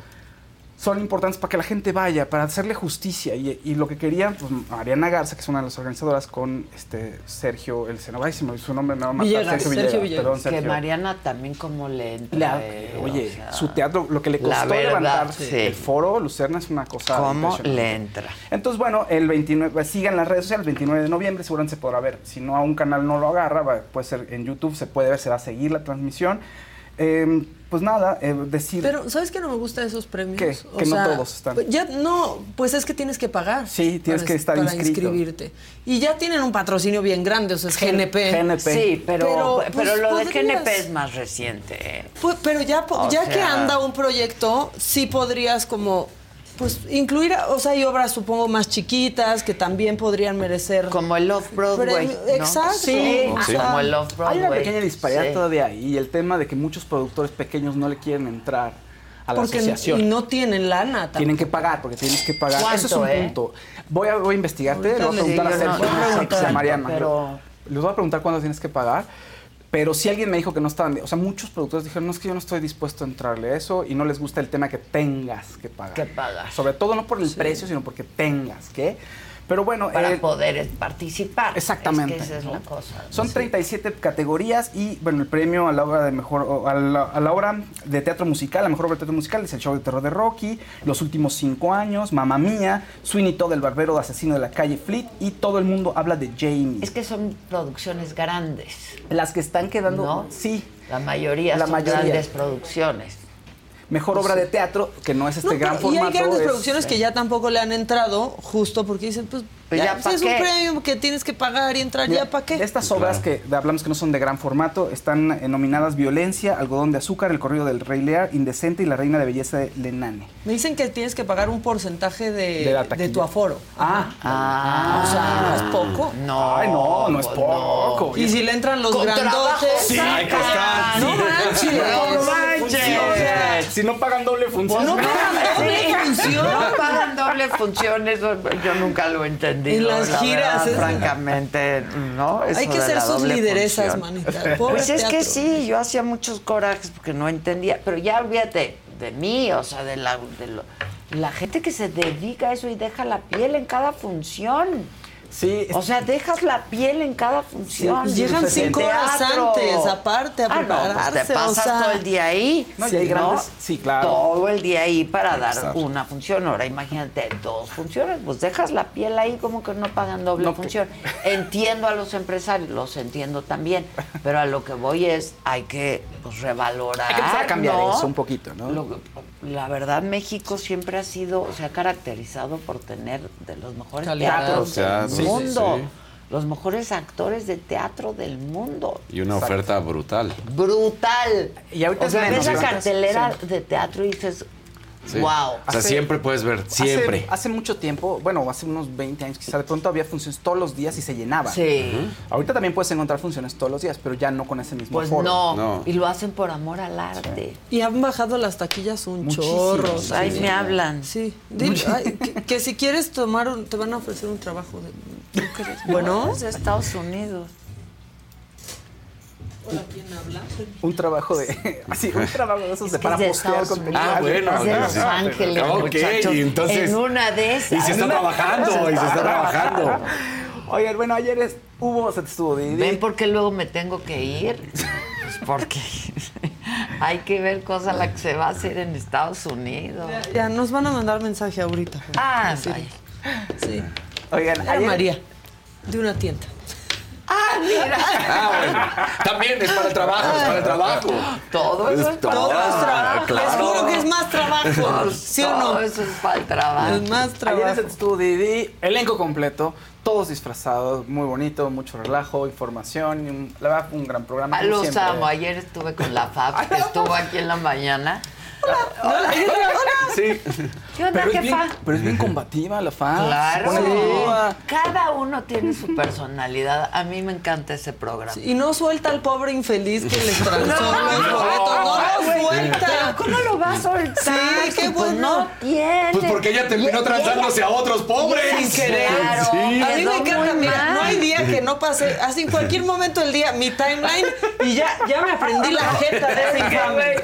S19: son importantes para que la gente vaya, para hacerle justicia. Y, y lo que quería, pues, Mariana Garza, que es una de las organizadoras, con este Sergio, el senador, ay, se me su nombre, me va a matar,
S14: Villegas, Sergio Villegas.
S19: perdón,
S2: Que
S19: Sergio.
S2: Mariana también como le entra.
S19: La-
S2: eh,
S19: oye,
S2: o sea,
S19: su teatro, lo que le costó
S2: verdad,
S19: levantarse
S2: sí.
S19: el foro Lucerna es una cosa
S2: ¿Cómo
S19: impresionante.
S2: le entra?
S19: Entonces, bueno, el 29, pues, sigan las redes sociales, el 29 de noviembre seguramente se podrá ver. Si no a un canal no lo agarra, va- puede ser en YouTube, se puede ver, se va a seguir la transmisión. Eh, pues nada, eh, decir...
S14: Pero, ¿sabes qué no me gusta de esos premios?
S19: ¿Qué?
S14: O
S19: Que no todos están.
S14: pues Ya, no, pues es que tienes que pagar.
S19: Sí, tienes
S14: para-
S19: que estar
S14: para
S19: inscrito.
S14: inscribirte. Y ya tienen un patrocinio bien grande, o sea, es GNP.
S19: GNP.
S2: Sí, pero, pero,
S14: pues,
S2: lo de. GNP es más reciente. ¿eh?
S14: Pues, pero ya, ya que anda un proyecto, sí podrías como, pues incluir, o sea, hay obras supongo más chiquitas que también podrían merecer.
S2: Como el Off-Broadway.
S14: Premio-
S2: ¿no?
S14: Exacto.
S19: Sí,
S14: o
S19: sí.
S14: sea,
S2: Como el Off-Broadway.
S19: Hay una pequeña disparidad
S2: Sí.
S19: todavía ahí y el tema de que muchos productores pequeños no le quieren entrar a la
S14: porque
S19: asociación.
S14: y no tienen lana tampoco.
S19: Tienen que pagar porque tienes que pagar. Eso es un
S2: ¿Cuánto, eh?
S19: punto. Voy a, voy a investigarte, le voy a preguntar a Sergio,
S2: no, no
S19: a Mariana.
S2: pero-
S19: Les voy a preguntar cuándo tienes que pagar. Pero si alguien me dijo que no estaban, o sea, muchos productores dijeron, no es que yo no estoy dispuesto a entrarle a eso y no les gusta el tema que tengas que pagar.
S2: Que pagar.
S19: Sobre todo no por el precio, sino porque tengas que. Pero bueno,
S2: Para
S19: eh,
S2: poder participar.
S19: Exactamente.
S2: Es que esa es la cosa.
S19: Son 37 categorías y bueno, el premio a la obra de mejor a la, a la obra de teatro musical, la mejor obra de teatro musical es el show de terror de Rocky, Los últimos cinco años, Mamma Mía, Sweeney Todd, el barbero de asesino de la calle Fleet y todo el mundo habla de Jamie.
S2: Es que son producciones grandes.
S19: Las que están quedando,
S2: ¿No?
S19: sí,
S2: La mayoría
S19: La
S2: son
S19: mayoría.
S2: grandes producciones.
S19: Mejor obra de teatro que no es este
S14: No,
S19: gran
S14: pero- y
S19: formato.
S14: hay grandes
S19: es-
S14: producciones que ya tampoco le han entrado, justo porque dicen, pues,
S2: Pues
S14: ya,
S2: ya,
S14: si
S2: ¿pa'
S14: es un premio que tienes que pagar y entrar, ¿ya para qué?
S19: estas obras que hablamos que no son de gran formato están eh, nominadas Violencia, Algodón de Azúcar, El Corrido del Rey Lear, Indecente y La Reina de Belleza de Lenane.
S14: Me dicen que tienes que pagar un porcentaje de,
S19: De
S14: tu aforo.
S19: Ah,
S2: Ah,
S14: O sea, no es poco.
S2: No.
S19: Ay, no, no es
S2: pues
S19: poco.
S14: Y si le entran los grandotes.
S2: Sí, hay que estar.
S14: No manches.
S2: No manches.
S19: Si no pagan doble función.
S14: no pagan doble función.
S2: No pagan doble función, eso yo nunca lo he entendido.
S14: En las
S2: la
S14: giras,
S2: verdad,
S14: es-
S2: francamente, ¿no?
S14: Hay que ser sus lideresas,
S2: función.
S14: manita. Pobre
S2: Pues es que sí, yo hacía muchos corajes porque no entendía, pero ya olvídate de mí, o sea, de la, de lo- la gente que se dedica a eso y deja la piel en cada función.
S19: Sí,
S2: O sea, dejas la piel en cada función.
S14: Llegan
S2: Pues,
S14: cinco horas antes, aparte, a
S2: Ah, no, pues
S14: prepararse,
S2: te pasas
S14: o sea,
S2: todo el día ahí.
S19: No, y hay grandes- sí, claro.
S2: Todo el día ahí para dar una función. Ahora imagínate, dos funciones, pues dejas la piel ahí como que no pagan doble
S19: No, que-
S2: función. Entiendo a los empresarios, los entiendo también, pero a lo que voy es, hay que pues, revalorar.
S19: Hay que empezar a cambiar
S2: ¿no?
S19: eso un poquito, ¿no?
S2: Lo- la verdad, México siempre ha sido, se ha caracterizado por tener de los mejores
S14: Calidad.
S2: teatros
S21: Teatro,
S2: del
S21: sí,
S2: mundo.
S21: sí.
S2: Los mejores actores de teatro del mundo.
S21: Y una oferta brutal.
S2: Brutal.
S19: Y ahorita
S2: o sea,
S19: es
S2: ves la cartelera
S19: sí.
S2: de teatro y dices,
S21: Sí.
S2: wow.
S21: O sea,
S19: Hace-
S21: siempre puedes ver, siempre.
S19: Hace, hace mucho tiempo, bueno, hace unos 20 años quizá, de pronto había funciones todos los días y se llenaba.
S2: Sí.
S19: Ahorita también puedes encontrar funciones todos los días, pero ya no con ese mismo
S2: Pues no.
S21: No.
S2: Y lo hacen por amor al arte.
S14: Y han bajado las taquillas un chorro.
S2: Ahí
S14: sí.
S2: me hablan.
S14: Sí. Dile, ay, que, que si quieres tomar, un- te van a ofrecer un trabajo. De, bueno,
S2: Es de Estados Unidos.
S14: Hola, ¿quién habla?
S19: Un trabajo de. *laughs* Así, un trabajo de esos
S2: Es
S19: de para postear contenido.
S21: Ah, bueno.
S2: Es de Los
S21: sí.
S2: Ángeles,
S21: Ok,
S2: muchachos.
S21: y entonces-
S2: En una de esas.
S21: Y se está trabajando, y se está trabajando. *laughs*
S19: Oigan, bueno, ayer es- hubo set estuvo de
S2: ¿Ven por qué luego me tengo que ir? Pues porque *laughs* hay que ver cosa la que se va a hacer en Estados Unidos.
S14: Ya nos van a mandar mensaje ahorita.
S2: Ah,
S14: Sí. Sí.
S19: Oigan, ayer-
S14: María, de una tienda.
S2: Ah, mira.
S21: Ah, bueno. También es para el trabajo, es para el trabajo.
S2: Todo eso es para
S14: Todo es trabajo.
S21: claro.
S14: Les juro que es más trabajo. ¿Sí o
S2: Todo
S14: no?
S2: eso es para el trabajo.
S14: Es más
S19: Ayer
S14: trabajo.
S19: en set estuvo Didi, elenco completo, todos disfrazados, muy bonito, mucho relajo, información, y un- la verdad un gran programa.
S2: Ah, Los
S19: siempre.
S2: amo. Ayer estuve con la FAB, *laughs* que estuvo aquí en la mañana.
S14: Hola.
S19: Sí.
S2: ¿Qué onda,
S19: pero, es bien,
S2: jefa?
S19: pero es bien combativa la fan.
S2: Claro.
S19: Viva.
S2: Cada uno tiene su personalidad. A mí me encanta ese programa.
S14: Y no suelta al pobre infeliz que les *laughs* transó
S2: No,
S14: los
S2: no,
S14: boletos. No lo suelta.
S2: Pero ¿Cómo lo va a soltar?
S14: Sí, qué
S2: Pues
S14: bueno.
S2: no tiene.
S21: Pues porque ella terminó transándose a otros pobres.
S14: Sin querer.
S2: Claro.
S14: A mí me encanta, mira, no hay día que no pase, así en cualquier momento del día, mi timeline, y ya, ya me aprendí la jeta de ese *laughs* infame.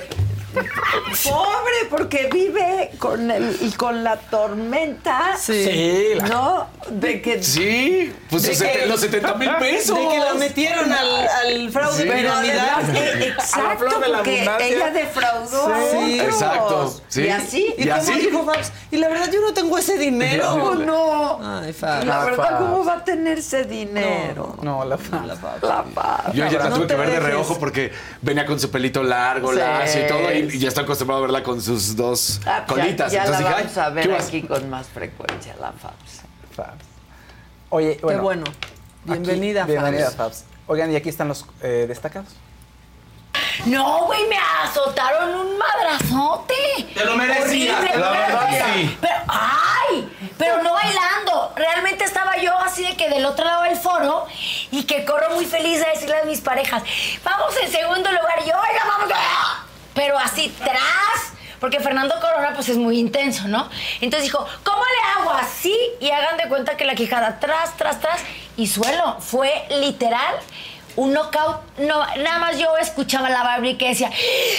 S2: Pobre, porque vive con el con la tormenta.
S14: Sí.
S19: Sí, la-
S2: ¿No? De que.
S21: Sí, pues
S14: De
S21: sete-
S14: que-
S21: los 70 mil pesos.
S14: De que la metieron al, al fraude
S21: Sí.
S2: Pero eh,
S19: A la
S2: exacto,
S19: de la
S2: porque ella defraudó a
S14: Sí.
S2: otros.
S21: Exacto, sí.
S2: Y así.
S14: ¿Y,
S21: ¿Y así?
S14: dijo Fabs? Y la verdad, yo no tengo ese dinero.
S2: ¿Cómo no?
S14: Ay, Fabs.
S2: La
S19: La
S2: verdad,
S19: Fabs.
S2: ¿cómo va a tener ese dinero?
S19: No, la fan.
S2: La paz.
S21: Yo ya la
S14: No
S21: tuve que ver de reojo porque venía con su pelito largo,
S2: Sí.
S21: lacio y todo, y, y ya está acostumbrado a verla con sus dos
S2: Ah, pues ya-
S21: colitas.
S2: Ya,
S21: Entonces
S2: la
S21: dije,
S2: vamos
S21: "Ay,
S2: a ver
S21: ¿qué vas?".
S2: aquí con más frecuencia, la Fabs.
S19: Fabs. Oye,
S14: Qué
S19: bueno.
S14: bueno. Bienvenida,
S19: aquí- Bienvenida,
S14: Fabs.
S19: Fabs. Oigan, y aquí están los eh, destacados.
S22: No, güey, me azotaron un madrazote.
S6: Te lo merecías,
S22: Horrible,
S6: la
S22: pero-
S6: verdad, sí.
S22: Pero, ay, pero no bailando. Realmente estaba yo así de que del otro lado del foro y que corro muy feliz a decirle a mis parejas, vamos en segundo lugar. Y yo, oiga, vamos. ¡ah! Pero así tras. Porque Fernando Corona pues es muy intenso, ¿no? Entonces dijo, ¿cómo le hago así? Y hagan de cuenta que la quijada tras, tras, tras y suelo. Fue literal un knockout. No, nada más yo escuchaba la Barbie que decía,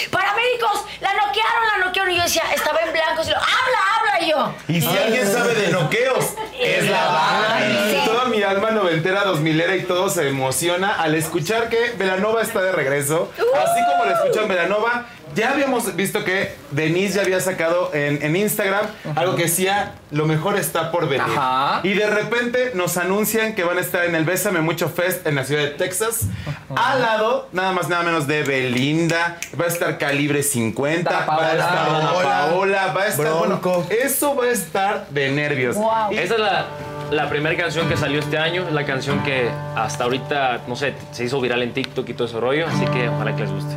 S22: paramédicos, la noquearon, la noquearon. Y yo decía, estaba en blanco, y lo, habla, habla y yo.
S23: Y si alguien sabe de noqueos, es la Barbie.
S22: Sí.
S23: Toda mi alma noventera, dos milera y todo se emociona al escuchar que Velanova está de regreso. Así como la escuchan Velanova, ya habíamos visto que Denise ya había sacado en, en Instagram algo que decía, lo mejor está por venir.
S19: Ajá.
S23: Y de repente nos anuncian que van a estar en el Bésame Mucho Fest en la ciudad de Texas. Al lado, nada más nada menos de Belinda. Va a estar Calibre 50.
S19: Está
S23: Va a
S19: Paola.
S23: estar
S19: Paola.
S23: Paola. Va a estar,
S19: Bronco.
S23: bueno, eso va a estar de nervios.
S24: Esta es la, la primera canción que salió este año, es la canción que hasta ahorita, no sé, se hizo viral en TikTok y todo ese rollo, así que ojalá que les guste.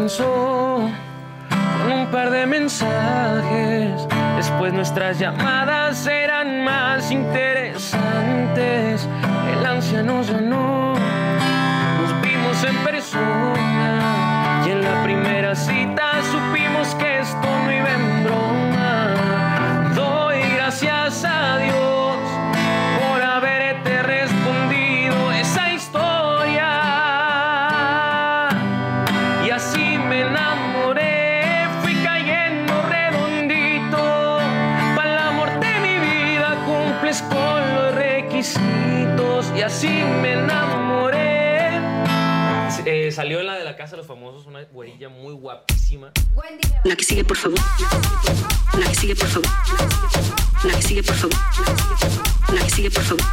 S24: Con un par de mensajes, después nuestras llamadas eran más interesantes, el ansia nos ganó, nos vimos en persona y en la primera cita supimos que esto no iba en broma. Eh, salió en la de la Casa de los Famosos una güerilla muy guapísima.
S25: La que sigue, por favor. La que sigue, por favor. La que sigue, por favor. La que sigue, por favor.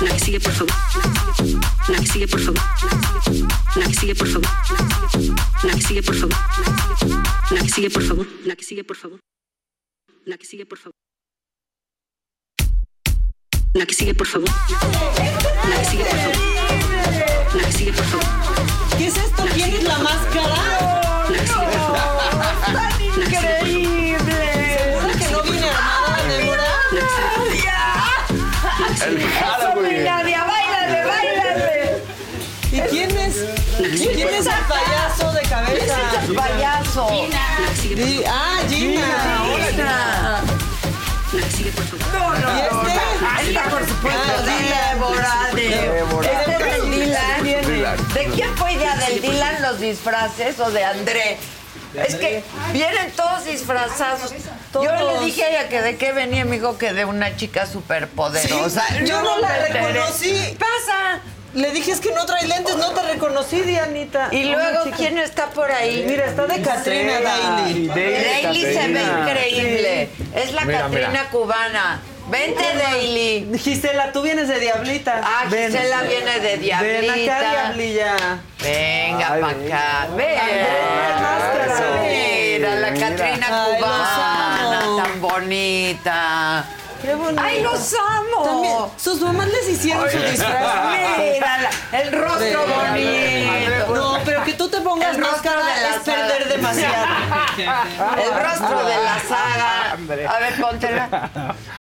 S25: La que sigue, por favor. La que sigue, por favor. La que sigue, por favor. La que sigue, por favor. La que sigue, por favor. La que sigue, por favor. La que sigue, por favor. La que sigue, por favor. La que sigue, por favor. La que sigue, por favor.
S14: ¿Qué es esto? ¿Quién es la máscara?
S25: La que sigue, por favor.
S14: ¡Tan increíble! ¿Seguro que no viene armada, Débora?
S21: El Halloween.
S2: Nadia, bailale, bailale.
S14: ¿Y quién es? ¿Y quién es el payaso de cabeza?
S2: Ese es el payaso.
S14: Di- Ah, Gina.
S2: Gina.
S25: No,
S2: no,
S14: ¿Y este?
S2: Por supuesto,
S14: Ah,
S2: Débora. de-. Este Dylan.
S14: Dylan.
S2: ¿De quién fue idea? ¿Del Dylan los disfraces o de André? Es que vienen todos disfrazados. Yo le dije a ella que de qué venía, me dijo que de una chica súper poderosa.
S14: Sí, yo no la reconocí.
S2: Pasa.
S14: Le dije, es que no trae lentes, no te reconocí, Dianita.
S2: Y luego. ¿quién está por ahí?
S14: Mira, está de Katrina Daily.
S2: Daily se ve increíble. Es la
S14: mira.
S2: cubana. Vente, Daily.
S14: Gisela, tú vienes de Diablita.
S2: Ah,
S14: Ven.
S2: Gisela viene de Diablita.
S14: Ven acá, Diablilla.
S2: Venga
S14: Ay,
S2: pa' acá. Ven. Mira, la. Catrina cubana, tan bonita.
S14: Qué bonito.
S2: ¡Ay, los amo!
S14: También, sus mamás les hicieron su disfraz.
S2: Mira, el rostro
S14: De-
S2: bonito.
S14: No, pero que pongas
S2: El
S14: máscara
S2: de la
S14: es perder
S2: saga.
S14: demasiado. *laughs*
S2: El rostro de la saga. A ver, póntela. *laughs*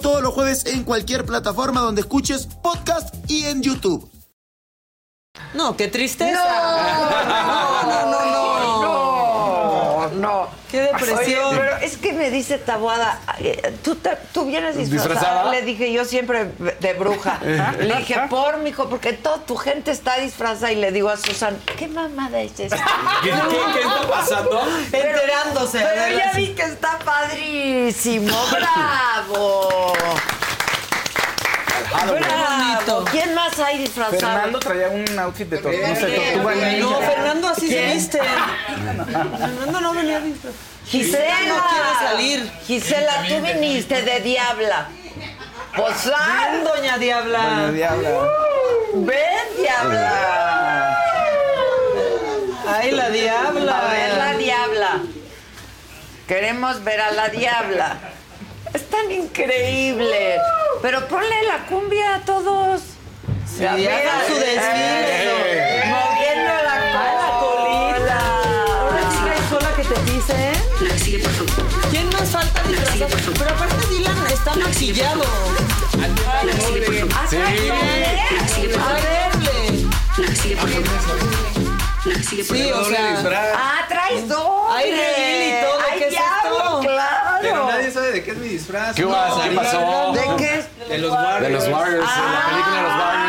S6: todos los jueves en cualquier plataforma donde escuches podcast y en YouTube.
S14: No, qué tristeza.
S2: No, no, no, no. No, no.
S14: Qué depresión.
S2: Oye, pero es que me dice Tabuada, eh, ¿tú, te- tú vienes disfrazada.
S21: ¿Disfrazada?
S2: Le dije yo siempre de bruja. *laughs* Le dije, por, mijo, porque toda tu gente está disfrazada. Y le digo a Susan, ¿qué mamada es esa? *laughs*
S21: ¿Qué, qué, qué está pasando?
S14: Enterándose.
S2: Pero ya vi que está padrísimo. ¡Bravo! ¡Bravo! ¿Quién más hay disfrazado?
S19: Fernando traía un outfit de tor no sé, tortuga ninja.
S14: No, Fernando así se
S2: ¿Quién?
S14: viste. *laughs* Fernando no venía visto.
S2: Gisela.
S14: no quiere salir.
S2: Gisela, tú viniste de diabla.
S14: Ven, doña Diabla.
S19: Doña Diabla.
S2: ven, diabla.
S14: Ay, la Diabla.
S2: A ver la diabla. Queremos ver a la diabla. Tan increíble. Pero ponle la cumbia a todos.
S14: Sí, hagan su desfile.
S2: Moviendo la
S14: la colita. Ahora sí que hay sola que te.
S25: La que sigue, por favor.
S14: ¿Quién más falta disfrazado? Pero aparte Dylan está maquillado.
S25: La que sigue, por favor.
S21: Sí.
S25: La que sigue, por
S14: A
S25: favor.
S14: verle.
S25: La que sigue, por favor. La que sigue, por
S14: Sí,
S25: favor.
S14: o sea.
S2: Ah, traes dos.
S14: Hay reveal y todo,
S2: Hay
S14: ¿qué es
S2: diablo,
S14: esto?
S2: claro.
S26: Pero nadie sabe de qué es mi disfraz.
S21: ¿Qué pasó? ¿Qué pasó?
S2: ¿De qué?
S26: De los Warriors.
S21: De los Warriors, en la película de los Warriors.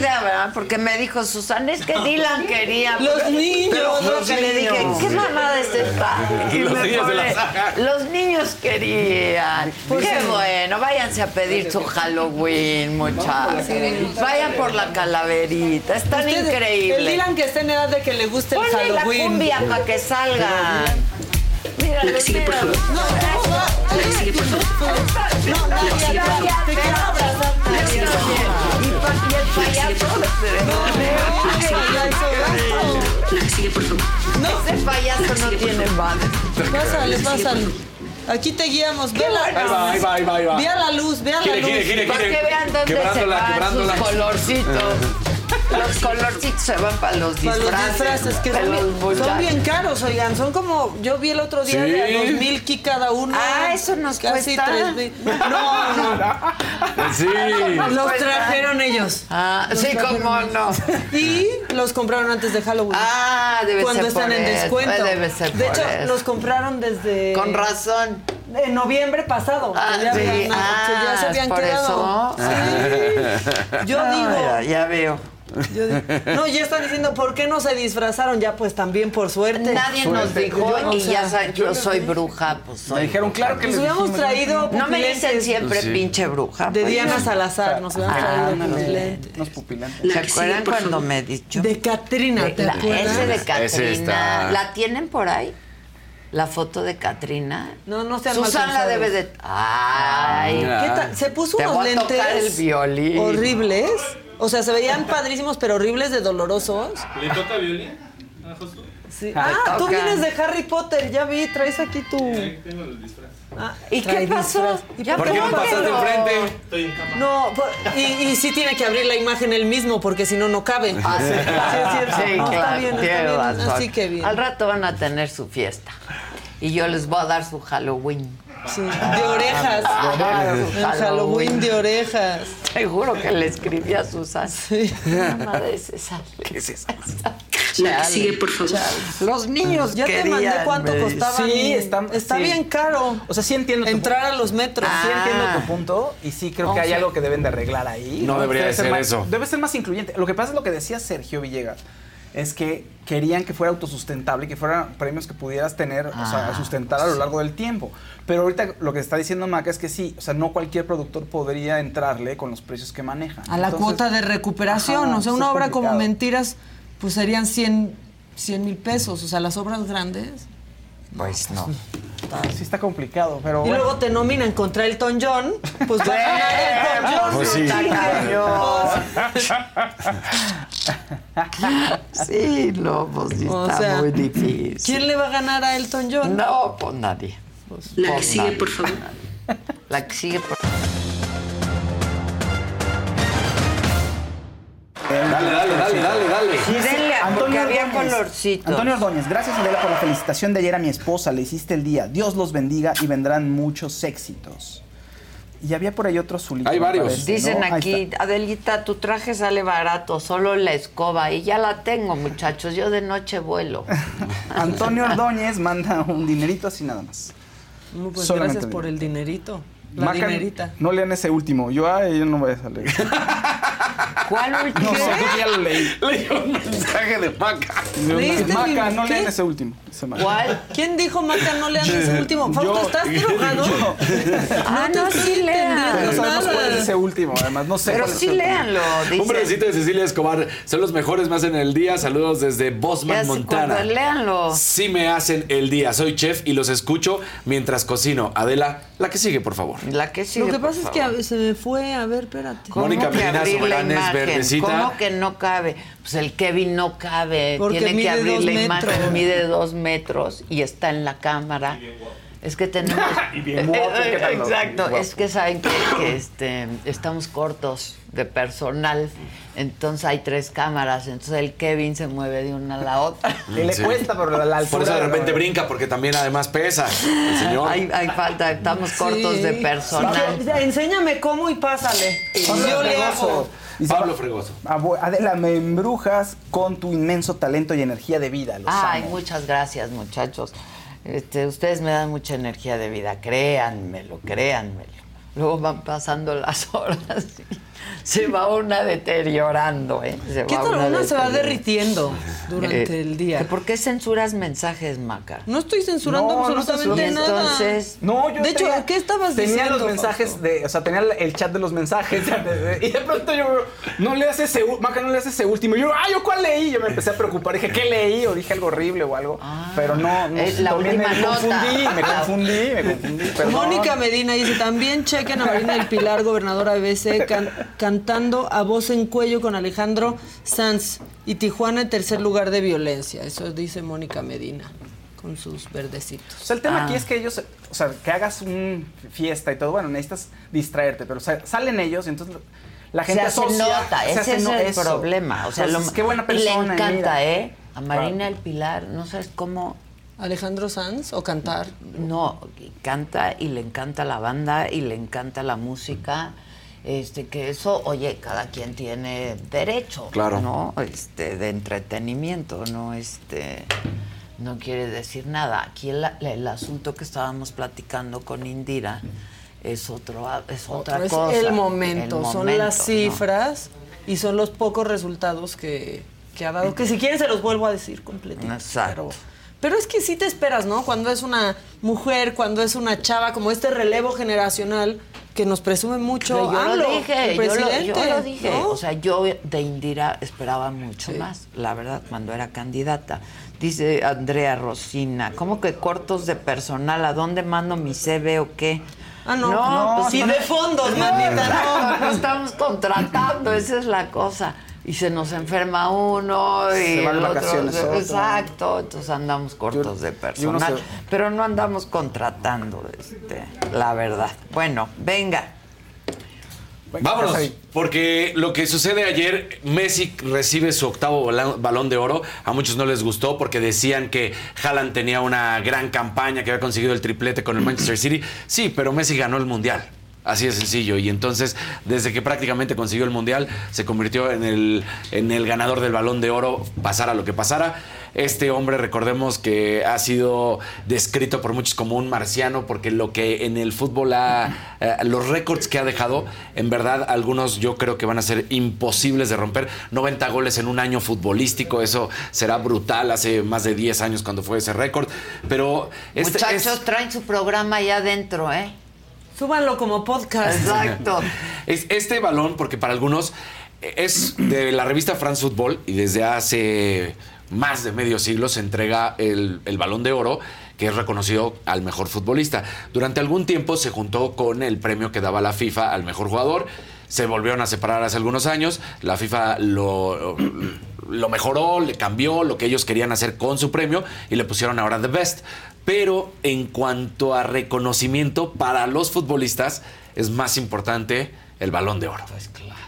S2: ¿Verdad? Porque me dijo Susana, es que Dylan quería.
S14: Los niños,
S2: Pero
S14: los
S2: que le dije,
S14: niños.
S2: ¿qué mamada es esta? Y *laughs*
S21: Los
S2: me
S21: niños la
S2: pone. Los niños querían. Qué bueno, váyanse a pedir su Halloween, muchachos. Vayan por la calaverita, es tan
S14: Ustedes-
S2: increíble.
S14: El Dylan que está en edad de que le guste el
S2: Ponle la
S14: Halloween.
S2: cumbia para que salgan. Mira,
S25: La que sigue, por favor. La que sigue, por favor.
S2: No, pa- y el payaso.
S25: La que sigue, por favor.
S2: Ese payaso no tiene madre.
S14: Pásale, pásale. Aquí te guiamos. Ve la,
S21: Ahí va, ahí va, ahí va, va.
S14: Ve a la luz, ve a la luz.
S2: Para que vean dónde se van
S21: quebrándola.
S2: Los colorcitos se van para los
S14: Para
S2: disfraces.
S14: los disfraces que son,
S2: los
S14: bien- son bien caros, oigan. Son como, yo vi el otro día
S21: Sí.
S14: de a dos mil ki cada uno.
S2: Ah, eso nos
S14: Casi
S2: cuesta.
S14: tres mil. *laughs* No, no.
S21: Sí.
S14: Los trajeron ellos.
S2: Ah, sí, cómo no.
S14: Y los compraron antes de Halloween.
S2: Ah, debe
S14: cuando
S2: ser
S14: están
S2: por
S14: en
S2: eso,
S14: descuento.
S2: debe ser
S14: de
S2: por
S14: hecho,
S2: eso.
S14: los compraron desde.
S2: Con razón.
S14: En noviembre pasado.
S2: Ah,
S14: que ya,
S2: sí.
S14: habían,
S2: Ah,
S14: que ya se habían
S2: por
S14: quedado.
S2: eso.
S14: Sí. Yo
S2: Ah,
S14: digo.
S2: ya, ya veo.
S14: Yo digo- No, ya están diciendo, ¿por qué no se disfrazaron? Ya, pues también por suerte.
S2: Nadie nos dijo,
S14: Yo-
S2: y
S14: o sea,
S2: ya saben, yo soy bruja, pues
S19: Me
S2: soy.
S19: dijeron, claro que
S14: Nos hubiéramos
S19: dijimos.
S14: traído
S2: No me dicen siempre
S21: Sí.
S2: pinche bruja.
S14: de
S2: pues.
S14: Diana Salazar. Nos hubiéramos
S2: Ah,
S14: traído pupilentes.
S19: Unos pupilentes.
S2: ¿Se
S25: La
S2: acuerdan cuando me dicho?
S14: De Catrina, ¿te
S2: La-
S14: acuerdas?
S2: ese de Catrina. ¿La tienen por ahí? ¿La foto de Catrina?
S14: No, no sean
S2: Susana
S14: malpensados.
S2: debe de. ¡Ay!
S14: ¿Qué tal? Se puso
S2: Te
S14: unos
S2: voy a
S14: lentes
S2: tocar el violín.
S14: horribles. O sea, se veían padrísimos, pero horribles de dolorosos.
S26: ¿Le toca violín? a Josué?
S14: Sí.
S2: Ah,
S14: Ah, tú vienes de Harry Potter, ya vi, traes aquí tu.
S26: Tengo el disfraz.
S14: Ah,
S2: ¿Y qué pasó?
S14: ¿Y
S2: Ya
S14: por
S21: ¿Por qué
S14: no?
S21: pasaste enfrente?
S26: Estoy en cama.
S14: No, por- y, y sí tiene que abrir la imagen él mismo, porque si no, no cabe.
S2: Ah, sí,
S14: Sí, es cierto.
S2: Sí,
S14: No,
S2: claro,
S14: está bien, está bien. Así que bien.
S2: Al rato van a tener su fiesta. Y yo les voy a dar su Halloween.
S14: Sí, de orejas.
S2: Ah,
S14: Halloween de orejas.
S2: Seguro que le escribí a Susana.
S14: Sí.
S2: Madre César.
S21: ¿Qué es eso?
S25: La que sigue, por favor.
S2: Los niños
S14: Ya te mandé cuánto
S2: me
S14: costaba.
S19: Sí, está-
S14: está
S19: sí.
S14: bien caro.
S19: O sea, sí entiendo tu
S14: Entrar a los metros.
S19: Sí entiendo
S2: Ah.
S19: tu punto y sí creo que
S2: Oh,
S19: hay
S2: sí.
S19: algo que deben de arreglar ahí.
S21: No debería de ser
S19: más-
S21: eso.
S19: Debe ser más incluyente. Lo que pasa es lo que decía Sergio Villegas. Es que querían que fuera autosustentable, que fueran premios que pudieras tener, o sea,
S2: Ah,
S19: sustentar a lo largo del tiempo. Pero ahorita lo que está diciendo Maca es que sí, o sea, no cualquier productor podría entrarle con los precios que manejan.
S14: A la
S19: Entonces,
S14: cuota de recuperación.
S19: ajá,
S14: o sea, una obra como. Mentiras, pues serían 100 mil pesos. O sea, las obras grandes.
S2: Pues no.
S19: Sí está complicado, pero
S14: Y
S19: bueno.
S14: luego te nominan contra Elton John, pues va a ganar *laughs* Elton John.
S19: Pues sí. *laughs*
S2: Sí, no, pues sí
S14: O
S2: está
S14: sea,
S2: muy difícil.
S14: ¿Quién le va a ganar a Elton John?
S2: No, pues nadie.
S25: La que
S2: Pues
S25: sigue,
S2: nadie.
S25: por favor. *laughs*
S2: La que sigue, por
S21: Dale, dale, dale, dale, dale.
S2: Porque había colorcitos.
S19: Antonio Ordóñez, gracias Adela por la felicitación de ayer a mi esposa. Le hiciste el día. Dios los bendiga y vendrán muchos éxitos. Y había por ahí otro azulito.
S21: Hay varios.
S19: parece,
S2: Dicen aquí. Adelita, tu traje sale barato, solo la escoba. Y ya la tengo, muchachos. Yo de noche vuelo. *laughs*
S19: Antonio Ordóñez manda un dinerito así nada más.
S14: No, pues
S19: Solamente
S14: gracias por el dinerito. La dinerita.
S19: No lean ese último. Yo, ay, yo no voy a salir. *laughs*
S2: ¿Cuál último?
S19: No sé, creo que ya lo leí. *laughs*
S21: Leí un mensaje de Maca.
S14: ¿Leíste
S19: Maca,
S14: mi-
S19: no
S14: qué?
S19: lean ese último. Ese Maca.
S14: ¿Cuál? ¿Quién dijo, Maca, no lean ese último? Fausto, ¿estás drogado?
S2: Ah, no, sí lean.
S19: No sabemos cuál es ese último, además. No sé
S2: Pero
S19: cuál es
S2: sí
S19: ese último.
S2: léanlo.
S21: Un
S2: Dice,
S21: besito de Cecilia Escobar. Son los mejores, me hacen el día. Saludos desde
S2: ya
S21: Bosman, Montana.
S2: acuerdan, léanlo.
S21: Sí me hacen el día. Soy chef y los escucho mientras cocino. Adela, la que sigue, por favor.
S2: La que sigue,
S14: Lo que
S2: por
S14: pasa es
S2: favor.
S14: que a- se me fue, a ver, espérate.
S2: ¿Cómo
S21: Mónica
S2: que
S21: Medina
S2: la imagen?
S21: verdecita.
S2: ¿Cómo que no cabe? Pues el Kevin no cabe.
S14: Porque
S2: Tiene que abrir la
S14: metros.
S2: imagen, mide dos metros y está en la cámara. Es que tenemos. *laughs*
S19: Y bien guapo, ¿qué tal, no?
S2: Exacto.
S19: Guapo.
S2: Es que saben que, que, este, estamos cortos de personal. Entonces hay tres cámaras. Entonces el Kevin se mueve de una a la otra.
S19: Que le
S21: Sí.
S19: cuesta, pero la, altura.
S21: Por eso de repente brinca, porque también además pesa el señor.
S2: Hay, hay falta, estamos cortos
S14: Sí.
S2: de personal.
S14: Sí, Enséñame cómo y pásale.
S19: Pablo
S14: Yo le
S19: Fregoso.
S14: hago.
S19: Dice,
S21: Pablo Fregoso.
S19: Abo- Adela, me embrujas con tu inmenso talento y energía de vida. Los
S2: Ay,
S19: amo.
S2: muchas gracias, muchachos. Este, ustedes me dan mucha energía de vida, créanmelo, créanmelo. Luego van pasando las *laughs* horas se va una deteriorando, ¿eh? Se
S14: ¿Qué
S2: va
S14: tal?
S2: una
S14: se va derritiendo durante
S2: Eh,
S14: el día.
S2: ¿que ¿Por qué censuras mensajes, Maca?
S14: No estoy censurando
S19: No,
S14: absolutamente nada.
S2: Entonces-
S19: No, yo
S14: De hecho,
S19: tenía-
S14: ¿qué estabas
S19: tenía
S14: diciendo?
S19: los mensajes de, o sea, tenía el chat de los mensajes *laughs* y de pronto yo no leas ese, u- Maca, no leas ese último. Y yo, ah, yo cuál leí. Yo me empecé a preocupar, dije, ¿qué leí? O dije algo horrible o algo. pero no, no
S2: es la última
S19: me
S2: nota.
S19: confundí, me confundí, me confundí. Perdón.
S14: Mónica Medina dice, también chequen a Marina del Pilar, gobernadora de BC, can- cantando a voz en cuello con Alejandro Sanz y Tijuana en tercer lugar de violencia. Eso dice Mónica Medina con sus verdecitos.
S19: O sea, el tema
S2: Ah.
S19: aquí es que ellos, o sea, que hagas una fiesta y todo, bueno, necesitas distraerte, pero o sea, salen ellos y entonces la gente
S2: se hace
S19: asocia,
S2: nota,
S19: se
S2: ese
S19: hace
S2: es
S19: no-
S2: el
S19: eso.
S2: problema. O sea,
S19: Entonces,
S2: lo-
S19: qué buena
S2: y
S19: persona.
S2: le encanta,
S19: mira.
S2: ¿eh? A Marina del Pilar, no sabes cómo
S14: Alejandro Sanz o cantar.
S2: No, canta y le encanta la banda y le encanta la música. Este, que eso, oye, cada quien tiene derecho,
S21: Claro.
S2: ¿no? Este, de entretenimiento, no este no quiere decir nada. Aquí el, el asunto que estábamos platicando con Indira es otro es otra
S14: Otro es
S2: cosa.
S14: el momento,
S2: El
S14: son las
S2: ¿no?
S14: cifras y son los pocos resultados que, que ha dado. Que si quieren se los vuelvo a decir completamente.
S2: Exacto.
S14: Pero, pero es que sí te esperas, ¿no? Cuando es una mujer, cuando es una chava, como este relevo generacional que nos presume mucho.
S2: Pero yo
S14: AMLO,
S2: lo dije,
S14: el
S2: yo lo, yo
S14: presidente,
S2: lo dije.
S14: ¿no?
S2: O sea, yo de Indira esperaba mucho más, la verdad, cuando era candidata. Dice Andrea Rosina, ¿cómo que cortos de personal? ¿A dónde mando mi CV o qué?
S14: Ah, no, no,
S2: pues
S14: sí, de fondos, manita, no.
S2: No estamos contratando, esa es la cosa. Y se nos enferma uno y
S19: Se van
S2: el
S19: de
S2: otro.
S19: vacaciones otro.
S2: Exacto, entonces andamos cortos de personal.
S19: se-
S2: Pero no andamos contratando, este, la verdad. Bueno, venga.
S21: Vámonos, porque lo que sucede ayer, Messi recibe su octavo balón de oro. A muchos no les gustó porque decían que Haaland tenía una gran campaña, que había conseguido el triplete con el Manchester City. Sí, pero Messi ganó el Mundial. Así de sencillo. Y entonces, desde que prácticamente consiguió el Mundial, se convirtió en el, en el ganador del balón de oro, pasara lo que pasara. Este hombre, recordemos que ha sido descrito por muchos como un marciano, porque lo que en el fútbol ha. eh, los récords que ha dejado, en verdad, algunos yo creo que van a ser imposibles de romper. 90 goles en un año futbolístico, eso será brutal. Hace más de 10 años cuando fue ese récord. Pero. este
S2: Muchachos,
S21: es-
S2: traen su programa allá adentro, ¿eh?
S14: Súbanlo como podcast.
S2: Exacto. *laughs*
S21: Es este balón, porque para algunos es de la revista France Football y desde hace más de medio siglo se entrega el, el balón de oro que es reconocido al mejor futbolista. Durante algún tiempo se juntó con el premio que daba la FIFA al mejor jugador. Se volvieron a separar hace algunos años. La FIFA lo, lo mejoró, le cambió lo que ellos querían hacer con su premio y le pusieron ahora The Best. Pero en cuanto a reconocimiento para los futbolistas, es más importante el balón de oro.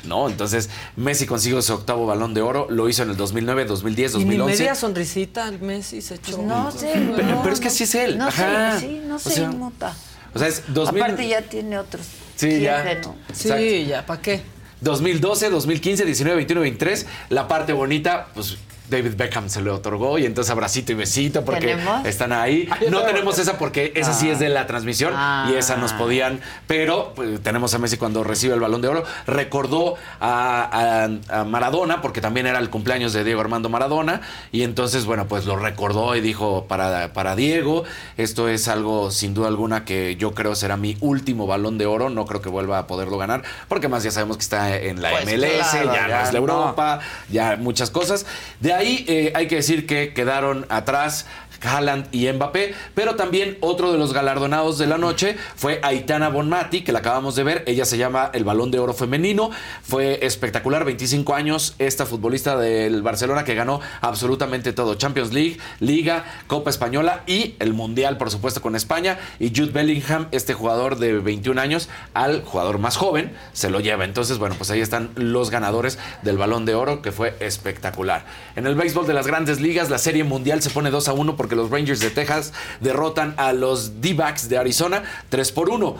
S21: ¿No? Entonces, Messi consiguió su octavo balón de oro, lo hizo en el 2009, 2010,
S14: Y ni
S21: 2011.
S14: media sonrisita al Messi se echó.
S2: No sé,
S21: Pero,
S2: no,
S21: pero es que así es él.
S2: No
S21: Ajá.
S2: sé, sí, no
S21: O sea,
S2: inmuta.
S21: O sea, es 2000.
S2: Aparte ya tiene otros.
S21: Sí, ya.
S2: ¿no?
S14: Sí,
S21: Exacto.
S14: ya, ¿para qué?
S21: 2012, 2015, 19, 21, 23. La parte bonita, pues David Beckham se le otorgó y entonces abracito y besito porque
S2: ¿Tenemos?
S21: están ahí. No tenemos esa porque esa sí es de la transmisión y esa nos podían, pero pues, tenemos a Messi cuando recibe el balón de oro. Recordó a, a- a Maradona porque también era el cumpleaños de Diego Armando Maradona y entonces, bueno, pues lo recordó y dijo para, para Diego, esto es algo sin duda alguna que yo creo será mi último balón de oro, no creo que vuelva a poderlo ganar porque más ya sabemos que está en la
S2: Pues
S21: MLS,
S2: claro,
S21: ya,
S2: ya
S21: no es la
S2: no.
S21: Europa, ya muchas cosas. De ahí eh, hay que decir que quedaron atrás Haaland y Mbappé, pero también otro de los galardonados de la noche fue Aitana Bonmati, que la acabamos de ver. Ella se llama el Balón de Oro Femenino. Fue espectacular, 25 años, esta futbolista del Barcelona que ganó absolutamente todo: Champions League, Liga, Copa Española y el Mundial, por supuesto, con España. Y Jude Bellingham, este jugador de 21 años, al jugador más joven, se lo lleva. Entonces, bueno, pues ahí están los ganadores del Balón de Oro, que fue espectacular. En el béisbol de las grandes ligas, la Serie Mundial se pone 2 a 1 porque los Rangers de Texas derrotan a los D-backs de Arizona 3 por 1.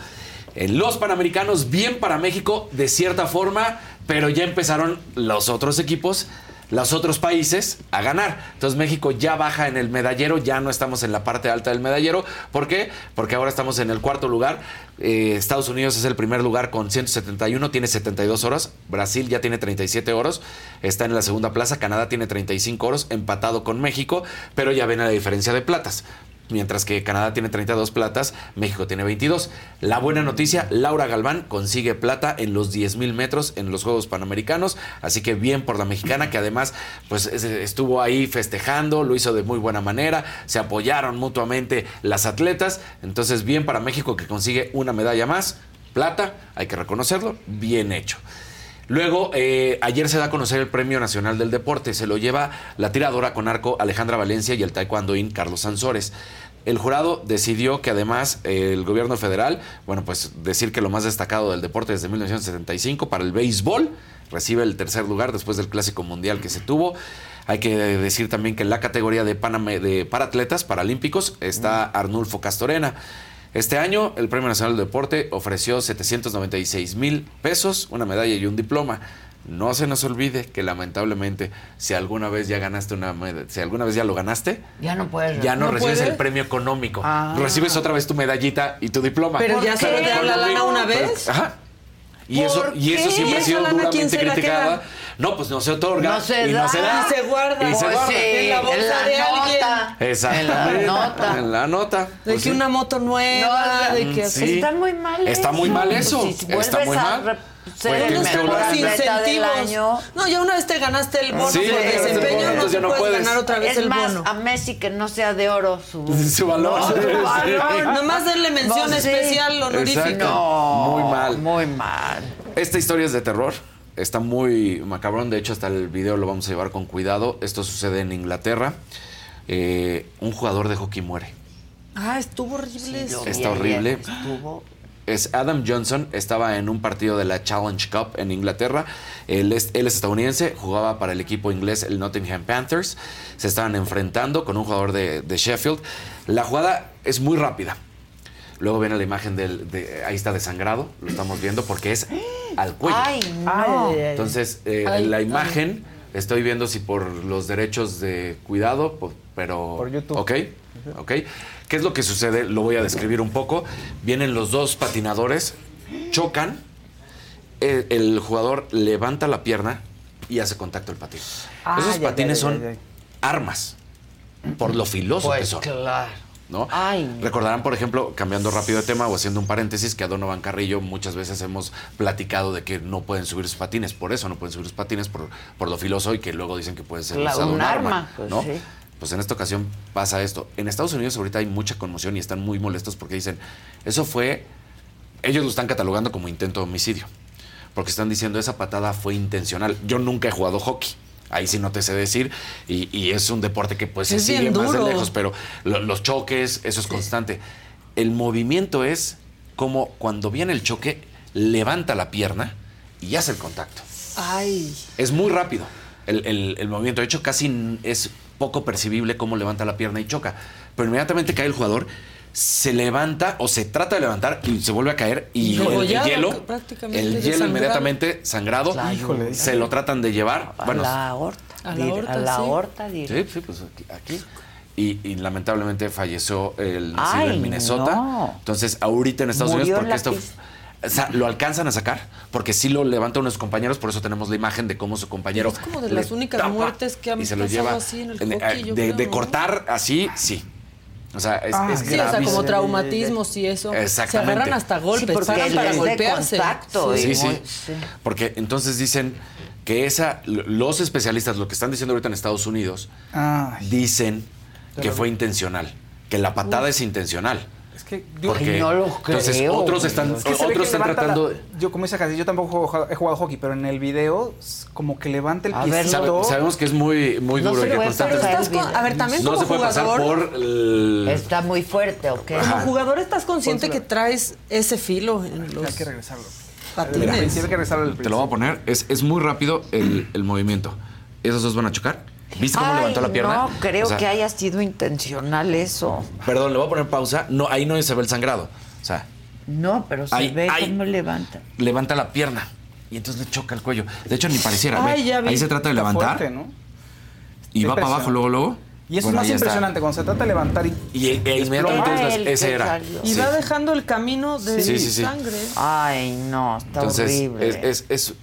S21: En los Panamericanos, bien para México, de cierta forma, pero ya empezaron los otros equipos los otros países a ganar. Entonces México ya baja en el medallero, ya no estamos en la parte alta del medallero. ¿Por qué? Porque ahora estamos en el cuarto lugar. Eh, Estados Unidos es el primer lugar con 171, tiene 72 oros. Brasil ya tiene 37 oros, está en la segunda plaza. Canadá tiene 35 oros, empatado con México, pero ya ven la diferencia de platas. Mientras que Canadá tiene 32 platas, México tiene 22. La buena noticia, Laura Galván consigue plata en los 10.000 metros en los Juegos Panamericanos. Así que bien por la mexicana, que además pues es- estuvo ahí festejando, lo hizo de muy buena manera. Se apoyaron mutuamente las atletas. Entonces bien para México que consigue una medalla más. Plata, hay que reconocerlo, bien hecho. Luego, eh, ayer se da a conocer el Premio Nacional del Deporte. Se lo lleva la tiradora con arco Alejandra Valencia y el taekwondoín Carlos Sansores. El jurado decidió que además eh, el gobierno federal, bueno, pues decir que lo más destacado del deporte desde 1975 para el béisbol, recibe el tercer lugar después del Clásico Mundial que se tuvo. Hay que decir también que en la categoría de, paname- de paratletas paralímpicos está Arnulfo Castorena. Este año el Premio Nacional del Deporte ofreció 796 mil pesos, una medalla y un diploma. No se nos olvide que lamentablemente si alguna vez ya ganaste una meda- si alguna vez ya lo ganaste,
S2: Ya no puedes.
S21: ya no, recibes el premio económico.
S2: Ah.
S21: Recibes otra vez tu medallita y tu diploma.
S14: Pero ya
S21: Pero
S14: le da la lana una
S21: pero-
S14: vez.
S21: Ajá. Y eso,
S14: ¿Por
S21: y eso siempre
S14: ¿Y
S21: ha sido duramente criticada. No, pues no se otorga.
S2: No se
S21: y
S2: da.
S21: no se da.
S14: Y se guarda.
S21: Y se
S14: Pues
S21: guarda.
S14: sí, en la bolsa
S2: en la
S14: de alguien.
S2: nota.
S21: Exactamente. *laughs*
S2: En la nota.
S21: En la nota.
S14: De
S21: Pues
S14: que
S21: sí.
S14: una moto nueva,
S2: No,
S14: de que
S21: sí.
S14: así.
S2: Está muy mal
S21: Está
S2: eso.
S21: muy mal eso.
S2: Pues si
S21: Está muy
S2: a
S21: mal. Pues volver a
S14: Los incentivos.
S2: año.
S14: No, ya una vez te ganaste el bono
S21: Sí,
S14: por desempeño, no te
S21: ya no
S14: puedes
S21: puedes.
S14: ganar otra vez
S2: Es
S14: el
S2: más,
S14: bono.
S2: a Messi que no sea de oro su, *laughs*
S21: Su valor.
S2: No, su
S21: Sí.
S14: Nomás denle mención
S2: No, sí.
S14: especial honorífica.
S21: Exacto.
S2: No,
S21: Muy mal.
S2: Muy mal.
S21: Esta historia es de terror. Está muy macabrón. De hecho, hasta el video lo vamos a llevar con cuidado. Esto sucede en Inglaterra. Eh, un jugador de hockey muere.
S14: Ah, estuvo horrible eso.
S21: Está horrible.
S2: Estuvo.
S21: Es Adam Johnson, estaba en un partido de la Challenge Cup en Inglaterra. Él es, él es estadounidense, jugaba para el equipo inglés, el Nottingham Panthers. Se estaban enfrentando con un jugador de, de Sheffield. La jugada es muy rápida. Luego viene la imagen del. de- ahí está desangrado, lo estamos viendo porque es al cuello.
S2: Ay, no.
S21: Entonces, eh,
S14: Ay,
S21: la
S14: ay.
S21: imagen Estoy viendo si por los derechos de cuidado, pero...
S19: Por YouTube.
S21: Ok, ok. ¿Qué es lo que sucede? Lo voy a describir un poco. Vienen los dos patinadores, chocan, el, el jugador levanta la pierna y hace contacto el patín.
S2: Ah,
S21: Esos
S2: ya,
S21: patines
S2: ya, ya,
S21: son armas, por lo filosos que
S2: Pues
S21: son.
S2: claro.
S21: ¿no?
S2: Ay.
S21: Recordarán, por ejemplo, cambiando rápido de tema o haciendo un paréntesis, que a Donovan Carrillo muchas veces hemos platicado de que no pueden subir sus patines, por eso no pueden subir sus patines, por, por lo filoso y que luego dicen que puede ser
S2: Claro,
S21: usado
S2: un
S21: un arma,
S2: arma, pues
S21: ¿no?
S2: sí.
S21: Pues en esta ocasión pasa esto. En Estados Unidos ahorita hay mucha conmoción y están muy molestos porque dicen, eso fue, ellos lo están catalogando como intento de homicidio, porque están diciendo esa patada fue intencional. Yo nunca he jugado hockey. Ahí sí no te sé decir. Y, y es un deporte que pues se sigue más de lejos, pero lo- los choques, eso es constante. El movimiento es como cuando viene el choque, levanta la pierna y hace el contacto.
S14: Ay.
S21: Es muy rápido el, el- el movimiento. De hecho, casi es poco percibible cómo levanta la pierna y choca. Pero inmediatamente cae el jugador, se levanta o se trata de levantar y se vuelve a caer y el, hielo,
S14: prácticamente,
S21: el hielo
S14: desangrado.
S21: inmediatamente sangrado.
S2: Híjole.
S21: se lo tratan de llevar.
S2: A
S21: bueno,
S2: la aorta.
S14: A la aorta,
S2: a la
S14: sí.
S2: aorta,
S21: Sí, sí, pues aquí. aquí. Y, y lamentablemente falleció el nacido
S2: Ay,
S21: en Minnesota.
S2: no.
S21: Entonces, ahorita en Estados
S2: Murió
S21: Unidos, porque esto. O sea, lo alcanzan a sacar, porque sí lo levanta uno de sus compañeros, por eso tenemos la imagen de cómo su compañero.
S14: Es como de las únicas muertes que han
S21: y se lo
S14: pasado
S21: lleva.
S14: así en el
S21: en-
S14: hockey,
S21: eh, de,
S14: creo,
S21: de
S14: ¿no?
S21: cortar así, sí. O sea, es,
S19: Ah,
S21: es
S14: Sí, o sea, como traumatismos y eso. Se agarran hasta golpes,
S2: Sí, porque
S14: para golpearse.
S2: contacto
S21: Sí, sí.
S2: muy- sí.
S21: Porque entonces dicen que esa, los especialistas, lo que están diciendo ahorita en Estados Unidos,
S19: Ay,
S21: dicen que fue intencional, que la patada es intencional.
S19: Es que yo,
S21: Porque
S2: no lo
S21: entonces
S2: creo,
S21: otros
S2: güey.
S21: están,
S19: Es que
S21: otros están tratando
S19: la-
S21: de-
S19: yo como dice Jackie, yo tampoco he jugado hockey, pero en el video como que levanta el
S2: A ver,
S19: piecito.
S21: Sabe- sabemos que es muy, muy
S2: No
S21: duro y que
S2: puede
S21: constante.
S2: pasar
S14: Estás con- a ver, también
S21: No
S14: como
S21: se puede pasar
S14: jugador,
S21: por el-
S2: Está muy fuerte, ¿ok?
S14: como jugador estás consciente que traes ese filo en los
S19: Hay que regresarlo.
S14: patines.
S19: Hay que regresarlo
S21: Te lo voy a poner, es, es muy rápido el, el movimiento. Esos dos van a chocar. ¿Viste cómo
S2: Ay,
S21: levantó la pierna?
S2: No, creo
S21: O sea,
S2: que haya sido intencional eso.
S21: Perdón, le voy a poner pausa. No, ahí no se ve el sangrado. O sea,
S2: No, pero se
S21: Ay,
S2: ve
S21: ay.
S2: cómo levanta.
S21: levanta la pierna y entonces le choca el cuello. De hecho, ni pareciera.
S14: Ay,
S21: ve.
S14: ya vi.
S21: Ahí se trata de levantar
S19: fuerte, ¿no?
S21: y va para abajo luego, luego.
S19: Y eso
S21: Bueno,
S19: es más
S21: ahí está.
S19: impresionante, cuando se trata de levantar y...
S21: Y e- e inmediatamente
S2: Ah, el
S21: ese era.
S14: Y
S21: Sí.
S14: va dejando el camino de
S21: Sí, sí, sí.
S14: sangre.
S2: Ay, no, está
S21: Entonces,
S2: horrible.
S21: es, es- es-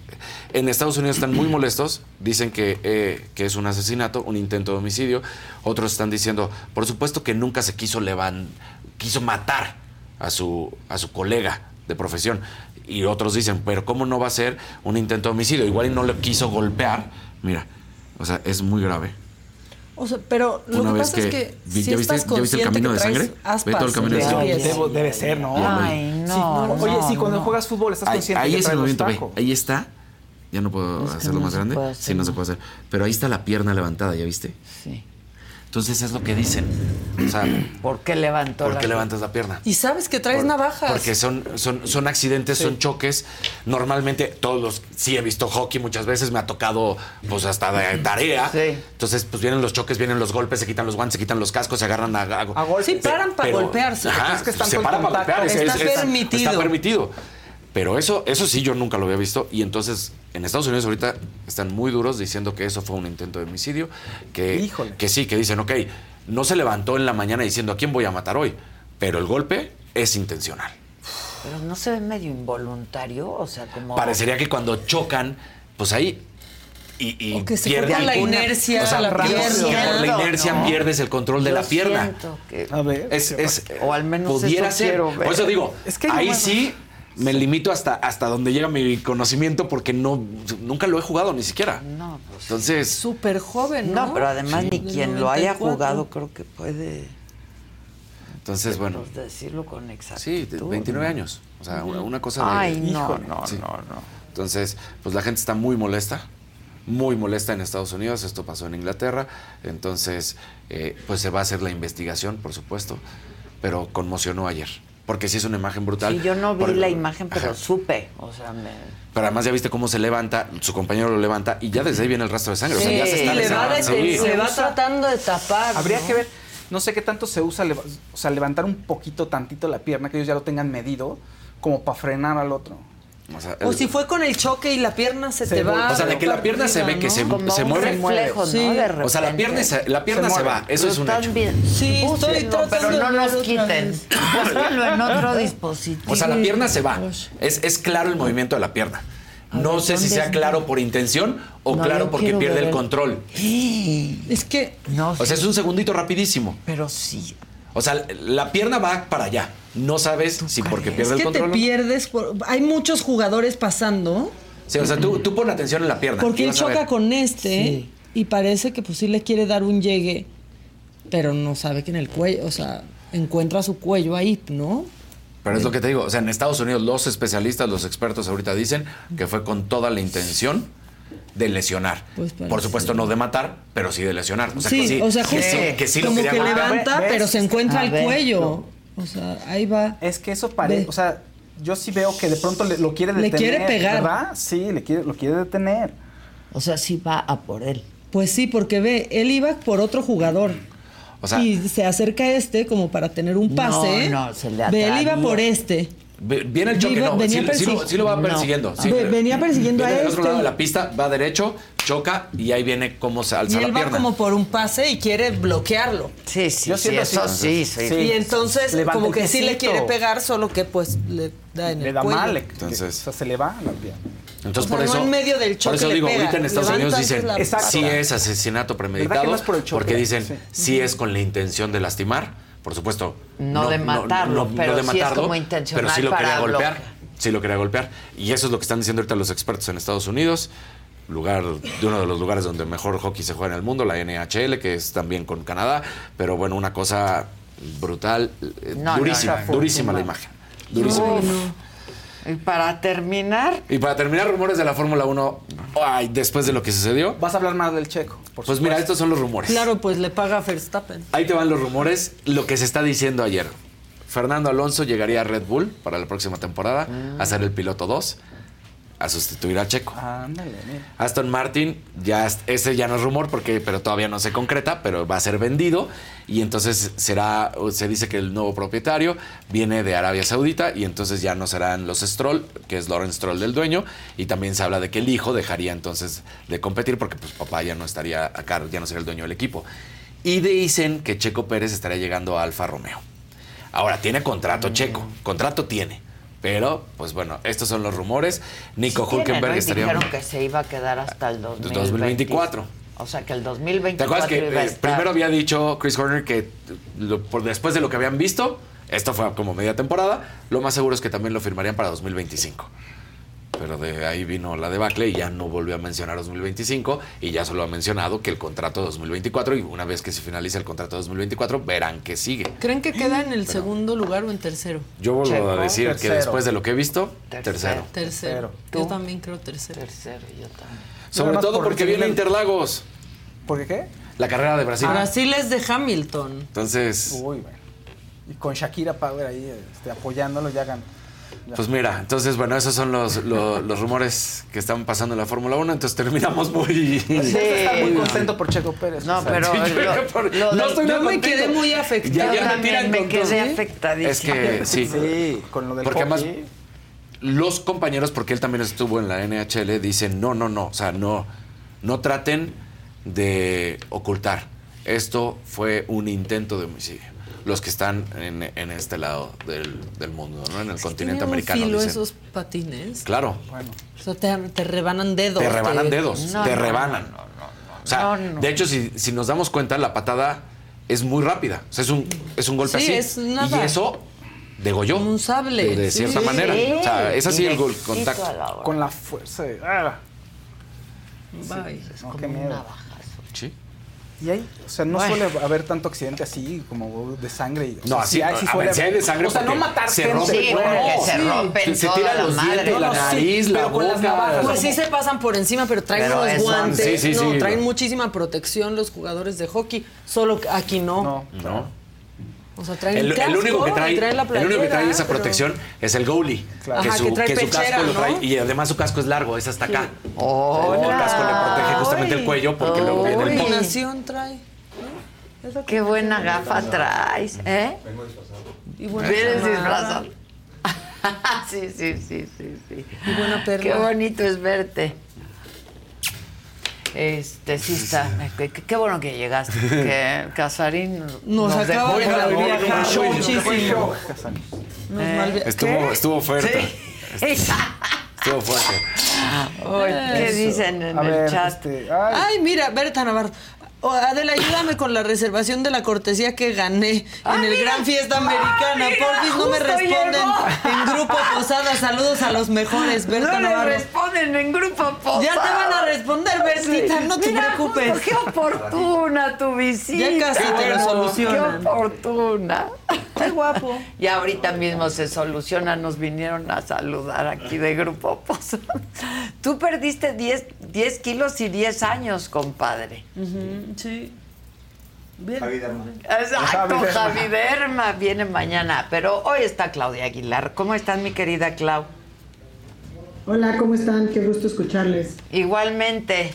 S21: en Estados Unidos están muy molestos, dicen que, eh, que es un asesinato, un intento de homicidio. Otros están diciendo, por supuesto que nunca se quiso levan- quiso matar a su, a su colega de profesión. Y otros dicen, pero ¿cómo no va a ser un intento de homicidio? Igual y no le quiso golpear. Mira, o sea, es muy grave.
S14: O sea, pero lo
S21: Una
S14: que pasa es
S21: que-
S14: que
S21: vi-
S14: si
S21: ¿ya viste-
S14: estás
S21: ya viste el camino
S14: que
S21: de sangre? Ve todo el camino de sangre.
S19: debe ser, ¿no?
S2: Ay, no.
S19: Sí,
S2: no,
S19: Oye, sí, cuando
S2: no.
S19: juegas fútbol estás
S21: Ahí,
S19: consciente
S21: ahí
S19: que
S21: es el movimiento, ve. Ahí está. Ya no puedo
S2: Es que
S21: hacerlo
S2: no
S21: más grande. Sí, no se puede hacer. Pero ahí está la pierna levantada, ¿ya viste?
S2: Sí.
S21: Entonces es lo que dicen. O sea, *clears throat*
S2: ¿Por qué levantó
S21: ¿por
S2: la
S21: qué levantas la pierna?
S14: Y sabes que traes
S21: Por-
S14: navajas.
S21: Porque son, son, son accidentes, son choques. Normalmente, todos los. Sí, he visto hockey muchas veces, me ha tocado, pues hasta de tarea.
S2: Sí.
S21: Entonces, pues vienen los choques, vienen los golpes, se quitan los guantes, se quitan los cascos, se agarran a. a-
S19: A golpes.
S14: Sí, paran para golpearse.
S21: Ajá,
S19: Es que están
S21: se
S19: con
S21: paran para golpear. es-
S14: Está
S21: es- es-
S14: permitido.
S21: Está permitido. Pero eso, eso sí yo nunca lo había visto. Y entonces, en Estados Unidos ahorita están muy duros diciendo que eso fue un intento de homicidio. Que,
S19: Híjole.
S21: que sí, que dicen, ok, no se levantó en la mañana diciendo a quién voy a matar hoy. Pero el golpe es intencional.
S2: Pero no se ve medio involuntario, o sea, como...
S21: Parecería que cuando chocan, pues ahí. Y, y
S14: O que se
S21: pierde
S14: fue con la inercia
S21: o sea,
S14: la
S21: pierdes-
S14: pierna.
S21: Por la inercia
S2: ¿no?
S21: pierdes el control de
S2: Yo
S21: la pierna.
S2: que-
S19: A ver.
S21: Es, es-
S2: O al menos
S21: pudiera
S2: eso
S21: ser.
S2: quiero ver.
S21: Por eso digo,
S19: Es que
S21: ahí sí me limito hasta, hasta donde llega mi conocimiento porque no nunca lo he jugado ni siquiera.
S2: No, pues...
S21: Entonces,
S14: Súper joven, ¿no?
S2: No, pero además ni quien lo haya
S14: 94.
S2: jugado creo que puede
S21: entonces bueno,
S2: pues, decirlo con exactitud.
S21: sí, de 29
S2: ¿no?
S21: años. O sea, una, una cosa de.
S2: Ay, no, no,
S21: Sí.
S2: no, no.
S21: Entonces, pues la gente está muy molesta, muy molesta en Estados Unidos, esto pasó en Inglaterra, entonces, eh, pues se va a hacer la investigación, por supuesto, pero conmocionó ayer, porque sí es una imagen brutal.
S2: Sí, yo no vi
S21: Por-
S2: la imagen, pero
S21: Ajá.
S2: supe, o sea, me...
S21: Pero además ya viste cómo se levanta, su compañero lo levanta y ya desde ahí viene el rastro de sangre. o sea, ya se está
S14: le va, de-
S21: Sí.
S14: tratando de tapar.
S19: Habría
S14: ¿no?
S19: que ver, no sé qué tanto se usa, o sea, levantar un poquito, tantito la pierna, que ellos ya lo tengan medido, como para frenar al otro.
S21: O sea,
S14: O
S21: el-
S14: si fue con el choque y la pierna se, te va.
S21: o sea, de que la pierna se ve que se,
S2: Como
S21: se
S2: un
S21: mueve.
S2: reflejo, ¿no?
S14: Sí.
S2: De
S21: O sea, la pierna, se, la pierna se, va, eso es un hecho.
S14: Sí, estoy
S2: Búsquenlo,
S14: tratando
S2: pero no nos quiten. Búsquenlo en otro *laughs* dispositivo.
S21: O sea, la pierna se va. Es, es claro el movimiento de la pierna. No
S2: ver,
S21: sé si
S2: ¿dónde
S21: sea claro por intención o
S2: No,
S21: claro porque pierde
S2: ver
S21: el
S2: el-
S21: control. *gasps*
S14: Es que.
S2: No,
S21: O sea, es un segundito rapidísimo.
S2: Pero sí.
S21: O sea, la pierna va para allá. No sabes si porque
S14: Es
S21: pierde el
S14: que te
S21: control. o no.
S14: pierdes. por- Hay muchos jugadores pasando.
S21: Sí, o sea, tú, tú pon atención en la pierna.
S14: Porque
S21: y
S14: él choca con este y parece que pues sí le quiere dar un llegue, pero no sabe que en el cuello, o sea, encuentra su cuello ahí, ¿no?
S21: Pero es lo que te digo. O sea, en Estados Unidos los especialistas, los expertos ahorita dicen que fue con toda la intención de lesionar.
S14: Pues.
S21: Por supuesto, no de matar, pero sí de lesionar. O sea,
S14: sí,
S21: que sí,
S14: o sea,
S21: que
S14: justo
S21: sí, que sí lo
S14: como que levanta,
S19: ¿Ves?
S14: pero se encuentra
S19: A
S14: el
S19: ver,
S14: cuello. O sea, ahí va.
S19: Es que eso parece, o sea, yo sí veo que de pronto le- lo quiere
S14: Le
S19: detener.
S14: quiere pegar.
S19: ¿Verdad? Sí, le quiere, lo quiere detener.
S2: O sea, sí va a por él.
S14: Pues sí, porque ve, él iba por otro jugador.
S21: O sea-
S14: y se acerca a este como para tener un pase.
S2: No, no, se le
S14: Ve, él iba por este.
S21: Ve- Viene el choque,
S14: Iba-
S21: no.
S14: venía
S21: sí, sí lo,
S14: persi-
S21: sí lo va
S14: No.
S21: persiguiendo. sí.
S14: Ve- venía persiguiendo
S21: Viene
S14: a
S21: del otro
S14: este.
S21: lado de la pista, va derecho, choca y ahí viene cómo se
S14: Y
S21: alza la
S14: él va como por un pase y quiere bloquearlo.
S2: Sí, sí,
S19: Yo
S2: sí,
S19: siento
S2: eso
S19: así.
S2: sí, sí.
S19: Sí.
S14: Y entonces,
S19: Levanta
S14: como que sí le quiere pegar, solo que pues le da en
S19: Le
S14: el
S19: da
S14: cuello.
S19: mal,
S21: Entonces-
S19: o sea, se le va la pierna.
S21: Entonces,
S14: O sea,
S21: por
S14: no
S21: eso.
S14: en medio del
S21: por
S14: choque
S21: eso
S14: le
S21: digo,
S14: pega.
S21: ahorita en Estados
S14: Levanta
S21: Unidos dicen,
S14: la
S21: sí es asesinato premeditado.
S19: ¿Verdad que no es por el choque?
S21: Porque dicen,
S19: Sí.
S21: sí. es con la intención de lastimar. Por supuesto.
S2: No de matarlo, pero sí es como intencional
S21: Pero sí lo quería golpear.
S2: bloquear.
S21: Sí lo quería golpear. Y eso es lo que están diciendo ahorita los expertos en Estados Unidos. Lugar, de uno de los lugares donde mejor hockey se juega en el mundo, la NHL, que es también con Canadá. Pero bueno, una cosa brutal, eh,
S2: No,
S21: durísima,
S2: no.
S21: durísima la imagen. Durísima.
S2: Uf. Y para terminar,
S21: Y para terminar, rumores de la Fórmula 1, ay, después de lo que sucedió.
S19: Vas a hablar más del checo. por
S21: Pues mira, estos son los rumores.
S14: Claro, pues le paga a Verstappen.
S21: Ahí te van los rumores, lo que se está diciendo ayer. Fernando Alonso llegaría a Red Bull para la próxima temporada a ser el piloto 2, a sustituir a Checo.
S19: Ándale, mira.
S21: Aston Martin, ya es- ese ya no es rumor porque pero todavía no se concreta, pero va a ser vendido y entonces será se dice que el nuevo propietario viene de Arabia Saudita y entonces ya no serán los Stroll, que es Lawrence Stroll del dueño y también se habla de que el hijo dejaría entonces de competir porque pues papá ya no estaría acá, ya no sería el dueño del equipo. Y dicen que Checo Pérez estaría llegando a Alfa Romeo. Ahora, tiene contrato Checo, contrato tiene. Pero, pues bueno, estos son los rumores. Nico
S2: sí
S21: Hulkenberg
S2: ¿no?
S21: Estaría...
S2: dijeron que se iba a quedar hasta el 2024.
S21: 2024.
S2: O sea, que el
S21: ¿Te
S2: 2024
S21: acuerdas que
S2: iba a
S21: eh,
S2: estar.
S21: primero había dicho Chris Horner que lo- por después de lo que habían visto, esto fue como media temporada, lo más seguro es que también lo firmarían para 2025. Pero de ahí vino la debacle y ya no volvió a mencionar 2025 y ya solo ha mencionado que el contrato de 2024 y una vez que se finalice el contrato de 2024 verán que sigue.
S14: ¿Creen que queda en el segundo lugar o en tercero?
S21: Yo vuelvo
S19: Checo,
S21: a decir que después de lo que he visto,
S2: Tercero.
S21: tercero.
S14: Yo también creo tercero.
S2: Tercero, yo también.
S21: Sobre todo
S19: por
S21: porque viene
S19: el-
S21: Interlagos,
S19: ¿Por qué qué?
S21: la carrera de Brasil.
S14: Brasil es de Hamilton.
S21: Entonces,
S19: Uy, bueno. Y con Shakira Power ahí este, apoyándolo, ya gan- ya.
S21: Pues mira, entonces, bueno, esos son los, lo- los rumores que están pasando en la Fórmula 1. Entonces terminamos muy.
S19: Pues ya está muy contento por Checo Pérez.
S2: No,
S19: o sea,
S2: pero
S21: Sí, yo
S2: lo-
S21: por-
S2: lo
S21: no estoy
S14: Yo me
S21: contento.
S14: quedé muy
S21: Ya,
S14: afectada.
S21: ya me tiran
S2: quedé
S21: todo.
S2: afectadísima.
S21: Es que sí.
S19: Sí, con lo del
S21: Porque además,
S19: hockey.
S21: los compañeros, porque él también estuvo en la NHL, dicen: no, no, no. O sea, no, no traten de ocultar. Esto fue un intento de homicidio. Los que están en, en este lado del, del mundo, ¿no? En el continente
S14: un
S21: americano.
S14: filo
S21: dicen.
S14: esos patines.
S21: Claro.
S19: Bueno,
S14: O sea, te, te rebanan dedos.
S21: Te rebanan dedos,
S2: No,
S21: te
S2: no,
S21: rebanan. O sea,
S2: No, no.
S21: de hecho, si, si nos damos cuenta, la patada es muy rápida. O sea, es un, es un golpe
S14: Sí,
S21: así.
S14: es nada.
S21: Y eso degolló.
S14: Un sable,
S21: De, cierta
S14: Sí.
S21: manera. O sea, es así el gol, contacto.
S2: la
S19: con la fuerza de. ah,
S14: Bye.
S2: Es
S19: no,
S2: como
S19: qué
S2: un
S19: miedo.
S2: navajazo.
S21: Sí.
S19: Y ahí, o sea, no
S2: Bueno.
S19: suele haber tanto accidente así, como de sangre. Y,
S21: No, así,
S19: sí hay- sí
S21: a
S19: suele haber.
S21: de sangre
S19: O sea, no matar
S21: se
S19: gente.
S2: Sí, porque
S21: cuerpo.
S2: se rompen
S21: se
S2: toda
S21: tiran
S2: la
S21: los
S2: madre.
S21: dientes, la
S19: No, no, sí,
S21: nariz, la
S19: pero con las
S21: boca.
S14: Pues sí se pasan por encima, pero traen
S2: Pero
S14: unos
S2: eso-
S14: guantes.
S21: Sí, sí,
S14: no,
S21: sí.
S14: traen muchísima protección los jugadores de hockey. Solo que aquí no.
S19: No,
S21: No.
S14: O sea, traen
S21: El, el
S14: casco
S21: único que trae,
S14: traen la
S21: el único que trae
S14: playera,
S21: esa
S14: pero-
S21: protección es el goalie.
S19: Claro.
S14: Ajá, que trae
S21: su
S14: pechera,
S21: casco lo trae.
S14: ¿no?
S21: Y además su casco es largo, es hasta acá.
S2: Hola.
S21: El casco le protege justamente el cuello porque luego viene el.
S14: Combinación trae. ¿no? Que-
S2: Qué buena gafa traes, ¿eh?
S14: Y buena
S2: Vienes disfrazado. *laughs* sí, sí, sí, sí, sí.
S14: Y buena perla.
S2: Qué bonito es verte. Este, sí está. Qué, qué bueno que llegaste. Que *laughs* Casarín
S14: Nos acaba
S2: dejó
S14: de muchísimo. Nos
S2: Eh,
S21: Estuvo, estuvo fuerte.
S2: Sí.
S21: Estuvo *laughs* fuerte.
S2: ¿Qué dicen en
S19: A
S2: el
S19: ver,
S2: chat?
S19: este, ay,
S14: Ay, mira, Berta Navarro. Oh, Adela, ayúdame con la reservación de la cortesía que gané
S2: Ah,
S14: en el
S2: mira.
S14: Gran Fiesta
S2: Ah,
S14: Americana.
S2: mira,
S14: Porfis, no me responden
S2: llegó.
S14: en Grupo Posada. Saludos a los mejores, Berta
S2: no
S14: Navarro.
S2: responden en grupo posada.
S14: Ya te van a responder, Bertita, no te
S2: Mira,
S14: preocupes.
S2: justo, Qué oportuna tu visita.
S14: Ya casi te lo solucionan.
S2: Qué oportuna.
S14: Qué guapo.
S2: Y ahorita mismo se soluciona, nos vinieron a saludar aquí de Grupo Posada. Tú perdiste 10, 10 kilos y 10 años, compadre.
S14: Ujú, sí. Bien.
S2: Exacto,
S19: Javi Derma.
S2: Javi Derma viene mañana, pero hoy está Claudia Aguilar. ¿Cómo estás, mi querida Clau?
S27: Hola, ¿cómo están? Qué gusto escucharles.
S2: Igualmente.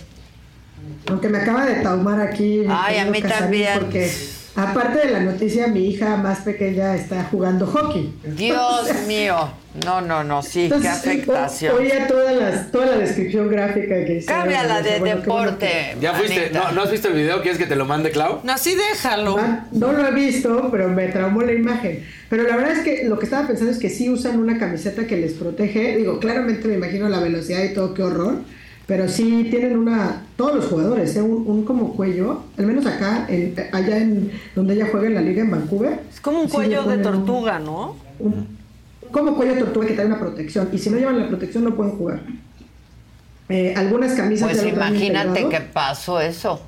S27: Aunque me acaba de taumar aquí.
S2: Ay, a mí también.
S27: Porque aparte de la noticia, mi hija más pequeña está jugando hockey.
S2: Dios mío. No, no, no, sí, qué afectación.
S27: o- Oía todas las, toda la descripción gráfica que hicieron.
S2: Cámbiala de
S27: Bueno, qué bueno
S2: deporte.
S21: ¿Ya fuiste? ¿No, ¿No has visto el video? ¿Quieres que te lo mande, Clau?
S14: No, sí, déjalo.
S27: Ah, No lo he visto, pero me traumó la imagen. Pero la verdad es que lo que estaba pensando es que sí usan una camiseta que les protege. Digo, claramente me imagino la velocidad y todo, qué horror. Pero sí tienen una, todos los jugadores, ¿eh? un, un como cuello, al menos acá, en- allá en donde ella juega en la liga en Vancouver.
S14: Es como un cuello de tortuga, ¿no?
S27: un- como cuello de tortuga que trae una protección. Y si no llevan la protección no pueden jugar. Eh, algunas camisas
S2: Pues imagínate qué pasó eso.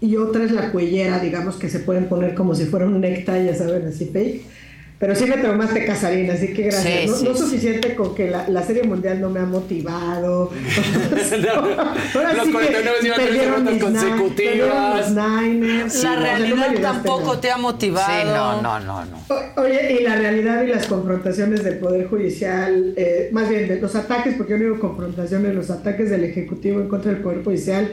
S27: y otra es la cuellera, digamos, que se pueden poner como si fuera un necktie, ya saben, así fake. Pero sí me traumaste, Casarín, así que gracias.
S2: Sí,
S27: no
S2: sí,
S27: no
S2: sí.
S27: suficiente con que la, la Serie Mundial no me ha motivado. *laughs* *laughs* Ahora
S21: Los
S27: sí que
S21: 49 llevan tres
S27: perdieron mis
S21: consecutivas.
S27: los Niners. Sí,
S14: la
S27: o sea, no me
S14: realidad
S27: ayudaste
S14: tampoco
S27: nada.
S14: te ha motivado.
S2: Sí, no, no, no, no.
S27: O- Oye, y la realidad y las confrontaciones del Poder Judicial, eh, más bien de los ataques, porque yo no digo confrontaciones, los ataques del Ejecutivo en contra del Poder Judicial,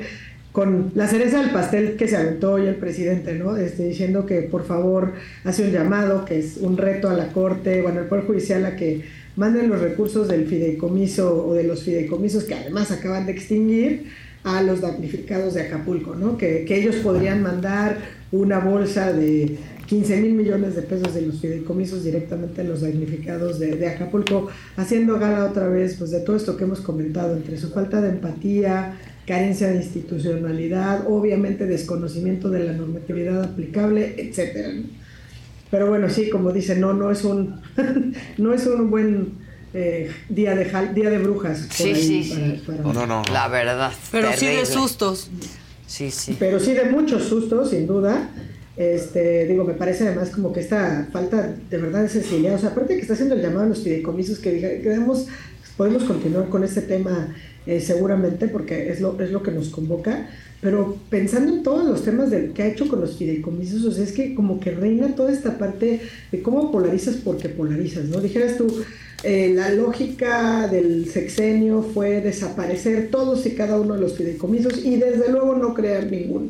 S27: con la cereza del pastel que se aventó hoy el presidente, ¿no? Este, diciendo que por favor hace un llamado, que es un reto a la Corte, bueno, al Poder Judicial a que manden los recursos del fideicomiso o de los fideicomisos que además acaban de extinguir a los damnificados de Acapulco, ¿no? Que, que ellos podrían mandar una bolsa de 15 mil millones de pesos de los fideicomisos directamente a los damnificados de, de Acapulco, haciendo gala otra vez pues, de todo esto que hemos comentado, entre su falta de empatía, carencia de institucionalidad, obviamente desconocimiento de la normatividad aplicable, etcétera. ¿no? Pero bueno, sí, como dice, no, no es un, *laughs* no es un buen eh, día de jal- día de brujas. por
S2: Sí,
S27: ahí
S2: sí,
S27: para-
S2: sí.
S27: para-
S21: No, no, no.
S2: La verdad.
S14: Pero sí de sustos.
S2: Sí, sí.
S27: pero sí de muchos sustos, sin duda. Este, digo, me parece además como que esta falta de verdad de sensibilidad, o sea, aparte que está haciendo el llamado a los fideicomisos, que diga- queremos, podemos continuar con este tema eh, seguramente, porque es lo, es lo que nos convoca, pero pensando en todos los temas del, que ha hecho con los fideicomisos, es que como que reina toda esta parte de cómo polarizas porque polarizas, ¿no? Dijeras tú, eh, la lógica del sexenio fue desaparecer todos y cada uno de los fideicomisos y desde luego no crear ninguno.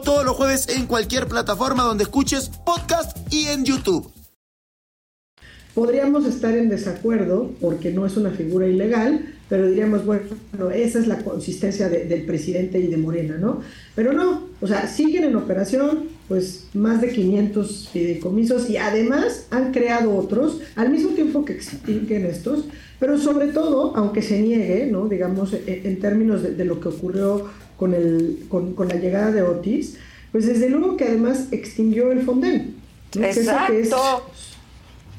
S6: todos los jueves en cualquier plataforma donde escuches podcast y en YouTube.
S27: Podríamos estar en desacuerdo porque no es una figura ilegal, pero diríamos, bueno, esa es la consistencia de- del presidente y de Morena, ¿no? Pero no, o sea, siguen en operación, pues más de 500 fideicomisos y además han creado otros al mismo tiempo que extinguen estos, pero sobre todo, aunque se niegue, ¿no? Digamos, en, en términos de lo que ocurrió con, el, con, con la llegada de Otis, pues desde luego que además extinguió el Fonden. ¿no? Que eso que es-
S2: Exacto.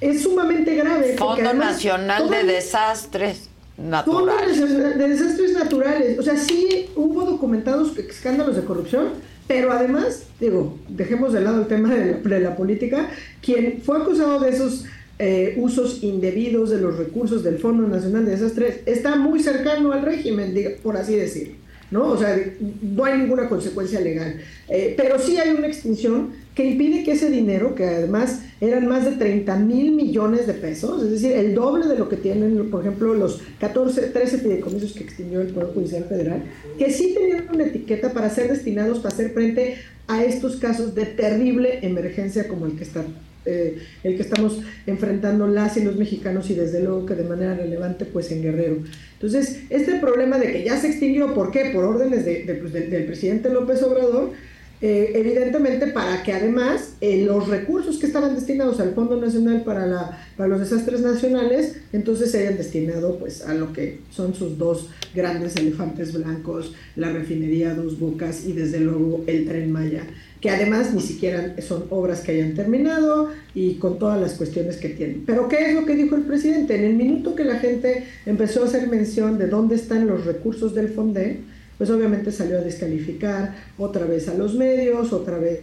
S27: es sumamente grave.
S2: Fondo
S27: además
S2: Nacional de Desastres
S27: Fondo
S2: Naturales.
S27: de de desastres naturales. O sea, sí hubo documentados escándalos de corrupción, pero además, digo, dejemos de lado el tema de la, de la política, quien fue acusado de esos eh, usos indebidos de los recursos del Fondo Nacional de Desastres está muy cercano al régimen, por así decirlo. ¿No? O sea, no hay ninguna consecuencia legal. Eh, pero sí hay una extinción que impide que ese dinero, que además eran más de 30 mil millones de pesos, es decir, el doble de lo que tienen, por ejemplo, los 14, 13 fideicomisos que extinguió el Poder Judicial Federal, que sí tenían una etiqueta para ser destinados para hacer frente a estos casos de terrible emergencia como el que está eh, el que estamos enfrentando las y los mexicanos y desde luego que de manera relevante pues en Guerrero. Entonces, este problema de que ya se extinguió, ¿por qué? Por órdenes de- de, pues, del- presidente López Obrador, eh, evidentemente para que además eh, los recursos que estaban destinados al Fondo Nacional para, la, para los Desastres Nacionales, entonces se hayan destinado pues a lo que son sus dos grandes elefantes blancos, la refinería Dos Bocas y desde luego el Tren Maya, que además ni siquiera son obras que hayan terminado y con todas las cuestiones que tienen. Pero ¿qué es lo que dijo el presidente? En el minuto que la gente empezó a hacer mención de dónde están los recursos del FONDE, pues obviamente salió a descalificar otra vez a los medios, otra vez,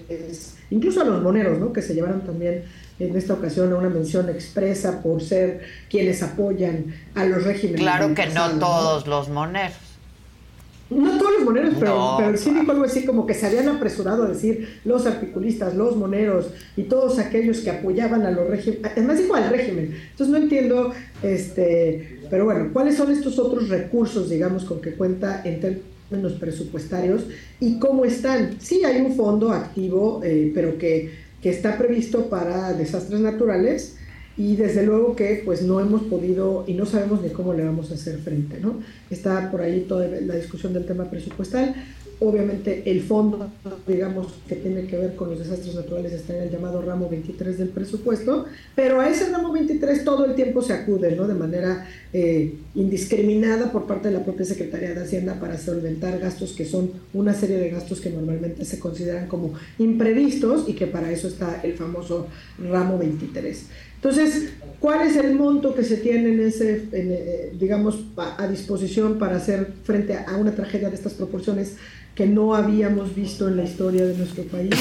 S27: incluso a los moneros, ¿no? Que se llevaron también en esta ocasión a una mención expresa por ser quienes apoyan a los regímenes.
S2: Claro que no todos los moneros.
S27: No todos los moneros, pero,
S2: No,
S27: pero sí dijo algo así como que se habían apresurado a decir los articulistas, los moneros y todos aquellos que apoyaban a los regímenes, además dijo al régimen. Entonces no entiendo, este, pero bueno, ¿cuáles son estos otros recursos, digamos, con que cuenta en términos presupuestarios y cómo están? Sí hay un fondo activo, eh, pero que, que está previsto para desastres naturales y desde luego que pues no hemos podido y no sabemos ni cómo le vamos a hacer frente, ¿no? Está por ahí toda la discusión del tema presupuestal. Obviamente el fondo, digamos, que tiene que ver con los desastres naturales está en el llamado ramo 23 del presupuesto, pero a ese ramo 23 todo el tiempo se acude, ¿no? De manera eh, indiscriminada por parte de la propia Secretaría de Hacienda para solventar gastos que son una serie de gastos que normalmente se consideran como imprevistos y que para eso está el famoso ramo 23. Entonces, ¿cuál es el monto que se tiene en ese, eh, digamos, a disposición para hacer frente a una tragedia de estas proporciones que no habíamos visto en la historia de nuestro país,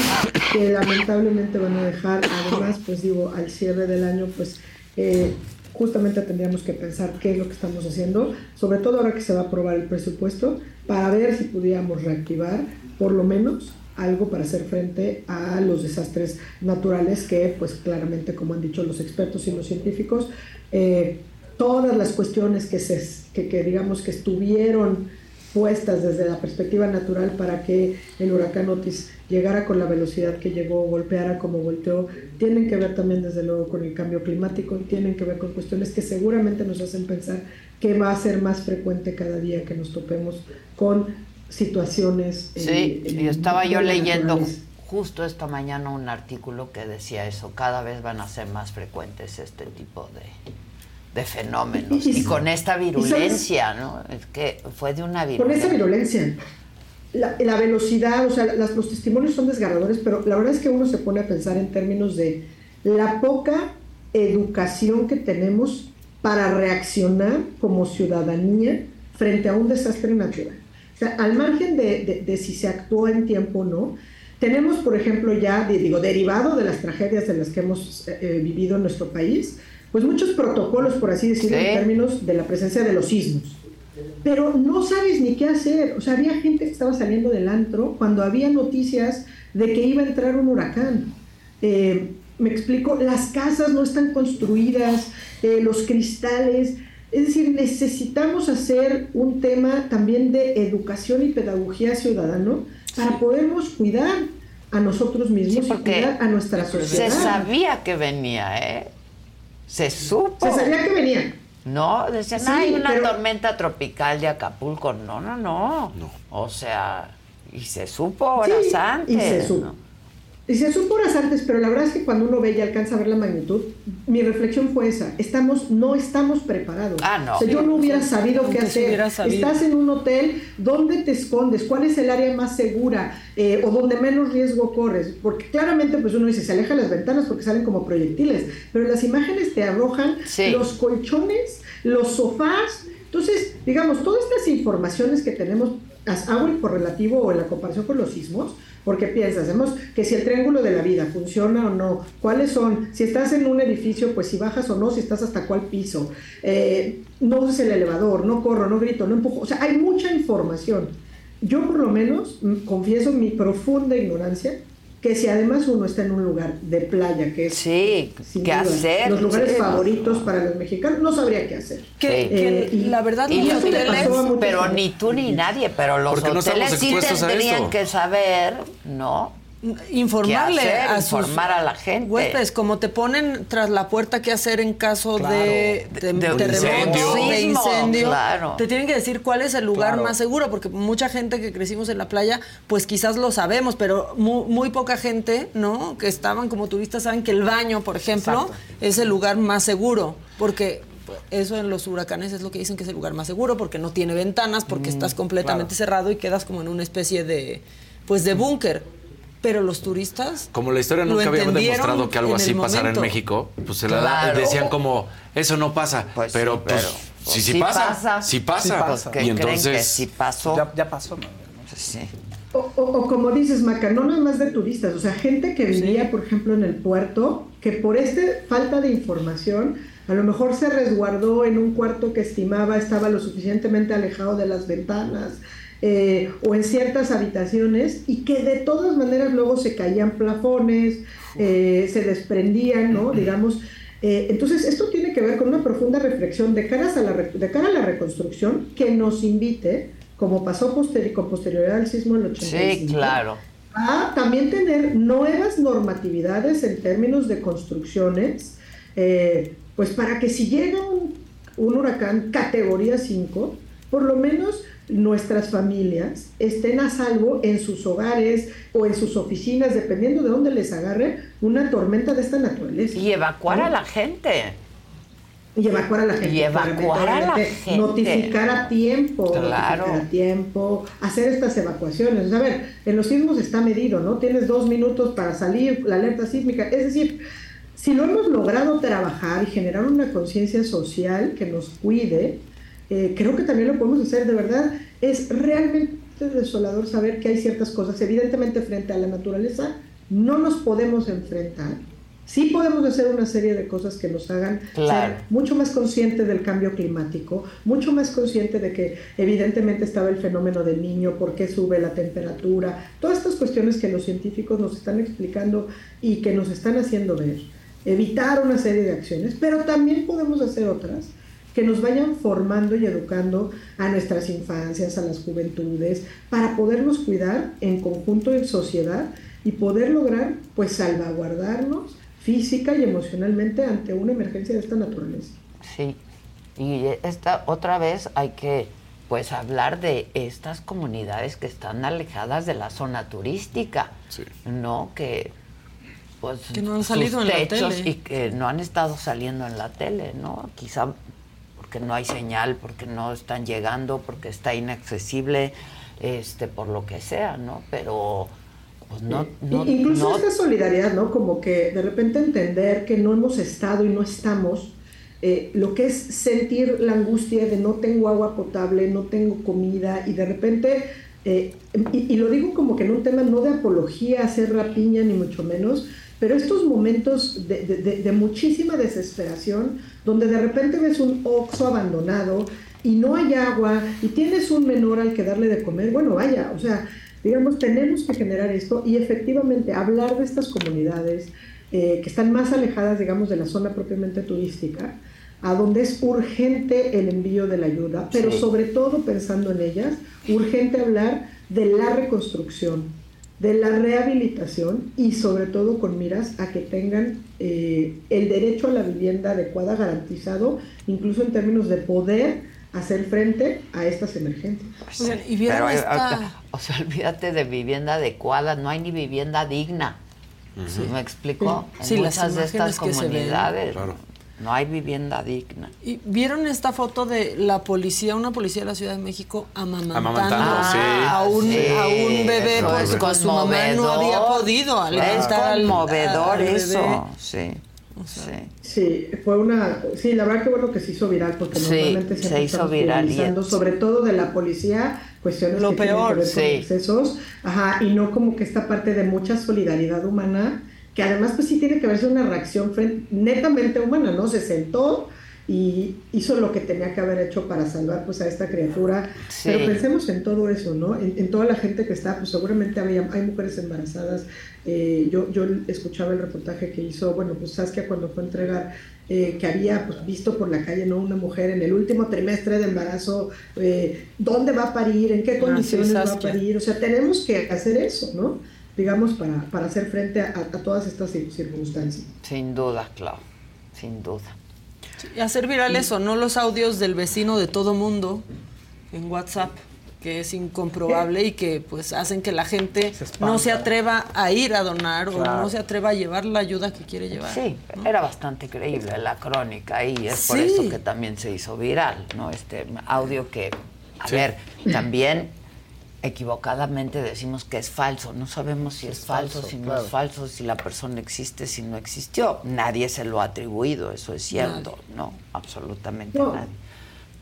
S27: que lamentablemente van a dejar, además, pues digo, al cierre del año, pues eh, justamente tendríamos que pensar qué es lo que estamos haciendo, sobre todo ahora que se va a aprobar el presupuesto, para ver si pudiéramos reactivar por lo menos algo para hacer frente a los desastres naturales que, pues claramente, como han dicho los expertos y los científicos, eh, todas las cuestiones que, se, que, digamos que estuvieron puestas desde la perspectiva natural para que el huracán Otis llegara con la velocidad que llegó, golpeara como volteó, tienen que ver también desde luego con el cambio climático, tienen que ver con cuestiones que seguramente nos hacen pensar que va a ser más frecuente cada día que nos topemos con situaciones.
S2: Sí,
S27: eh,
S2: y estaba yo leyendo justo esta mañana un artículo que decía eso, cada vez van a ser más frecuentes este tipo de, de fenómenos.
S27: Y-
S2: con esta virulencia, ¿no? Es que fue de una
S27: Con
S2: virulencia.
S27: esa virulencia. La, la velocidad, o sea, las- los testimonios son desgarradores, pero la verdad es que uno se pone a pensar en términos de la poca educación que tenemos para reaccionar como ciudadanía frente a un desastre natural. O sea, al margen de, de- de si se actuó en tiempo o no, tenemos, por ejemplo, ya, digo, derivado de las tragedias de las que hemos eh, eh, vivido en nuestro país, pues muchos protocolos, por así decirlo,
S2: Sí.
S27: en términos de la presencia de los sismos pero no sabes ni qué hacer. O sea, había gente que estaba saliendo del antro cuando había noticias de que iba a entrar un huracán. Eh, me explico, las casas no están construidas, eh, los cristales. Es decir, necesitamos hacer un tema también de educación y pedagogía ciudadano para podernos cuidar a nosotros mismos y
S2: porque
S27: cuidar a nuestra sociedad.
S2: Se sabía que venía, ¿eh? Se supo.
S27: Se sabía que venía.
S2: No, decían,
S27: Sí,
S2: hay una
S27: pero-
S2: tormenta tropical de Acapulco. No, no, no. O sea, y se supo horas
S27: Sí,
S2: antes.
S27: Y se supo.
S2: ¿no?
S27: Y se supo horas antes, pero la verdad es que cuando uno ve y alcanza a ver la magnitud, mi reflexión fue esa, estamos, no estamos preparados.
S2: Ah, no.
S27: O sea, yo no hubiera sabido qué hacer.
S14: sabido.
S27: Estás en un hotel, ¿dónde te escondes? ¿Cuál es el área más segura? Eh, o donde menos riesgo corres. Porque claramente pues uno dice, se aleja las ventanas porque salen como proyectiles, pero las imágenes te arrojan
S2: Sí.
S27: los colchones, los sofás. Entonces, digamos, todas estas informaciones que tenemos, as- hago el correlativo o en la comparación con los sismos, Porque piensas, hemos, que si el triángulo de la vida funciona o no, cuáles son, si estás en un edificio, pues si bajas o no, si estás hasta cuál piso, eh, no uses el elevador, no corro, no grito, no empujo, o sea, hay mucha información. Yo por lo menos mm, confieso mi profunda ignorancia que si además uno está en un lugar de playa, que es
S2: sí,
S27: sin
S2: ¿qué
S27: duda,
S2: hacer?
S27: los lugares
S2: Sí.
S27: favoritos para los mexicanos, no sabría qué hacer.
S14: Que- que
S27: y-
S14: la verdad
S2: Y
S14: los
S2: los
S27: le
S2: hoteles, pero ni tú ni nadie, pero los
S21: Porque no
S2: hoteles
S21: estamos
S2: sí tendrían que saber, ¿no?
S14: Informarle
S2: ¿Qué hacer?
S14: a sus
S2: Informar a la gente.
S14: huéspedes, como te ponen tras la puerta qué hacer en caso
S2: Claro.
S14: de,
S2: De- de incendio.
S14: de
S2: Sismo,
S14: incendio.
S2: claro.
S14: Te tienen que decir cuál es el lugar
S2: Claro.
S14: más seguro, porque mucha gente que crecimos en la playa, pues quizás lo sabemos, pero muy, muy poca gente, ¿no? Que estaban como turistas saben que el baño, por ejemplo,
S27: Exacto.
S14: es el lugar más seguro, porque eso en los huracanes es lo que dicen que es el lugar más seguro, porque no tiene ventanas, porque
S21: Mm,
S14: estás completamente cerrado y quedas como en una especie de, pues, de búnker. Pero los turistas
S21: Como la historia nunca había demostrado que algo así pasara en. México, pues se la
S2: Claro.
S21: decían como, eso no pasa. pero, pues,
S2: pero,
S21: sí, sí,
S2: sí
S21: pasa.
S2: pasa.
S21: Sí pasa.
S2: Sí pasa. ¿Qué
S21: Y
S2: creen
S21: entonces.
S2: que sí pasó?
S19: Ya, ya pasó. ¿no?
S2: Sí.
S27: O, o- o como dices, Maca, no nada más de turistas, o sea, gente que vivía, por ejemplo, en el puerto, que por esta falta de información, a lo mejor se resguardó en un cuarto que estimaba estaba lo suficientemente alejado de las ventanas, eh, o en ciertas habitaciones, y que de todas maneras luego se caían plafones, eh, se desprendían, ¿no? Digamos. Eh, entonces, esto tiene que ver con una profunda reflexión de, caras a la, de cara a la reconstrucción que nos invite, como pasó posteri- con posterioridad al sismo del 85,
S2: Sí, claro.
S27: a también tener nuevas normatividades en términos de construcciones, pues para que si llega un, un huracán categoría 5, por lo menos nuestras familias estén a salvo en sus hogares o en sus oficinas, dependiendo de dónde les agarre una tormenta de esta naturaleza.
S2: Y evacuar
S27: ¿no?
S2: a la gente.
S27: Y evacuar a la gente.
S2: Y evacuar a la gente.
S27: Notificar a tiempo.
S2: Claro.
S27: Notificar a tiempo. Hacer estas evacuaciones. A ver, en los sismos está medido, ¿no? Tienes dos minutos para salir, la alerta sísmica. Es decir, si lo hemos logrado trabajar y generar una conciencia social que nos cuide, eh, creo que también lo podemos hacer. De verdad, es realmente desolador saber que hay ciertas cosas. Evidentemente, frente a la naturaleza, no nos podemos enfrentar. Sí podemos hacer una serie de cosas que nos hagan
S2: Claro.
S27: ser mucho más consciente del cambio climático, mucho más consciente de que evidentemente estaba el fenómeno del niño, por qué sube la temperatura, todas estas cuestiones que los científicos nos están explicando y que nos están haciendo ver, evitar una serie de acciones, pero también podemos hacer otras que nos vayan formando y educando a nuestras infancias, a las juventudes, para podernos cuidar en conjunto en sociedad y poder lograr pues salvaguardarnos física y emocionalmente ante una emergencia de esta naturaleza.
S2: Sí. Y esta otra vez hay que pues hablar de estas comunidades que están alejadas de la zona turística, ¿no? Que pues
S14: Que no han
S2: sus
S14: salido en la
S2: techos
S14: tele.
S2: y que no han estado saliendo en la tele, ¿no? Quizá porque no hay señal, porque no están llegando, porque está inaccesible, este, por lo que sea, ¿no? Pero pues no, no,
S27: Incluso
S2: no-
S27: esta solidaridad, ¿no? Como que de repente entender que no hemos estado y no estamos, eh, lo que es sentir la angustia de no tengo agua potable, no tengo comida y de repente, eh, y, y lo digo como que en un tema no de apología, hacer rapiña ni mucho menos, pero estos momentos de, de- de- de muchísima desesperación, donde de repente ves un oxo abandonado y no hay agua y tienes un menor al que darle de comer, bueno, vaya, o sea, digamos, tenemos que generar esto y efectivamente hablar de estas comunidades eh, que están más alejadas, digamos, de la zona propiamente turística, a donde es urgente el envío de la ayuda, pero sobre todo pensando en ellas, urgente hablar de la reconstrucción, de la rehabilitación y sobre todo con miras a que tengan eh, el derecho a la vivienda adecuada garantizado, incluso en términos de poder hacer frente a estas emergencias.
S14: Y vieron
S2: Pero, eh,
S14: esta-
S2: o sea, olvídate de vivienda adecuada, no hay ni vivienda digna. ¿Me explico? En
S14: Sí, las
S2: muchas de estas comunidades no hay vivienda digna.
S14: ¿Y vieron esta foto de la policía, una policía de la Ciudad de México amamantando,
S21: Amamantando, sí.
S14: a, un,
S2: Sí,
S14: a un bebé
S2: eso
S14: porque pues, su mamá no había podido alimentar
S2: Es
S14: al-
S2: conmovedor
S14: al bebé?
S2: eso, sí.
S14: O sea,
S27: Sí, fue una. Sí, la verdad que bueno que se hizo viral porque
S2: Sí,
S27: normalmente
S2: se hizo viral y-
S27: sobre todo de la policía, cuestiones
S14: Lo
S27: que tienen
S14: peor,
S27: que ver
S2: sí.
S27: con excesos, ajá, y no como que esta parte de mucha solidaridad humana, que además pues sí tiene que verse una reacción fren- netamente humana, ¿no? Se sentó y hizo lo que tenía que haber hecho para salvar pues a esta criatura.
S2: Sí.
S27: Pero pensemos en todo eso, ¿no? En, en toda la gente que está, pues seguramente había, hay mujeres embarazadas. Eh, yo, yo escuchaba el reportaje que hizo, bueno, pues Saskia cuando fue a entregar, eh, que había pues, visto por la calle, ¿no? Una mujer en el último trimestre de embarazo, eh, ¿dónde va a parir? ¿En qué
S14: Ah, sí,
S27: condiciones va a parir? O sea, tenemos que hacer eso, ¿no? Digamos, para, para hacer frente a, a todas estas cir- circunstancias.
S2: Sin duda, Clau, sin duda.
S14: y hacer viral eso, no los audios del vecino de todo mundo en WhatsApp, que es incomprobable y que pues hacen que la gente no se atreva a ir a donar o
S2: Claro.
S14: no se atreva a llevar la ayuda que quiere llevar.
S2: Sí, era bastante creíble la crónica y es por
S14: Sí.
S2: eso que también se hizo viral, ¿no? Este audio que, a
S14: Sí.
S2: ver, también equivocadamente decimos que es falso, no sabemos si es, falso,
S19: falso,
S2: si no
S19: claro.
S2: es falso, si la persona existe, si no existió. Nadie se lo ha atribuido, eso es cierto, no, absolutamente
S27: No.
S2: nadie.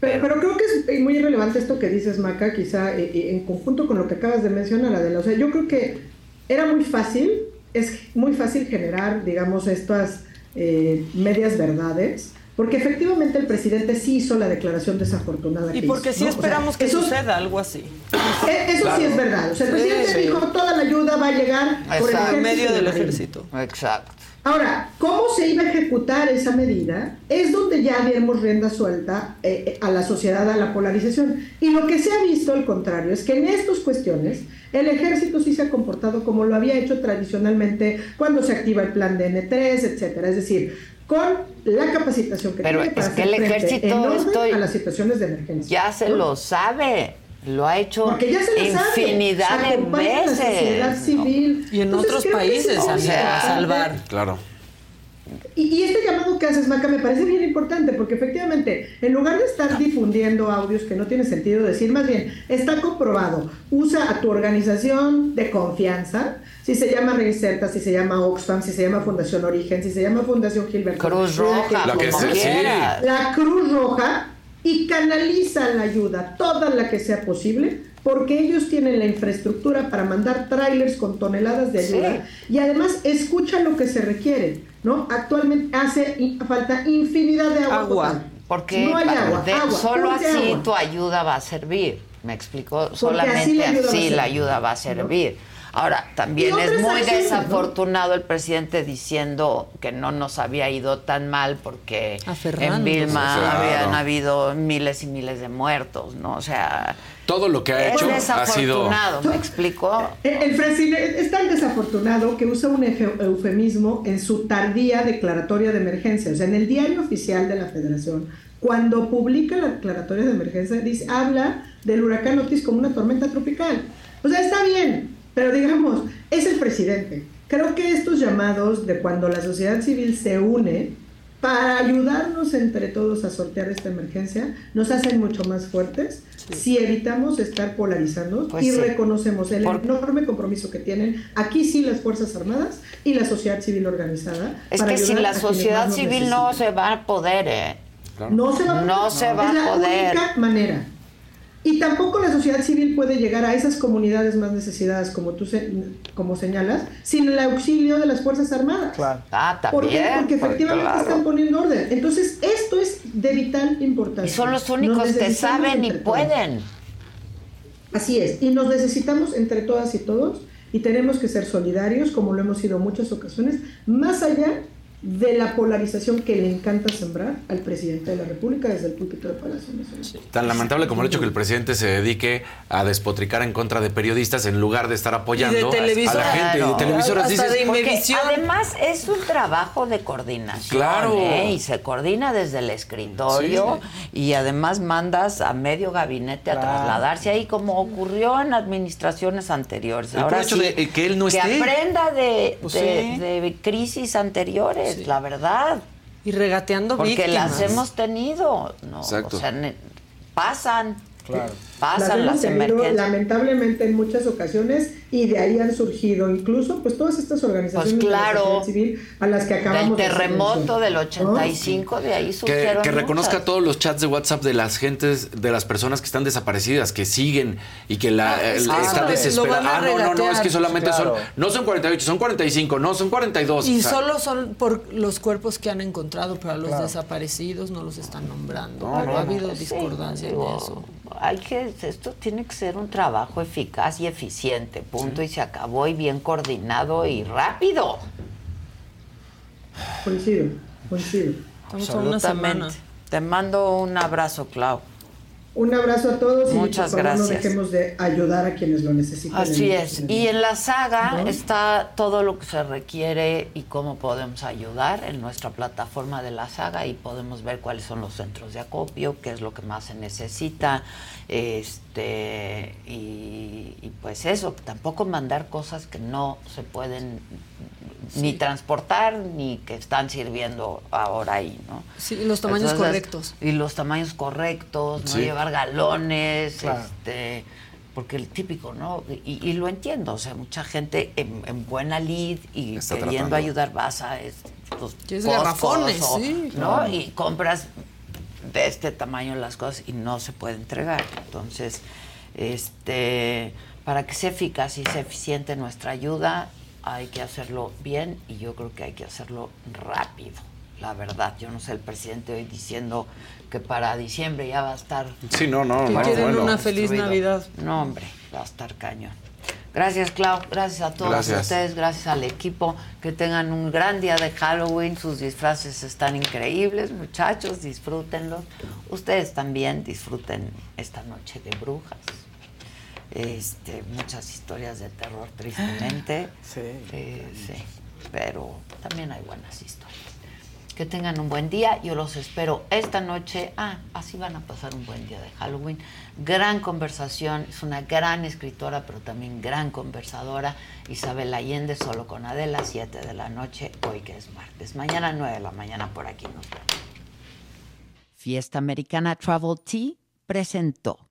S27: Pero, pero creo que es muy relevante esto que dices, Maca, quizá eh, eh, en conjunto con lo que acabas de mencionar, Adela. O sea, yo creo que era muy fácil, es muy fácil generar, digamos, estas eh, medias verdades, porque efectivamente el presidente sí hizo la declaración desafortunada.
S14: Y
S27: que
S14: porque
S27: hizo,
S14: sí
S27: ¿no? O sea,
S14: esperamos que
S27: eso-
S14: suceda algo así.
S27: eh, Eso sí es verdad. O sea, el
S14: Sí,
S27: presidente
S14: sí.
S27: dijo toda la ayuda va a llegar por el
S2: Exacto.
S27: ejército
S14: medio del
S27: la marina".
S14: ejército.
S2: Exacto.
S27: Ahora, ¿cómo se iba a ejecutar esa medida? Es donde ya demos rienda suelta eh, eh, a la sociedad, a la polarización. Y lo que se ha visto, al contrario, es que en estas cuestiones el ejército sí se ha comportado como lo había hecho tradicionalmente cuando se activa el plan de N3, etcétera. Es decir, con la capacitación que
S2: Pero
S27: tiene para
S2: es que el ejército estoy-
S27: a las situaciones de emergencia.
S2: Ya se
S27: ¿no?
S2: lo sabe, lo ha hecho
S27: Porque ya se lo sabe.
S2: infinidad de
S27: la sociedad
S2: veces.
S14: Y en
S27: Entonces,
S14: otros países a salvar.
S21: Claro.
S27: Y, y este llamado que haces, Maca, me parece bien importante, porque efectivamente, en lugar de estar difundiendo audios que no tiene sentido decir, más bien, está comprobado, usa a tu organización de confianza, si se llama Reinserta, si se llama Oxfam, si se llama Fundación Origen, si se llama Fundación Gilbert.
S2: Cruz Roja,
S21: La que
S2: como
S21: sea, sí.
S2: quieras.
S27: La Cruz Roja y canaliza la ayuda, toda la que sea posible, porque ellos tienen la infraestructura para mandar trailers con toneladas de ayuda y además escucha lo que se requiere, ¿no? Actualmente hace falta infinidad de agua.
S2: Porque
S27: no hay
S2: pa-
S27: agua,
S2: de-
S27: agua,
S2: solo así
S27: agua.
S2: tu ayuda va a servir. ¿Me explico?
S27: así
S2: Solamente
S27: la ayuda
S2: así la ayuda va a servir. Ahora, también es muy
S27: acciones, ¿no?
S2: desafortunado el presidente diciendo que no nos había ido tan mal porque en. Vilma
S21: Claro.
S2: habían habido miles y miles de muertos, ¿no? O sea,
S21: Todo lo que ha
S2: es
S21: hecho ha sido.
S2: desafortunado, ¿me explico?
S27: El, el presidente es tan desafortunado que usa un eufemismo en su tardía declaratoria de emergencia. O sea, en el diario oficial de la Federación, cuando publica la declaratoria de emergencia, dice, habla del huracán Otis como una tormenta tropical. O sea, está bien, pero digamos, es el presidente. Creo que estos llamados de cuando la sociedad civil se une para ayudarnos entre todos a sortear esta emergencia, nos hacen mucho más fuertes si evitamos estar polarizando
S2: Pues
S27: y
S2: sí.
S27: reconocemos el
S2: Por-
S27: enorme compromiso que tienen aquí sí las Fuerzas Armadas y la sociedad civil organizada.
S2: Es
S27: para
S2: que sin la sociedad civil no
S27: necesitan.
S2: se va a poder, ¿eh?
S27: No se va a
S2: No
S27: poder.
S2: se va
S27: es
S2: a
S27: la
S2: poder.
S27: única manera. Y tampoco la sociedad civil puede llegar a esas comunidades más necesitadas, como tú se- como señalas, sin el auxilio de las Fuerzas Armadas.
S2: Ah,
S27: ¿Por qué?
S2: también.
S27: Porque
S2: pues,
S27: efectivamente
S2: claro.
S27: están poniendo orden. Entonces, esto es de vital importancia.
S2: Y son los únicos que saben y
S27: todos.
S2: pueden.
S27: Así es, y nos necesitamos entre todas y todos y tenemos que ser solidarios, como lo hemos sido en muchas ocasiones, más allá de la polarización que le encanta sembrar al presidente de la República desde el púlpito de Palacio Nacional.
S21: Tan lamentable como el hecho que el presidente se dedique a despotricar en contra de periodistas en lugar de estar apoyando a la gente y de televisoras. Dices,
S14: de
S2: Porque
S14: Imevisión.
S2: además es un trabajo de coordinación.
S21: Claro.
S2: ¿eh? Y se coordina desde el escritorio y además mandas a medio gabinete a trasladarse ahí como ocurrió en administraciones anteriores.
S21: El
S2: Ahora
S21: hecho
S2: sí,
S21: de, que él no
S2: que
S21: esté.
S2: aprenda de,
S21: Pues
S2: de-
S21: sí.
S2: de crisis anteriores, la verdad.
S14: Y regateando
S2: Porque
S14: víctimas.
S2: las hemos tenido, ¿no?
S21: Exacto.
S2: O sea, pasan.
S13: Claro.
S2: Pasan
S27: Las
S2: las emergencias.
S27: lamentablemente en muchas ocasiones y de ahí han surgido incluso pues todas estas organizaciones
S2: Pues
S27: de la
S2: claro.
S27: sociedad civil a las que
S2: Del
S27: acabamos de hacer
S2: terremoto
S27: mención,
S2: del
S27: ¿no?
S2: 85, de ahí
S21: Que,
S2: surgieron
S21: que reconozca
S2: muchas.
S21: todos los chats de WhatsApp de las gentes, de las personas que están desaparecidas, que siguen y que la
S14: Ah,
S21: eh,
S14: que
S21: está desesperada. Ah, no, no, no, es que solamente
S13: Claro.
S21: son, no son 48, son 45, no, son 42.
S14: Y
S21: O sea,
S14: solo son por los cuerpos que han encontrado, pero a los
S21: Claro.
S14: desaparecidos no los están nombrando.
S21: No,
S14: Pero
S21: no,
S14: ha
S21: no.
S14: habido
S2: Sí,
S14: discordancia
S2: digo,
S14: en eso.
S2: Hay que, esto tiene que ser un trabajo eficaz y eficiente, punto, y se acabó, y bien coordinado y rápido.
S27: Coincido, coincido.
S2: Absolutamente. Te mando un abrazo, Clau.
S27: Un abrazo a todos y
S2: Muchas
S27: por favor no
S2: gracias.
S27: dejemos de ayudar a quienes lo necesitan.
S2: Así
S27: en-
S2: es. Y en la saga
S27: ¿No?
S2: está todo lo que se requiere y cómo podemos ayudar en nuestra plataforma de la saga y podemos ver cuáles son los centros de acopio, qué es lo que más se necesita, este y, y pues eso, tampoco mandar cosas que no se pueden ni transportar ni que están sirviendo ahora ahí, ¿no?
S14: Sí, y los tamaños
S2: Entonces,
S14: correctos.
S2: Y los tamaños correctos, no
S14: Sí.
S2: llevar galones,
S14: Claro.
S2: este, porque el típico, ¿no? Y, y lo entiendo, o sea, mucha gente en, en buena lid y
S21: Está
S2: queriendo
S21: tratando.
S2: ayudar vas a es- los
S14: Quieres
S2: Costcos
S14: garrafones,
S2: o-
S14: sí,
S2: ¿no?
S14: claro.
S2: Y compras de este tamaño las cosas y no se puede entregar. Entonces, este, para que sea eficaz y sea eficiente nuestra ayuda, hay que hacerlo bien y yo creo que hay que hacerlo rápido. La verdad, yo no sé el presidente hoy diciendo que para diciembre ya va a estar
S21: Sí, no, no,
S14: Que
S21: no,
S14: quieren
S21: bueno.
S14: una feliz. Navidad.
S2: No, hombre, va a estar cañón. Gracias, Clau. Gracias a todos
S21: Gracias.
S2: ustedes. Gracias al equipo. Que tengan un gran día de Halloween. Sus disfraces están increíbles, muchachos. Disfrútenlos. Ustedes también disfruten esta noche de brujas. Este, muchas historias de terror, tristemente.
S19: Sí.
S2: Eh, sí. Pero también hay buenas historias. Que tengan un buen día. Yo los espero esta noche. Ah, así van a pasar un buen día de Halloween. Gran conversación. Es una gran escritora, pero también gran conversadora. Isabel Allende, solo con Adela, 7 de la noche, hoy que es martes. Mañana 9 de la mañana por aquí nos vemos. Fiesta Americana Travel Tea presentó.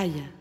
S28: Pitaya.